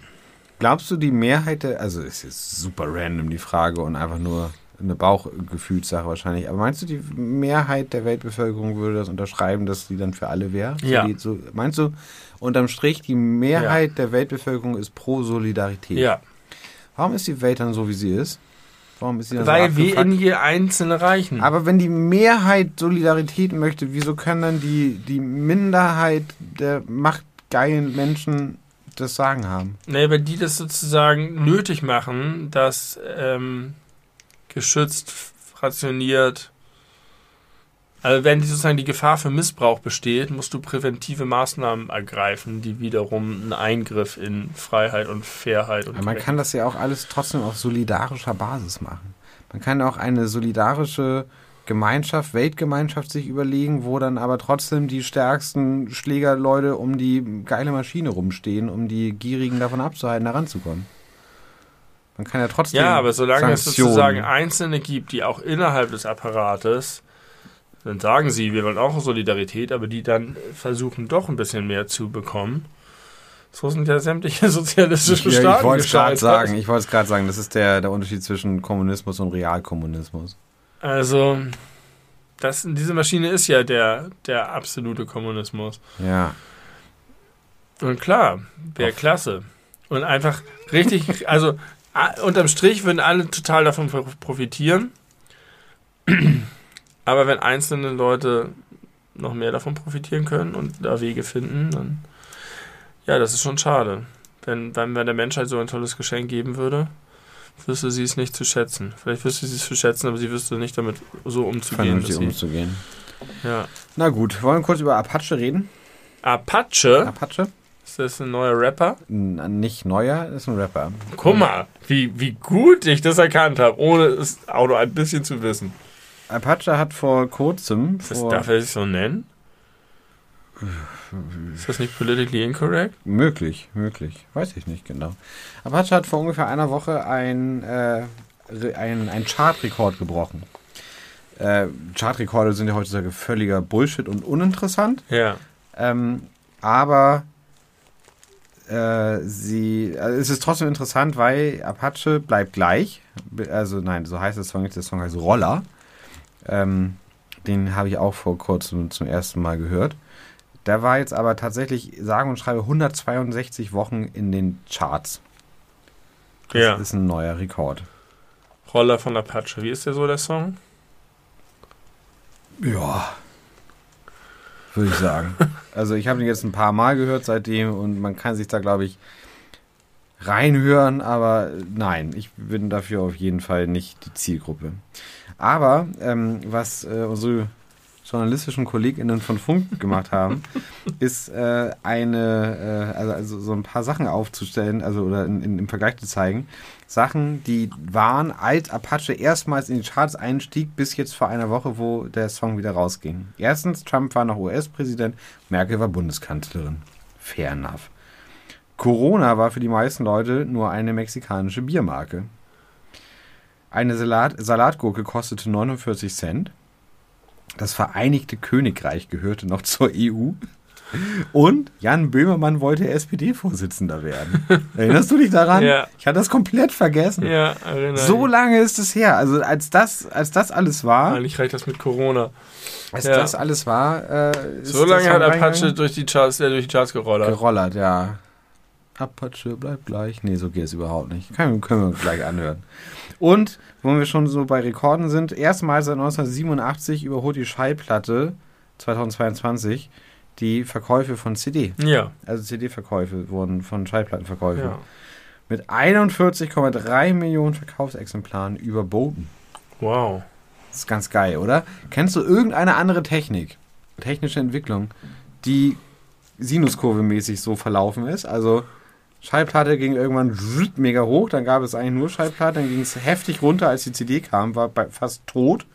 S2: Glaubst du, die Mehrheit der, also ist super random die Frage und einfach nur eine Bauchgefühlssache wahrscheinlich, aber meinst du, die Mehrheit der Weltbevölkerung würde das unterschreiben, dass die dann für alle wäre?
S1: Ja.
S2: so, meinst du, unterm Strich, die Mehrheit der Weltbevölkerung ist pro Solidarität?
S1: Ja,
S2: Warum ist die Welt dann so, wie sie ist? Warum ist sie dann
S1: weil
S2: so
S1: wir in je Einzelne reichen.
S2: Aber wenn die Mehrheit Solidarität möchte, wieso können dann die, die Minderheit der machtgeilen Menschen das Sagen haben?
S1: Nee, weil die das sozusagen nötig machen, dass ähm, geschützt, rationiert. Also wenn sozusagen die Gefahr für Missbrauch besteht, musst du präventive Maßnahmen ergreifen, die wiederum einen Eingriff in Freiheit und Fairheit und
S2: Aber man kann das ja auch alles trotzdem auf solidarischer Basis machen. Man kann auch eine solidarische Gemeinschaft, Weltgemeinschaft sich überlegen, wo dann aber trotzdem die stärksten Schlägerleute um die geile Maschine rumstehen, um die Gierigen davon abzuhalten, da ranzukommen. Man kann ja trotzdem.
S1: Ja, aber solange es
S2: Sanktionen-
S1: sozusagen Einzelne gibt, die auch innerhalb des Apparates, dann sagen sie, wir wollen auch Solidarität, aber die dann versuchen doch ein bisschen mehr zu bekommen. So sind ja sämtliche sozialistischen
S2: Ja,
S1: Staaten
S2: ich wollte es gerade sagen, ich wollte es gerade sagen, das ist der, der Unterschied zwischen Kommunismus und Realkommunismus.
S1: Also, das, diese Maschine ist ja der, der absolute Kommunismus.
S2: Ja.
S1: Und klar, wäre klasse. Und einfach richtig, also unterm Strich würden alle total davon pro- profitieren. Aber wenn einzelne Leute noch mehr davon profitieren können und da Wege finden, dann ja, das ist schon schade. Wenn, wenn man der Menschheit so ein tolles Geschenk geben würde, wüsste sie es nicht zu schätzen. Vielleicht wüsste sie es zu schätzen, aber sie wüsste nicht damit so umzugehen.
S2: Vernünftig
S1: Dass sie,
S2: umzugehen.
S1: ja.
S2: Na gut, wollen wir kurz über Apache reden?
S1: Apache,
S2: Apache?
S1: ist das ein neuer Rapper?
S2: N nicht neuer, ist ein Rapper.
S1: Guck mal, wie, wie gut ich das erkannt habe, ohne es auch nur ein bisschen zu wissen.
S2: Apache hat vor kurzem,
S1: Das
S2: vor,
S1: darf er sich so nennen? Ist das nicht politically incorrect?
S2: möglich, möglich, weiß ich nicht genau. Apache hat vor ungefähr einer Woche ein, äh, ein, ein Chartrekord gebrochen. Äh, Chartrekorde sind ja heutzutage völliger Bullshit und uninteressant.
S1: Ja.
S2: Ähm, aber äh, sie, also es ist trotzdem interessant, weil Apache bleibt gleich. Also nein, so heißt der Song nicht. Der Song heißt Roller. Ähm, den habe ich auch vor kurzem zum ersten Mal gehört. Der war jetzt aber tatsächlich, sagen und schreibe, 162 Wochen in den Charts. Das
S1: Ja.
S2: ist ein neuer Rekord.
S1: Roller von Apache. Wie ist der so, der Song?
S2: Ja. Würde ich sagen. also ich habe ihn jetzt ein paar Mal gehört seitdem und man kann sich da, glaube ich, reinhören, aber nein, ich bin dafür auf jeden Fall nicht die Zielgruppe. Aber ähm, was äh, unsere journalistischen KollegInnen von Funk gemacht haben, ist äh, eine, äh, also, also, so ein paar Sachen aufzustellen, also oder in, in, im Vergleich zu zeigen. Sachen, die waren, als Apache erstmals in die Charts einstieg, bis jetzt vor einer Woche, wo der Song wieder rausging. Erstens, Trump war noch US-Präsident, Merkel war Bundeskanzlerin. Fair enough. Corona war für die meisten Leute nur eine mexikanische Biermarke. Eine Salat Salatgurke kostete 49 Cent. Das Vereinigte Königreich gehörte noch zur EU. Und Jan Böhmermann wollte SPD-Vorsitzender werden. Erinnerst du dich daran?
S1: Ja.
S2: Ich hatte das komplett vergessen.
S1: Ja, erinnere
S2: So lange ist es her. Also als das, als das alles war,
S1: Eigentlich reicht das mit Corona.
S2: als
S1: Ja.
S2: das alles war, äh,
S1: So lange hat? Apache durch die Charts, äh, durch die Charts gerollert.
S2: gerollert, ja. Apache bleibt gleich. Nee, so geht es überhaupt nicht. Können, können wir gleich anhören. Und, wo wir schon so bei Rekorden sind, erstmals seit 1987 überholt die Schallplatte 2022 die Verkäufe von CD.
S1: Ja.
S2: Also CD-Verkäufe wurden von Schallplattenverkäufen.
S1: ja.
S2: Mit 41,3 Millionen Verkaufsexemplaren überboten.
S1: Wow.
S2: Das ist ganz geil, oder? Kennst du irgendeine andere Technik, technische Entwicklung, die Sinuskurve-mäßig so verlaufen ist? Also Schallplatte ging irgendwann mega hoch, dann gab es eigentlich nur Schallplatte, dann ging es heftig runter, als die CD kam, war bei fast tot.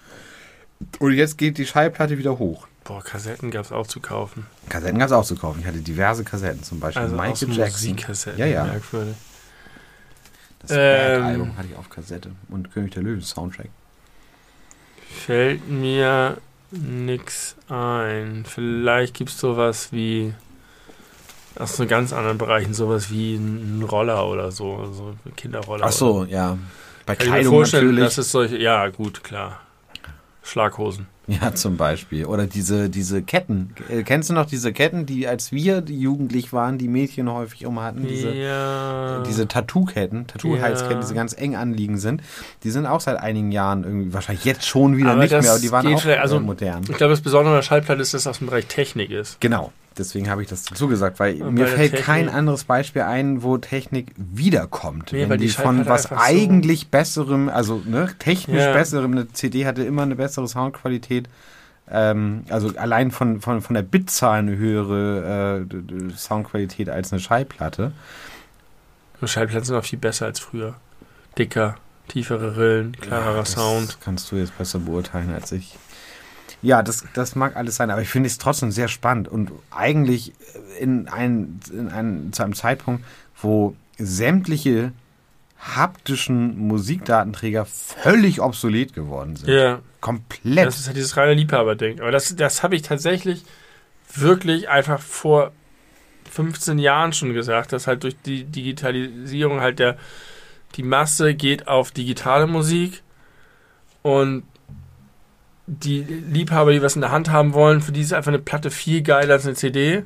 S2: Und jetzt geht die Schallplatte wieder hoch.
S1: Boah, Kassetten gab es auch zu kaufen.
S2: Kassetten gab es auch zu kaufen. Ich hatte diverse Kassetten, zum Beispiel
S1: Also
S2: Michael Jackson.
S1: Musikkassetten.
S2: Ja, ja.
S1: Merkwürdig.
S2: Das
S1: Ähm.
S2: Bad-Album hatte ich auf Kassette und König der Löwen Soundtrack.
S1: Fällt mir nix ein. Vielleicht gibt es sowas wie aus so ganz anderen Bereichen, sowas wie ein Roller oder so, so ein Kinderroller.
S2: Ach so, ja. Bei
S1: Kann ich mir
S2: Kleidung
S1: vorstellen,
S2: natürlich.
S1: dass es solche, ja gut, klar. Schlaghosen.
S2: Ja, zum Beispiel. Oder diese, diese Ketten. Äh, Kennst du noch diese Ketten, die als wir jugendlich waren, die Mädchen häufig um hatten? Diese,
S1: ja.
S2: diese Tattoo-Ketten, Tattoo-Halsketten,
S1: Ja.
S2: die so ganz eng anliegend sind. Die sind auch seit einigen Jahren irgendwie, wahrscheinlich jetzt schon wieder
S1: Aber
S2: nicht
S1: das
S2: mehr, aber die waren auch
S1: also-
S2: modern.
S1: ich glaube, das Besondere an der Schallplatte ist, dass das aus dem Bereich Technik ist.
S2: Genau. Deswegen habe ich das dazu gesagt, weil
S1: Und
S2: mir fällt
S1: Technik-
S2: kein anderes Beispiel ein, wo Technik wiederkommt.
S1: Nee,
S2: wenn
S1: die
S2: die von was
S1: einfach so-
S2: eigentlich besserem, also ne, technisch
S1: Ja.
S2: besserem, eine CD hatte immer eine bessere Soundqualität. Ähm, also allein von, von, von der Bitzahl eine höhere äh, Soundqualität als eine Schallplatte.
S1: Und Schallplatten sind auch viel besser als früher. Dicker, tiefere Rillen, klarerer
S2: Ja, das
S1: Sound.
S2: Kannst du jetzt besser beurteilen als ich. Ja, das, das mag alles sein, aber ich finde es trotzdem sehr spannend und eigentlich in, ein, in ein, zu einem Zeitpunkt, wo sämtliche haptischen Musikdatenträger völlig obsolet geworden sind.
S1: Ja,
S2: Komplett.
S1: das ist halt dieses reine Liebhaberding. Aber das, das habe ich tatsächlich wirklich einfach vor 15 Jahren schon gesagt, dass halt durch die Digitalisierung halt der die Masse geht auf digitale Musik und die Liebhaber, die was in der Hand haben wollen, für die ist einfach eine Platte viel geiler als eine CD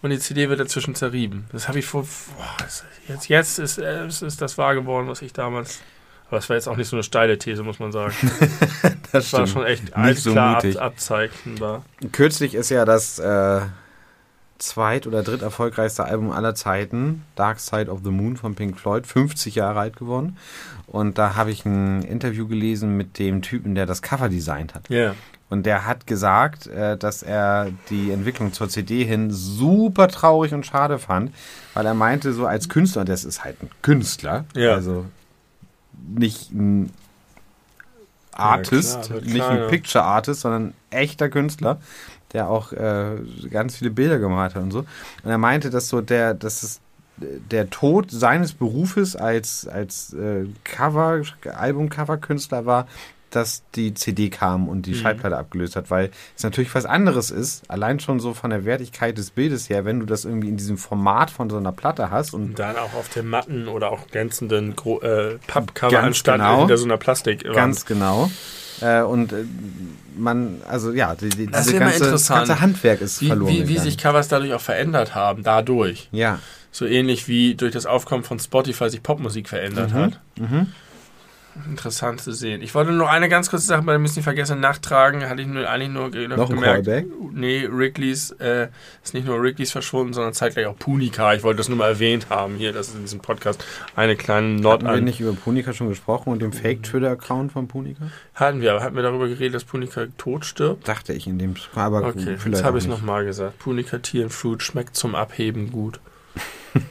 S1: und die CD wird dazwischen zerrieben. Das habe ich vor boah, jetzt jetzt ist, äh, ist das wahr geworden, was ich damals aber es war jetzt auch nicht so eine steile These, muss man sagen.
S2: das
S1: Das war schon echt alles
S2: so
S1: klar
S2: mutig.
S1: ab, abzeichnbar.
S2: Kürzlich ist ja das äh, zweit- oder dritt erfolgreichste Album aller Zeiten, Dark Side of the Moon von Pink Floyd, 50 Jahre alt geworden. Und da habe ich ein Interview gelesen mit dem Typen, der das Cover designt hat.
S1: Ja.
S2: Und der hat gesagt, äh, dass er die Entwicklung zur CD hin super traurig und schade fand, weil er meinte, so als Künstler, das ist halt ein Künstler,
S1: Ja.
S2: also nicht ein Artist,
S1: klar, wird
S2: nicht
S1: klar,
S2: ein
S1: ja.
S2: Picture Artist, sondern ein echter Künstler, der auch äh, ganz viele Bilder gemalt hat und so. Und er meinte, dass so der, dass es der Tod seines Berufes als, als äh, Cover, Album-Cover-Künstler war, dass die CD kam und die
S1: Mhm.
S2: Schallplatte abgelöst hat, weil es natürlich was anderes ist, allein schon so von der Wertigkeit des Bildes her, wenn du das irgendwie in diesem Format von so einer Platte hast und
S1: Und dann auch auf dem matten oder auch glänzenden Gro äh, Pappcover
S2: Ganz
S1: anstatt
S2: genau.
S1: hinter so einer Plastik.
S2: Ganz genau. Äh, und äh, man, also ja, die, die,
S1: Das
S2: diese
S1: ist immer
S2: ganze, ganze Handwerk ist
S1: wie,
S2: verloren.
S1: wie, wie sich Covers dadurch auch verändert haben, dadurch.
S2: ja.
S1: So ähnlich wie durch das Aufkommen von Spotify sich Popmusik verändert
S2: Mhm.
S1: hat.
S2: Mhm.
S1: Interessant zu sehen. Ich wollte nur eine ganz kurze Sache bei dem nicht vergessen nachtragen. Hatte ich nur eigentlich nur
S2: Noch ein
S1: gemerkt.
S2: Callback?
S1: nee, Wrigley's äh, ist nicht nur Wrigley's verschwunden, sondern zeitgleich auch Punica. Ich wollte das nur mal erwähnt haben hier, dass in diesem Podcast eine kleine Nord
S2: Haben wir nicht über Punica schon gesprochen und dem Fake-Twitter-Account von Punica?
S1: Hatten wir, aber hatten wir darüber geredet, dass Punica tot stirbt?
S2: Dachte ich in dem aber
S1: Okay, jetzt habe ich es nochmal gesagt. Punica Tea and Fruit schmeckt zum Abheben gut.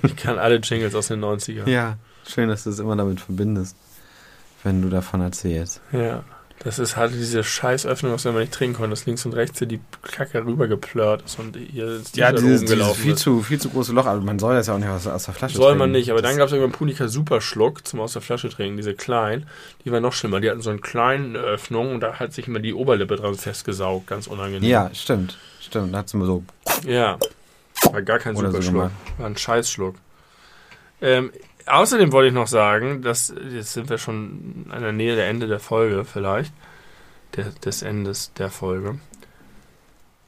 S1: Ich kann alle Jingles aus den 90ern.
S2: Ja, schön, dass du es immer damit verbindest, wenn du davon erzählst.
S1: Ja. Das ist halt diese Scheißöffnung, aus der man nicht trinken konnte, dass links und rechts hier die Kacke rübergeplört ist und hier ist
S2: Ja,
S1: T-Shirt
S2: dieses, dieses
S1: gelaufen
S2: viel
S1: ist.
S2: zu, viel zu große Loch, aber man soll das ja auch nicht aus, aus der Flasche
S1: Soll man
S2: trinken.
S1: nicht, aber dann
S2: Das-
S1: gab es irgendwann Punika Superschluck zum aus der Flasche trinken, diese kleinen. Die waren noch schlimmer. Die hatten so eine kleine Öffnung und da hat sich immer die Oberlippe dran festgesaugt, ganz unangenehm.
S2: Ja, stimmt. Stimmt, da hat es immer so.
S1: Ja. War gar kein
S2: Oder so
S1: Superschluck.
S2: gemacht.
S1: War ein Scheißschluck. Ähm, außerdem wollte ich noch sagen, dass jetzt sind wir schon an der Nähe der Ende der Folge vielleicht. Der, des Endes der Folge.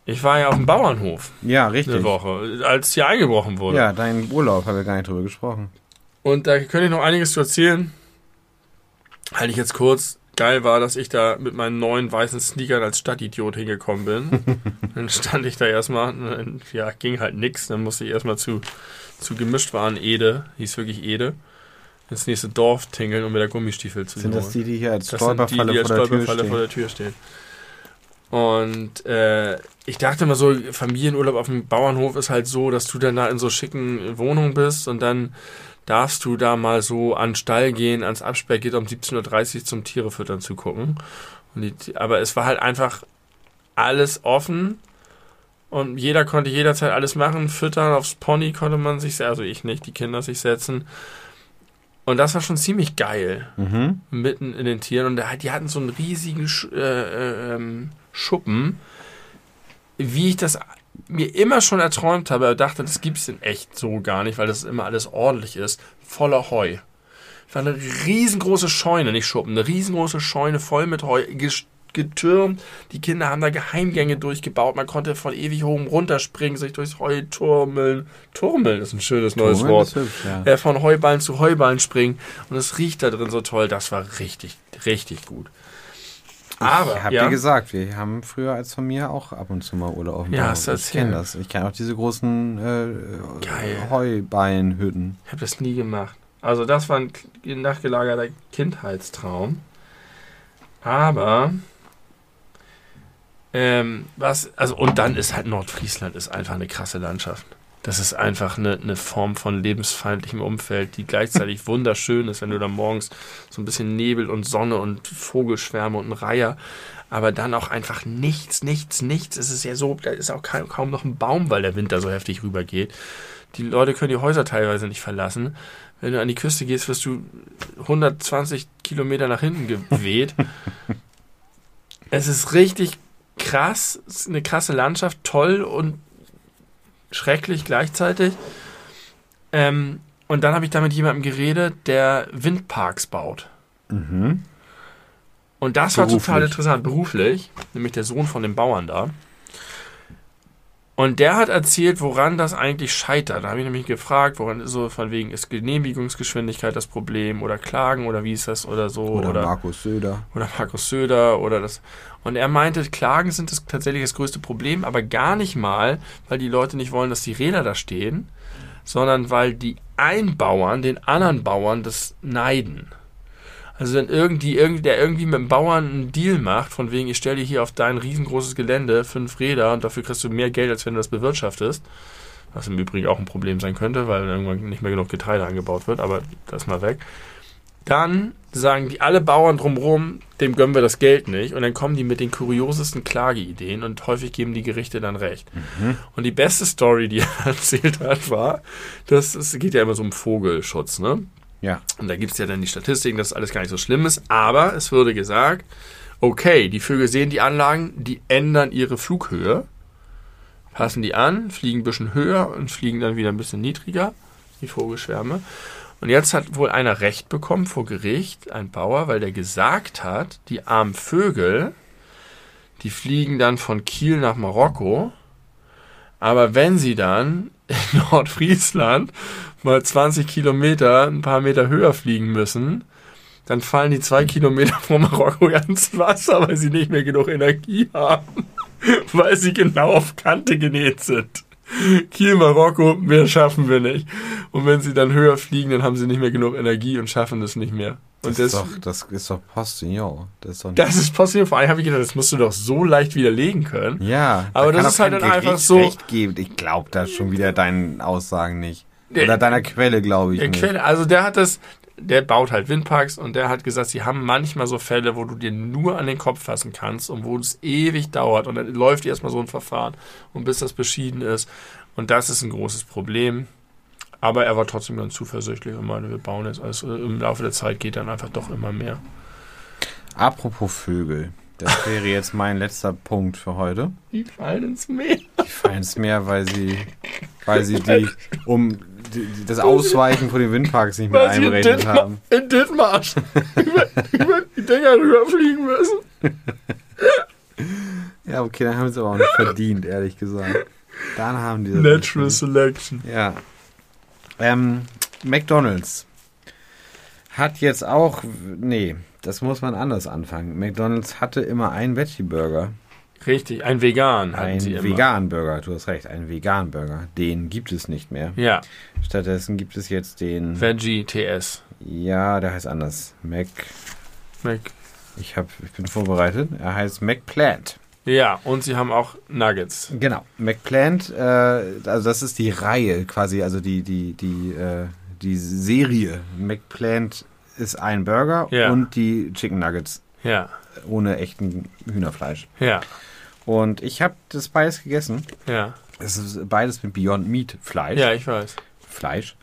S1: Ich war ja auf dem Bauernhof
S2: Ja, richtig.
S1: eine Woche, als hier eingebrochen wurde.
S2: Ja, dein Urlaub haben wir gar nicht drüber gesprochen.
S1: Und da könnte ich noch einiges zu erzählen. Halte ich jetzt kurz. Geil war, dass ich da mit meinen neuen weißen Sneakern als Stadtidiot hingekommen bin. dann stand ich da erstmal, ne, ja, ging halt nix. Dann musste ich erstmal zu, zu gemischt waren Ede, hieß wirklich Ede, ins nächste Dorf tingeln, um mir da Gummistiefel zu
S2: Sind das die, die hier als Stolperfalle
S1: die als
S2: vor der Tür
S1: vor der Tür stehen. Und äh, ich dachte immer so, Familienurlaub auf dem Bauernhof ist halt so, dass du dann da in so schicken Wohnungen bist und dann darfst du da mal so an den Stall gehen, ans Absperrgitter um 17.30 Uhr zum Tiere füttern zu gucken. Die, aber es war halt einfach alles offen und jeder konnte jederzeit alles machen. Füttern aufs Pony konnte man sich, also ich nicht, die Kinder sich setzen. Und das war schon ziemlich geil
S2: Mhm.
S1: mitten in den Tieren und die hatten so einen riesigen äh, äh, ähm, Schuppen, wie ich das mir immer schon erträumt habe, aber dachte, das gibt's in echt so gar nicht, weil das immer alles ordentlich ist, voller Heu. Es war eine riesengroße Scheune, nicht Schuppen, eine riesengroße Scheune voll mit Heu, getürmt. Die Kinder haben da Geheimgänge durchgebaut. Man konnte von ewig hoch runterspringen, sich durchs Heu turmeln. Turmeln ist ein schönes neues
S2: Turmeln
S1: Wort
S2: hübsch, ja.
S1: äh, von Heuballen zu Heuballen springen und es riecht da drin so toll. Das war richtig, richtig gut. Aber,
S2: ich habe
S1: ja,
S2: dir gesagt, wir haben früher als Familie auch ab und zu mal Urlaub auf dem
S1: Ja,
S2: Bauernhof.
S1: hast du
S2: Ich kenne das. Ich kenne auch diese großen äh,
S1: Geil.
S2: Heubeinhütten.
S1: ich habe das nie gemacht. Also das war ein nachgelagerter Kindheitstraum. Aber ähm, was, also und dann ist halt Nordfriesland ist einfach eine krasse Landschaft. Das ist einfach eine, eine Form von lebensfeindlichem Umfeld, die gleichzeitig wunderschön ist, wenn du da morgens so ein bisschen Nebel und Sonne und Vogelschwärme und ein Reiher, aber dann auch einfach nichts, nichts, nichts. Es ist ja so, da ist auch kaum, kaum noch ein Baum, weil der Wind da so heftig rübergeht. Die Leute können die Häuser teilweise nicht verlassen. Wenn du an die Küste gehst, wirst du 120 Kilometer nach hinten geweht. es ist richtig krass, eine krasse Landschaft, toll und schrecklich gleichzeitig. Ähm, und dann habe ich da mit jemandem geredet, der Windparks baut.
S2: Mhm.
S1: Und das war
S2: Beruflich.
S1: total interessant, beruflich, nämlich der Sohn von dem Bauern da. Und der hat erzählt, woran das eigentlich scheitert. Da habe ich nämlich gefragt, woran so von wegen ist Genehmigungsgeschwindigkeit das Problem oder Klagen oder wie ist das oder so
S2: Oder,
S1: oder,
S2: Markus Söder.
S1: oder Markus Söder oder das. Und er meinte, Klagen sind das tatsächlich das größte Problem, aber gar nicht mal, weil die Leute nicht wollen, dass die Räder da stehen, sondern weil die Einbauern den anderen Bauern das neiden. Also wenn irgendwie, irgendwie, der irgendwie mit dem Bauern einen Deal macht, von wegen, ich stelle dir hier auf dein riesengroßes Gelände fünf Räder und dafür kriegst du mehr Geld, als wenn du das bewirtschaftest. Was im Übrigen auch ein Problem sein könnte, weil irgendwann nicht mehr genug Getreide angebaut wird, aber das mal weg. Dann sagen die alle Bauern drumherum, dem gönnen wir das Geld nicht. Und dann kommen die mit den kuriosesten Klageideen und häufig geben die Gerichte dann recht. Und die beste Story, die er erzählt hat, war, dass es geht ja immer so um Vogelschutz, ne?
S2: Ja.
S1: Und da gibt es ja dann die Statistiken, dass alles gar nicht so schlimm ist. Aber es würde gesagt, okay, die Vögel sehen die Anlagen, die ändern ihre Flughöhe, passen die an, fliegen ein bisschen höher und fliegen dann wieder ein bisschen niedriger, die Vogelschwärme. Und jetzt hat wohl einer Recht bekommen vor Gericht, ein Bauer, weil der gesagt hat, die armen Vögel, die fliegen dann von Kiel nach Marokko. Aber wenn sie dann in Nordfriesland mal 20 Kilometer, ein paar Meter höher fliegen müssen, dann fallen die zwei Kilometer vor Marokko ins Wasser, weil sie nicht mehr genug Energie haben. weil sie genau auf Kante genäht sind. Kiel, Marokko, mehr schaffen wir nicht. Und wenn sie dann höher fliegen, dann haben sie nicht mehr genug Energie und schaffen das nicht mehr. Und
S2: Das ist doch, das ist doch Postillon. Das ist doch
S1: das ist passiert. Vor allem habe ich gedacht, das musst du doch so leicht widerlegen können.
S2: Ja,
S1: Aber
S2: da
S1: das ist halt dann einfach so-
S2: Recht geben. Ich glaube da schon wieder deinen Aussagen nicht.
S1: Der-
S2: Oder deiner Quelle, glaube ich
S1: Der
S2: nicht.
S1: Quelle, also der hat das, der baut halt Windparks und der hat gesagt, sie haben manchmal so Fälle, wo du dir nur an den Kopf fassen kannst und wo es ewig dauert und dann läuft erstmal so ein Verfahren und bis das beschieden ist. Und das ist ein großes Problem. Aber er war trotzdem ganz zuversichtlich und meinte, wir bauen jetzt. Also im Laufe der Zeit geht dann einfach doch immer mehr.
S2: Apropos Vögel. Das wäre jetzt mein letzter Punkt für heute.
S1: Die fallen ins Meer.
S2: Die fallen ins Meer, weil sie, weil sie die, um das Ausweichen von den Windparks nicht mehr einberechnet haben.
S1: in Dithmarsch über, über die Dinger rüberfliegen müssen.
S2: Ja, okay, dann haben sie es aber auch nicht verdient, ehrlich gesagt. Dann haben die das
S1: Natural. Selection.
S2: Ja. Ähm, McDonalds hat jetzt auch, nee, das muss man anders anfangen. McDonalds hatte immer einen Veggie-Burger.
S1: Richtig, ein Vegan
S2: Ein. Vegan-Burger, du hast recht, einen Vegan-Burger. Den gibt es nicht mehr.
S1: Ja,
S2: Stattdessen gibt es jetzt den,
S1: Veggie TS.
S2: ja, der heißt anders. Mac,
S1: Mac.
S2: ich, hab, ich bin vorbereitet. Er heißt McPlant.
S1: Ja, und sie haben auch Nuggets.
S2: Genau, McPlant, äh, also das ist die Reihe quasi, also die, die, die, äh, die Serie. McPlant ist ein Burger
S1: Ja.
S2: und die Chicken Nuggets
S1: Ja,
S2: ohne echten Hühnerfleisch.
S1: ja,
S2: Und ich habe das beides gegessen.
S1: ja.
S2: Es ist beides mit Beyond Meat Fleisch.
S1: Ja, ich weiß.
S2: Fleisch.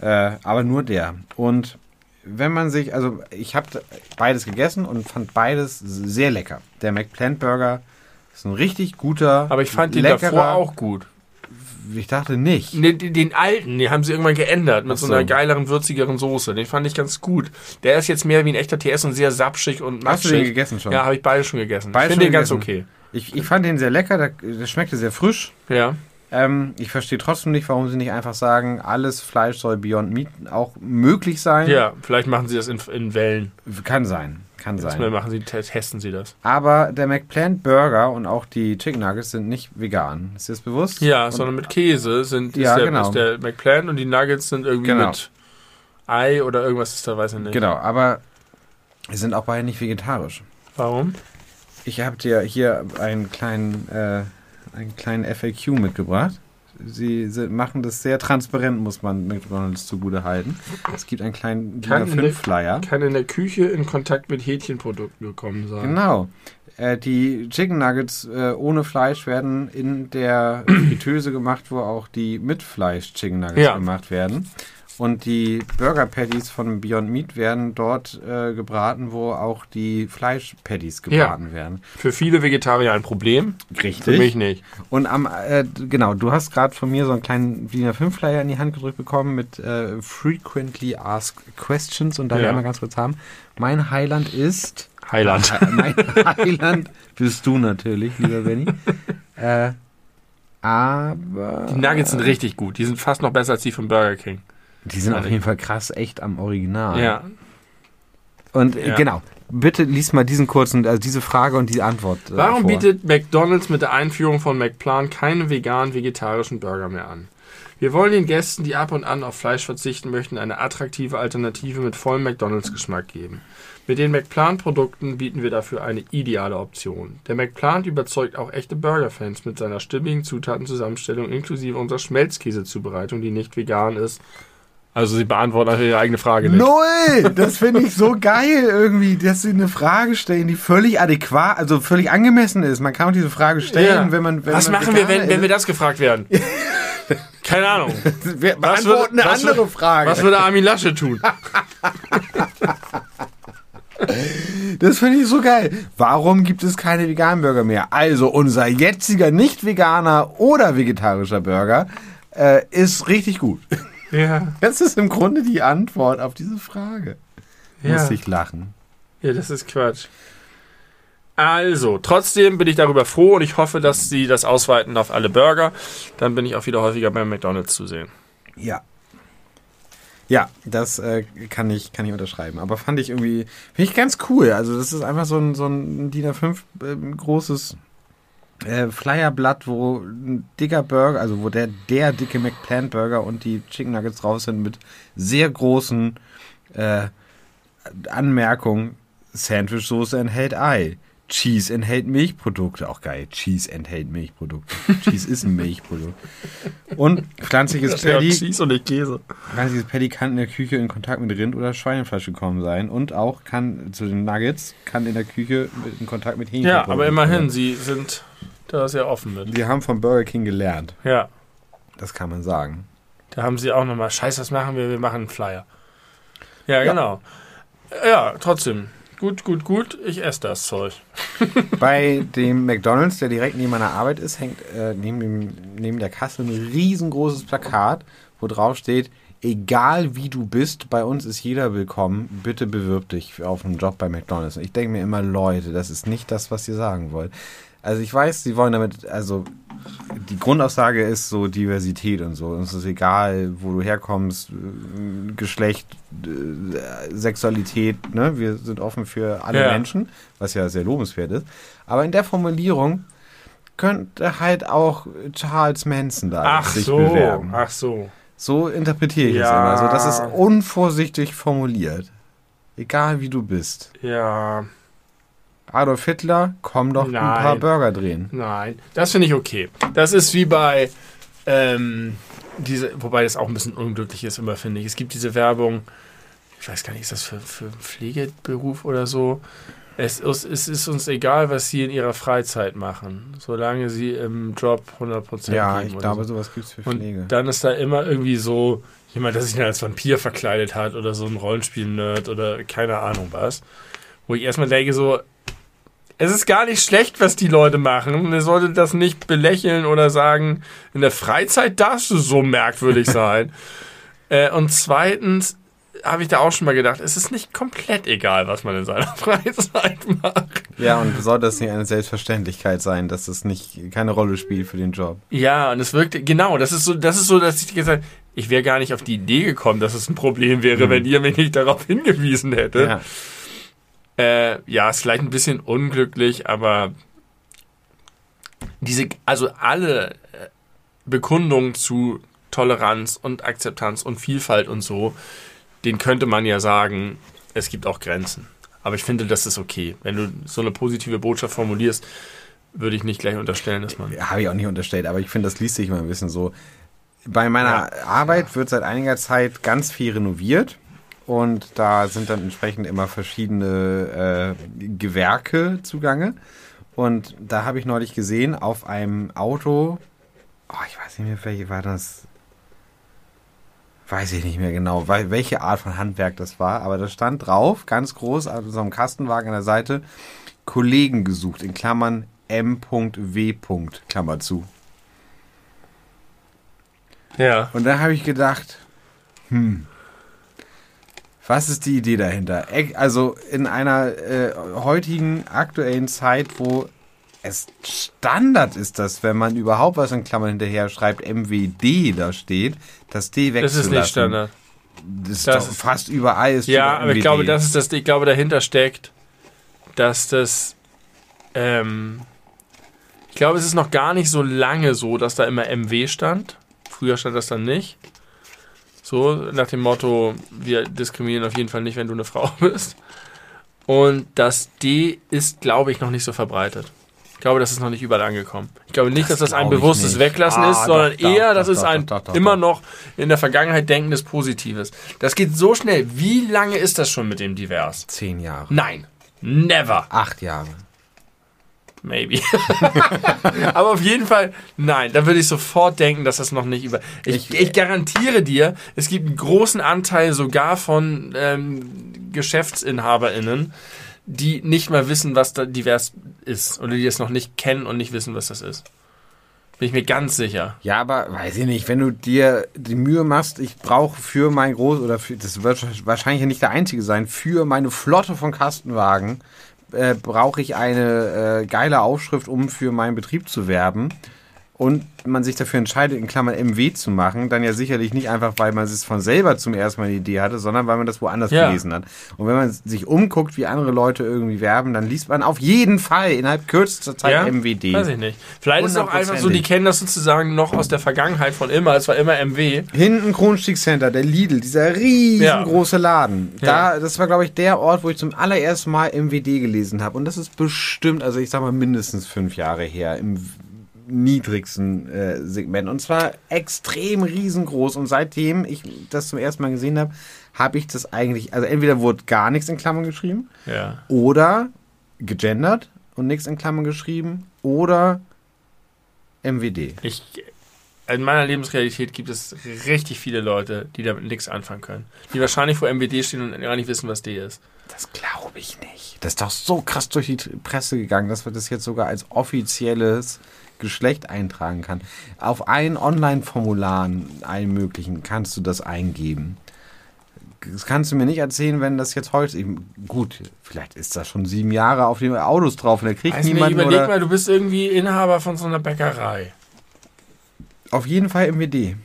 S2: Äh, aber nur der. Und wenn man sich, also ich habe beides gegessen und fand beides sehr lecker. Der McPlant Burger ist ein richtig guter,
S1: Aber ich fand den
S2: leckerer,
S1: davor auch gut.
S2: Ich dachte nicht.
S1: Den, den, den alten, den haben sie irgendwann geändert mit so
S2: so.
S1: einer geileren, würzigeren Soße. Den fand ich ganz gut. Der ist jetzt mehr wie ein echter TS und sehr sapschig und
S2: Hast du den
S1: matschig.
S2: gegessen schon?
S1: Ja, habe ich beide schon gegessen.
S2: Beide
S1: ich finde den ganz
S2: gegessen?
S1: okay.
S2: Ich, ich fand den sehr lecker, der, der schmeckte sehr frisch.
S1: Ja,
S2: Ähm, ich verstehe trotzdem nicht, warum sie nicht einfach sagen, alles Fleisch soll Beyond Meat auch möglich sein.
S1: ja, vielleicht machen sie das in, in Wellen.
S2: Kann sein, kann
S1: Jetzt
S2: sein.
S1: machen sie, te- testen sie das.
S2: Aber der McPlant Burger und auch die Chicken Nuggets sind nicht vegan. Ist dir das bewusst?
S1: Ja,
S2: und,
S1: sondern mit Käse sind
S2: Ja,
S1: der,
S2: genau.
S1: der McPlant und die Nuggets sind irgendwie
S2: Genau.
S1: mit Ei oder irgendwas ist da, weiß ich nicht.
S2: Genau, aber sie sind auch beide nicht vegetarisch.
S1: Warum?
S2: Ich habe dir hier einen kleinen, äh, einen kleinen FAQ mitgebracht. Sie machen das sehr transparent, muss man McDonalds zugute halten. Es gibt einen kleinen
S1: Kann eine-
S2: A5-Flyer.
S1: Kann in der Küche in Kontakt mit Hähnchenprodukten gekommen sein.
S2: Genau. Äh, die Chicken Nuggets äh, ohne Fleisch werden in der Fritteuse gemacht, wo auch die mit Fleisch Chicken Nuggets
S1: Ja.
S2: gemacht werden. Und die Burger Patties von Beyond Meat werden dort äh, gebraten, wo auch die Fleisch Patties gebraten werden.
S1: Für viele Vegetarier ein Problem.
S2: Richtig.
S1: Für mich nicht.
S2: Und am, äh, genau, du hast gerade von mir so einen kleinen DIN A5-Flyer in die Hand gedrückt bekommen mit äh, Frequently Asked Questions und da wir
S1: Ja.
S2: einmal ganz kurz haben. Mein Highland ist.
S1: Heiland.
S2: mein Highland bist du natürlich, lieber Benny. äh, aber.
S1: Die Nuggets sind richtig gut. Die sind fast noch besser als die von Burger King.
S2: Die sind auf jeden Fall krass echt am Original.
S1: Ja.
S2: Und äh,
S1: Ja.
S2: genau, bitte lies mal diesen kurzen, also diese Frage und die Antwort. Äh,
S1: Warum
S2: vor.
S1: bietet McDonald's mit der Einführung von McPlan keine vegan-vegetarischen Burger mehr an? Wir wollen den Gästen, die ab und an auf Fleisch verzichten möchten, eine attraktive Alternative mit vollem McDonalds-Geschmack geben. Mit den McPlan-Produkten bieten wir dafür eine ideale Option. Der McPlan überzeugt auch echte Burger-Fans mit seiner stimmigen Zutatenzusammenstellung inklusive unserer Schmelzkäsezubereitung, die nicht vegan ist. Also sie beantworten einfach ihre eigene Frage nicht.
S2: Null! Das finde ich so geil irgendwie, dass sie eine Frage stellen, die völlig adäquat, also völlig angemessen ist. Man kann auch diese Frage stellen,
S1: Ja.
S2: wenn man. Wenn
S1: Was
S2: man
S1: machen wir, wenn, wenn wir das gefragt werden? Keine Ahnung.
S2: Wir
S1: Was
S2: beantworten
S1: würde-
S2: eine
S1: was
S2: andere
S1: würde-
S2: Frage.
S1: Was würde Armin Lasche tun?
S2: Das finde ich so geil. Warum gibt es keine veganen Burger mehr? Also unser jetziger nicht veganer oder vegetarischer Burger äh, ist richtig gut.
S1: Ja.
S2: Das ist im Grunde die Antwort auf diese Frage.
S1: Ja.
S2: Muss ich lachen.
S1: Ja, das ist Quatsch. Also, trotzdem bin ich darüber froh und ich hoffe, dass sie das ausweiten auf alle Burger. Dann bin ich auch wieder häufiger beim McDonalds zu sehen.
S2: Ja. Ja, das äh, kann, ich, kann ich unterschreiben. Aber fand ich irgendwie, finde ich ganz cool. Also das ist einfach so ein, so ein DIN A5 ähm, großes äh, Flyerblatt, wo ein dicker Burger, also wo der, der dicke McPlant Burger und die Chicken Nuggets drauf sind mit sehr großen äh, Anmerkungen. Sandwich-Soße enthält Ei. Cheese enthält Milchprodukte. Auch geil. Cheese enthält Milchprodukte. Cheese ist ein Milchprodukt. Und pflanzliches Patty.
S1: Cheese und nicht Käse.
S2: Pflanzliches Patty kann in der Küche in Kontakt mit Rind oder Schweinefleisch gekommen sein. Und auch kann zu den Nuggets kann in der Küche in Kontakt mit Hähnchen.
S1: Ja, aber immerhin, sie sind da sehr offen mit.
S2: Wir haben von Burger King gelernt.
S1: Ja,
S2: Das kann man sagen.
S1: da haben sie auch nochmal, scheiße, was machen wir? Wir machen einen Flyer. Ja,
S2: Ja.
S1: genau. Ja, trotzdem. Gut, gut, gut. Ich esse das Zeug.
S2: Bei dem McDonalds, der direkt neben meiner Arbeit ist, hängt äh, neben, dem, neben der Kasse ein riesengroßes Plakat, wo drauf steht, egal wie du bist, bei uns ist jeder willkommen, bitte bewirb dich auf einen Job bei McDonalds. Und ich denke mir immer, Leute, das ist nicht das, was ihr sagen wollt. Also ich weiß, sie wollen damit, also die Grundaussage ist so Diversität und so. Uns ist egal, wo du herkommst, äh, Geschlecht, äh, Sexualität, ne? Wir sind offen für alle
S1: Ja.
S2: Menschen, was ja sehr lobenswert ist. Aber in der Formulierung könnte halt auch Charles Manson da
S1: Ach
S2: sich
S1: so,
S2: bewerben.
S1: ach so.
S2: So interpretiere ich es
S1: Ja.
S2: immer. So, das ist unvorsichtig formuliert. Egal wie du bist.
S1: Ja,
S2: Adolf Hitler, komm doch ein paar
S1: Nein.
S2: Burger drehen.
S1: nein. Das finde ich okay. Das ist wie bei, ähm, diese, wobei das auch ein bisschen unglücklich ist immer, finde ich. Es gibt diese Werbung, ich weiß gar nicht, ist das für, für einen Pflegeberuf oder so? Es, ist- es ist uns egal, was sie in ihrer Freizeit machen, solange sie im Job 100%
S2: Ja,
S1: geben
S2: ich
S1: oder
S2: glaube,
S1: so.
S2: sowas gibt es für
S1: Und
S2: Pflege.
S1: dann ist da immer irgendwie so jemand, der sich dann als Vampir verkleidet hat oder so ein Rollenspiel-Nerd oder keine Ahnung was. Wo ich erstmal denke so, es ist gar nicht schlecht, was die Leute machen. Man sollte das nicht belächeln oder sagen, in der Freizeit darfst du so merkwürdig sein. äh, und zweitens habe ich da auch schon mal gedacht, es ist nicht komplett egal, was man in seiner Freizeit macht.
S2: Ja, und sollte es nicht eine Selbstverständlichkeit sein, dass es nicht keine Rolle spielt für den Job.
S1: Ja, und es wirkt, genau, das ist so, das ist so, dass ich gesagt ich wäre gar nicht auf die Idee gekommen, dass es ein Problem wäre, wenn ihr mich nicht darauf hingewiesen hättet.
S2: Ja.
S1: Äh, ja, ist vielleicht ein bisschen unglücklich, aber diese, also alle äh, Bekundungen zu Toleranz und Akzeptanz und Vielfalt und so, den könnte man ja sagen, es gibt auch Grenzen. Aber ich finde, das ist okay. Wenn du so eine positive Botschaft formulierst, würde ich nicht gleich unterstellen, dass man.
S2: Habe ich auch nicht unterstellt, aber ich finde, das liest sich immer ein bisschen so. Bei meiner Arbeit wird seit einiger Zeit ganz viel renoviert und da sind dann entsprechend immer verschiedene äh, Gewerke zugange. Und da habe ich neulich gesehen, auf einem Auto, oh, ich weiß nicht mehr, welche war das? Weiß ich nicht mehr genau, weil, welche Art von Handwerk das war, aber da stand drauf, ganz groß, auf so einem Kastenwagen an der Seite, Kollegen gesucht, in Klammern M.W. Klammer zu.
S1: Ja.
S2: Und da habe ich gedacht, hm, was ist die Idee dahinter? Also in einer äh, heutigen aktuellen Zeit, wo es Standard ist, dass wenn man überhaupt was in Klammern hinterher schreibt, MWD da steht, das D
S1: Das
S2: wegzulassen.
S1: ist nicht Standard.
S2: Das ist
S1: Das
S2: doch
S1: ist-
S2: fast überall ist
S1: Ja, aber ich glaube, das ist das, ich glaube, dahinter steckt, dass das, ähm, ich glaube, es ist noch gar nicht so lange so, dass da immer MW stand. Früher stand das dann nicht. So, nach dem Motto, wir diskriminieren auf jeden Fall nicht, wenn du eine Frau bist. Und das D ist, glaube ich, noch nicht so verbreitet. Ich glaube, das ist noch nicht überall angekommen. Ich glaube nicht,
S2: Das
S1: dass das ein bewusstes. Weglassen
S2: Ah,
S1: ist, sondern
S2: doch,
S1: eher,
S2: doch,
S1: das ist
S2: doch,
S1: ein
S2: doch, doch,
S1: immer noch in der Vergangenheit denkendes Positives. Das geht so schnell. Wie lange ist das schon mit dem Divers?
S2: Zehn Jahre.
S1: Nein. Never.
S2: Acht Jahre.
S1: Maybe. Aber auf jeden Fall, nein. Da würde ich sofort denken, dass das noch nicht über. Ich,
S2: Ich-
S1: ich garantiere dir, es gibt einen großen Anteil sogar von ähm, GeschäftsinhaberInnen, die nicht mal wissen, was da divers ist. Oder die es noch nicht kennen und nicht wissen, was das ist. Bin ich mir ganz sicher.
S2: Ja, aber weiß ich nicht, wenn du dir die Mühe machst, ich brauche für mein Groß- oder für, das wird wahrscheinlich nicht der einzige sein, für meine Flotte von Kastenwagen äh, brauche ich eine äh, geile Aufschrift, um für meinen Betrieb zu werben. Und man sich dafür entscheidet, in Klammern MW zu machen, dann ja sicherlich nicht einfach, weil man es von selber zum ersten Mal eine Idee hatte, sondern weil man das woanders
S1: Ja.
S2: gelesen hat. Und wenn man sich umguckt, wie andere Leute irgendwie werben, dann liest man auf jeden Fall innerhalb kürzester Zeit
S1: Ja?
S2: MWD.
S1: Weiß ich nicht. Vielleicht ist es auch einfach so, die kennen das sozusagen noch aus der Vergangenheit von immer. Es war immer MW.
S2: Hinten Kronstieg-Center, der Lidl, dieser riesengroße Laden. Da, das war, glaube ich, der Ort, wo ich zum allerersten Mal MWD gelesen habe. Und das ist bestimmt, also ich sag mal mindestens fünf Jahre her, im niedrigsten äh, Segment. Und zwar extrem riesengroß. Und seitdem ich das zum ersten Mal gesehen habe, habe ich das eigentlich, also entweder wurde gar nichts in Klammern geschrieben
S1: Ja.
S2: oder gegendert und nichts in Klammern geschrieben oder MWD.
S1: Ich, in meiner Lebensrealität gibt es richtig viele Leute, die damit nichts anfangen können. Die wahrscheinlich vor MWD stehen und gar nicht wissen, was D ist.
S2: Das glaube ich nicht. Das ist doch so krass durch die Presse gegangen, dass man das jetzt sogar als offizielles Geschlecht eintragen kann. Auf allen Online-Formularen, allen möglichen, kannst du das eingeben. Das kannst du mir nicht erzählen, wenn das jetzt heute. eben- Gut, vielleicht ist das schon sieben Jahre auf den Autos drauf und da kriegt
S1: nicht,
S2: niemand.
S1: überleg
S2: Oder
S1: mal, du bist irgendwie Inhaber von so einer Bäckerei.
S2: auf jeden Fall MWD.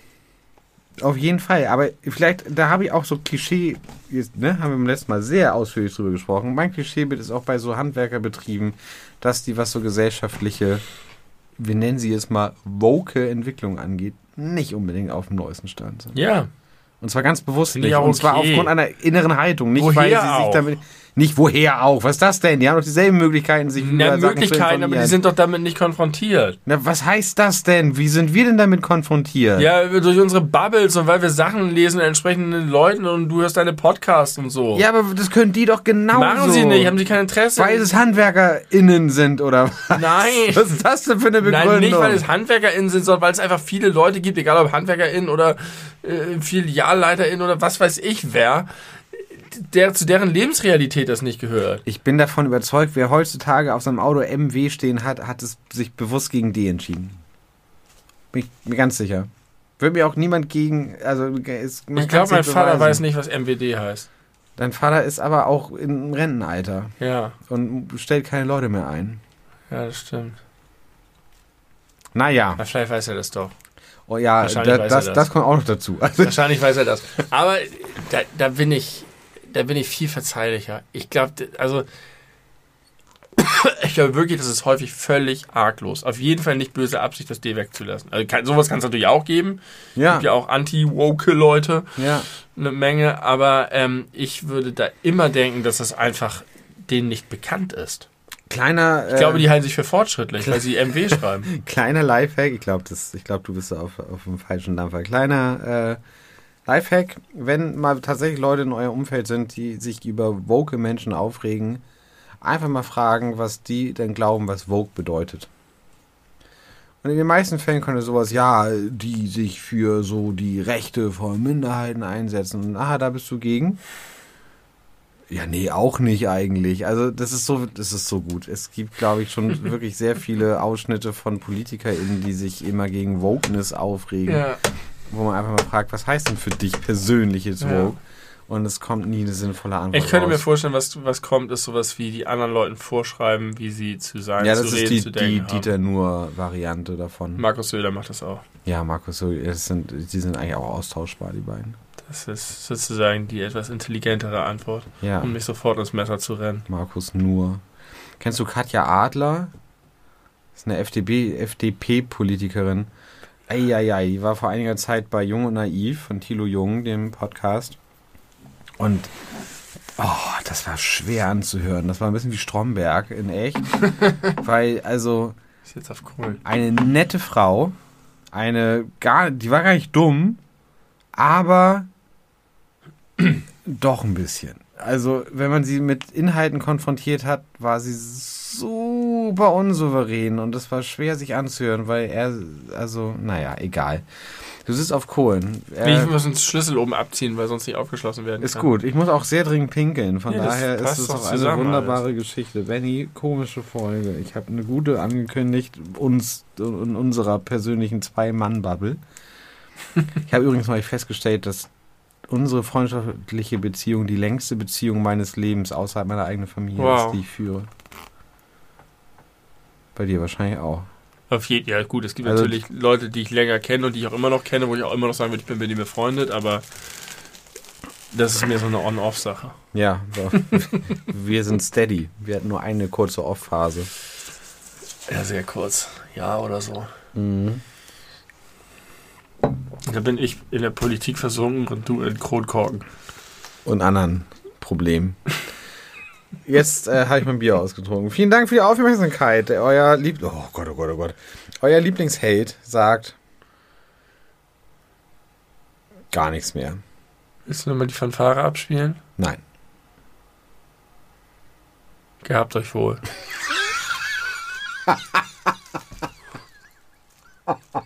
S2: Auf jeden Fall. Aber vielleicht, da habe ich auch so Klischee, ne, haben wir beim letzten Mal sehr ausführlich drüber gesprochen. Mein Klischeebild ist auch bei so Handwerkerbetrieben, dass die, was so gesellschaftliche, wir nennen sie jetzt mal woke Entwicklung angeht, nicht unbedingt auf dem neuesten Stand sind.
S1: Ja.
S2: Und zwar ganz bewusst nicht.
S1: auch
S2: Und zwar
S1: okay.
S2: aufgrund einer inneren Haltung. Nicht,
S1: Woher
S2: weil sie sich
S1: auch?
S2: damit. Nicht woher auch. Was ist das denn? Die haben doch dieselben Möglichkeiten, sich
S1: Na, Möglichkeiten, aber die sind doch damit nicht konfrontiert.
S2: Na, was heißt das denn? Wie sind wir denn damit konfrontiert?
S1: Ja, durch unsere Bubbles und weil wir Sachen lesen entsprechenden Leuten und du hörst deine Podcasts und so.
S2: Ja, aber das können die doch genauso.
S1: Machen sie nicht, haben sie kein Interesse.
S2: Weil es HandwerkerInnen sind, oder was?
S1: Nein.
S2: Was ist das denn für eine Begründung?
S1: Nein, nicht weil es HandwerkerInnen sind, sondern weil es einfach viele Leute gibt, egal ob HandwerkerInnen oder äh, FilialleiterInnen oder was weiß ich wer, der zu deren Lebensrealität das nicht gehört.
S2: ich bin davon überzeugt, wer heutzutage auf seinem Auto MW stehen hat, hat es sich bewusst gegen D entschieden. Bin ich mir ganz sicher. Wird mir auch niemand gegen, also man
S1: ich glaube, mein Vater
S2: beweisen.
S1: weiß nicht, was MWD heißt.
S2: Dein Vater ist aber auch im Rentenalter
S1: Ja,
S2: und stellt keine Leute mehr ein.
S1: ja, das stimmt.
S2: Naja,
S1: Na, vielleicht weiß er das doch.
S2: oh ja, da, das,
S1: das.
S2: das kommt auch noch dazu. Also,
S1: Wahrscheinlich weiß er das. Aber da, da bin ich, da bin ich viel verzeihlicher. Ich glaube, also ich glaube wirklich, das ist häufig völlig arglos. Auf jeden Fall nicht böse Absicht, das D wegzulassen. Also kann, sowas kann es natürlich auch geben.
S2: ja,
S1: Gibt ja auch anti-woke Leute,
S2: ja.
S1: eine Menge. Aber ähm, ich würde da immer denken, dass das einfach denen nicht bekannt ist.
S2: Kleiner,
S1: Ich glaube, die halten sich für fortschrittlich, weil sie MW schreiben.
S2: Kleiner Lifehack, ich glaube, glaub, du bist da auf, auf dem falschen Dampfer. Kleiner äh, Lifehack, wenn mal tatsächlich Leute in eurem Umfeld sind, die sich über woke Menschen aufregen, einfach mal fragen, was die denn glauben, was woke bedeutet. Und in den meisten Fällen könnte sowas, ja, die sich für so die Rechte von Minderheiten einsetzen. Und, aha, da bist du gegen. Ja, nee, auch nicht eigentlich. Also das ist so, das ist so gut. Es gibt, glaube ich, schon wirklich sehr viele Ausschnitte von PolitikerInnen, die sich immer gegen Wokeness aufregen,
S1: ja.
S2: Wo man einfach mal fragt, was heißt denn für dich persönlich jetzt
S1: Ja.
S2: Woke? Und es kommt nie eine sinnvolle Antwort.
S1: Ich könnte mir
S2: raus.
S1: vorstellen, was, was kommt, ist sowas wie die anderen Leuten vorschreiben, wie sie zu sein,
S2: Ja,
S1: zu
S2: das
S1: reden,
S2: ist die,
S1: zu
S2: die
S1: denken haben.
S2: Dieter Nuhr-Variante davon.
S1: Markus Söder macht das auch.
S2: ja, Markus, es sind, die sind eigentlich auch austauschbar, die beiden.
S1: Das ist sozusagen die etwas intelligentere Antwort,
S2: Ja,
S1: um nicht sofort ins Messer zu rennen.
S2: Markus Nuhr. Kennst du Katja Adler? Das ist eine FDP, FDP-Politikerin. Eieiei, die war vor einiger Zeit bei Jung und Naiv von Thilo Jung, dem Podcast. Und oh, das war schwer anzuhören. Das war ein bisschen wie Stromberg in echt. Weil, also,
S1: Ist jetzt auf cool.
S2: eine nette Frau, eine gar, die war gar nicht dumm, aber doch ein bisschen. Also, wenn man sie mit Inhalten konfrontiert hat, war sie super unsouverän und es war schwer sich anzuhören, weil er, also, naja, egal. Du sitzt auf Kohlen.
S1: ich
S2: Er,
S1: muss den Schlüssel oben abziehen, weil sonst nicht aufgeschlossen werden
S2: ist
S1: kann.
S2: gut. Ich muss auch sehr dringend pinkeln. Von
S1: Ja,
S2: daher ist es auch eine wunderbare Geschichte. Benny, komische Folge. Ich habe eine gute angekündigt, uns und unserer persönlichen Zwei-Mann-Bubble. ich habe übrigens mal festgestellt, dass unsere freundschaftliche Beziehung die längste Beziehung meines Lebens außerhalb meiner eigenen Familie
S1: Wow.
S2: ist, die ich führe. Bei dir wahrscheinlich auch.
S1: Auf jeden Fall, ja, gut, es gibt
S2: Also-
S1: natürlich Leute, die ich länger kenne und die ich auch immer noch kenne, wo ich auch immer noch sagen würde, ich bin mit ihm befreundet, aber das ist mir so eine On-Off-Sache.
S2: Ja, so. wir sind steady. Wir hatten nur eine kurze Off-Phase.
S1: Ja, sehr kurz. Ja, oder so.
S2: Mhm.
S1: Da bin ich in der Politik versunken und du in Kronkorken.
S2: Und anderen Problemen. Jetzt äh, habe ich mein Bier ausgetrunken. Vielen Dank für die Aufmerksamkeit. Euer Lieb oh Gott, oh Gott, oh Gott. Euer Lieblingshate sagt gar nichts mehr.
S1: Willst du nochmal die Fanfare abspielen?
S2: Nein.
S1: Gehabt euch wohl.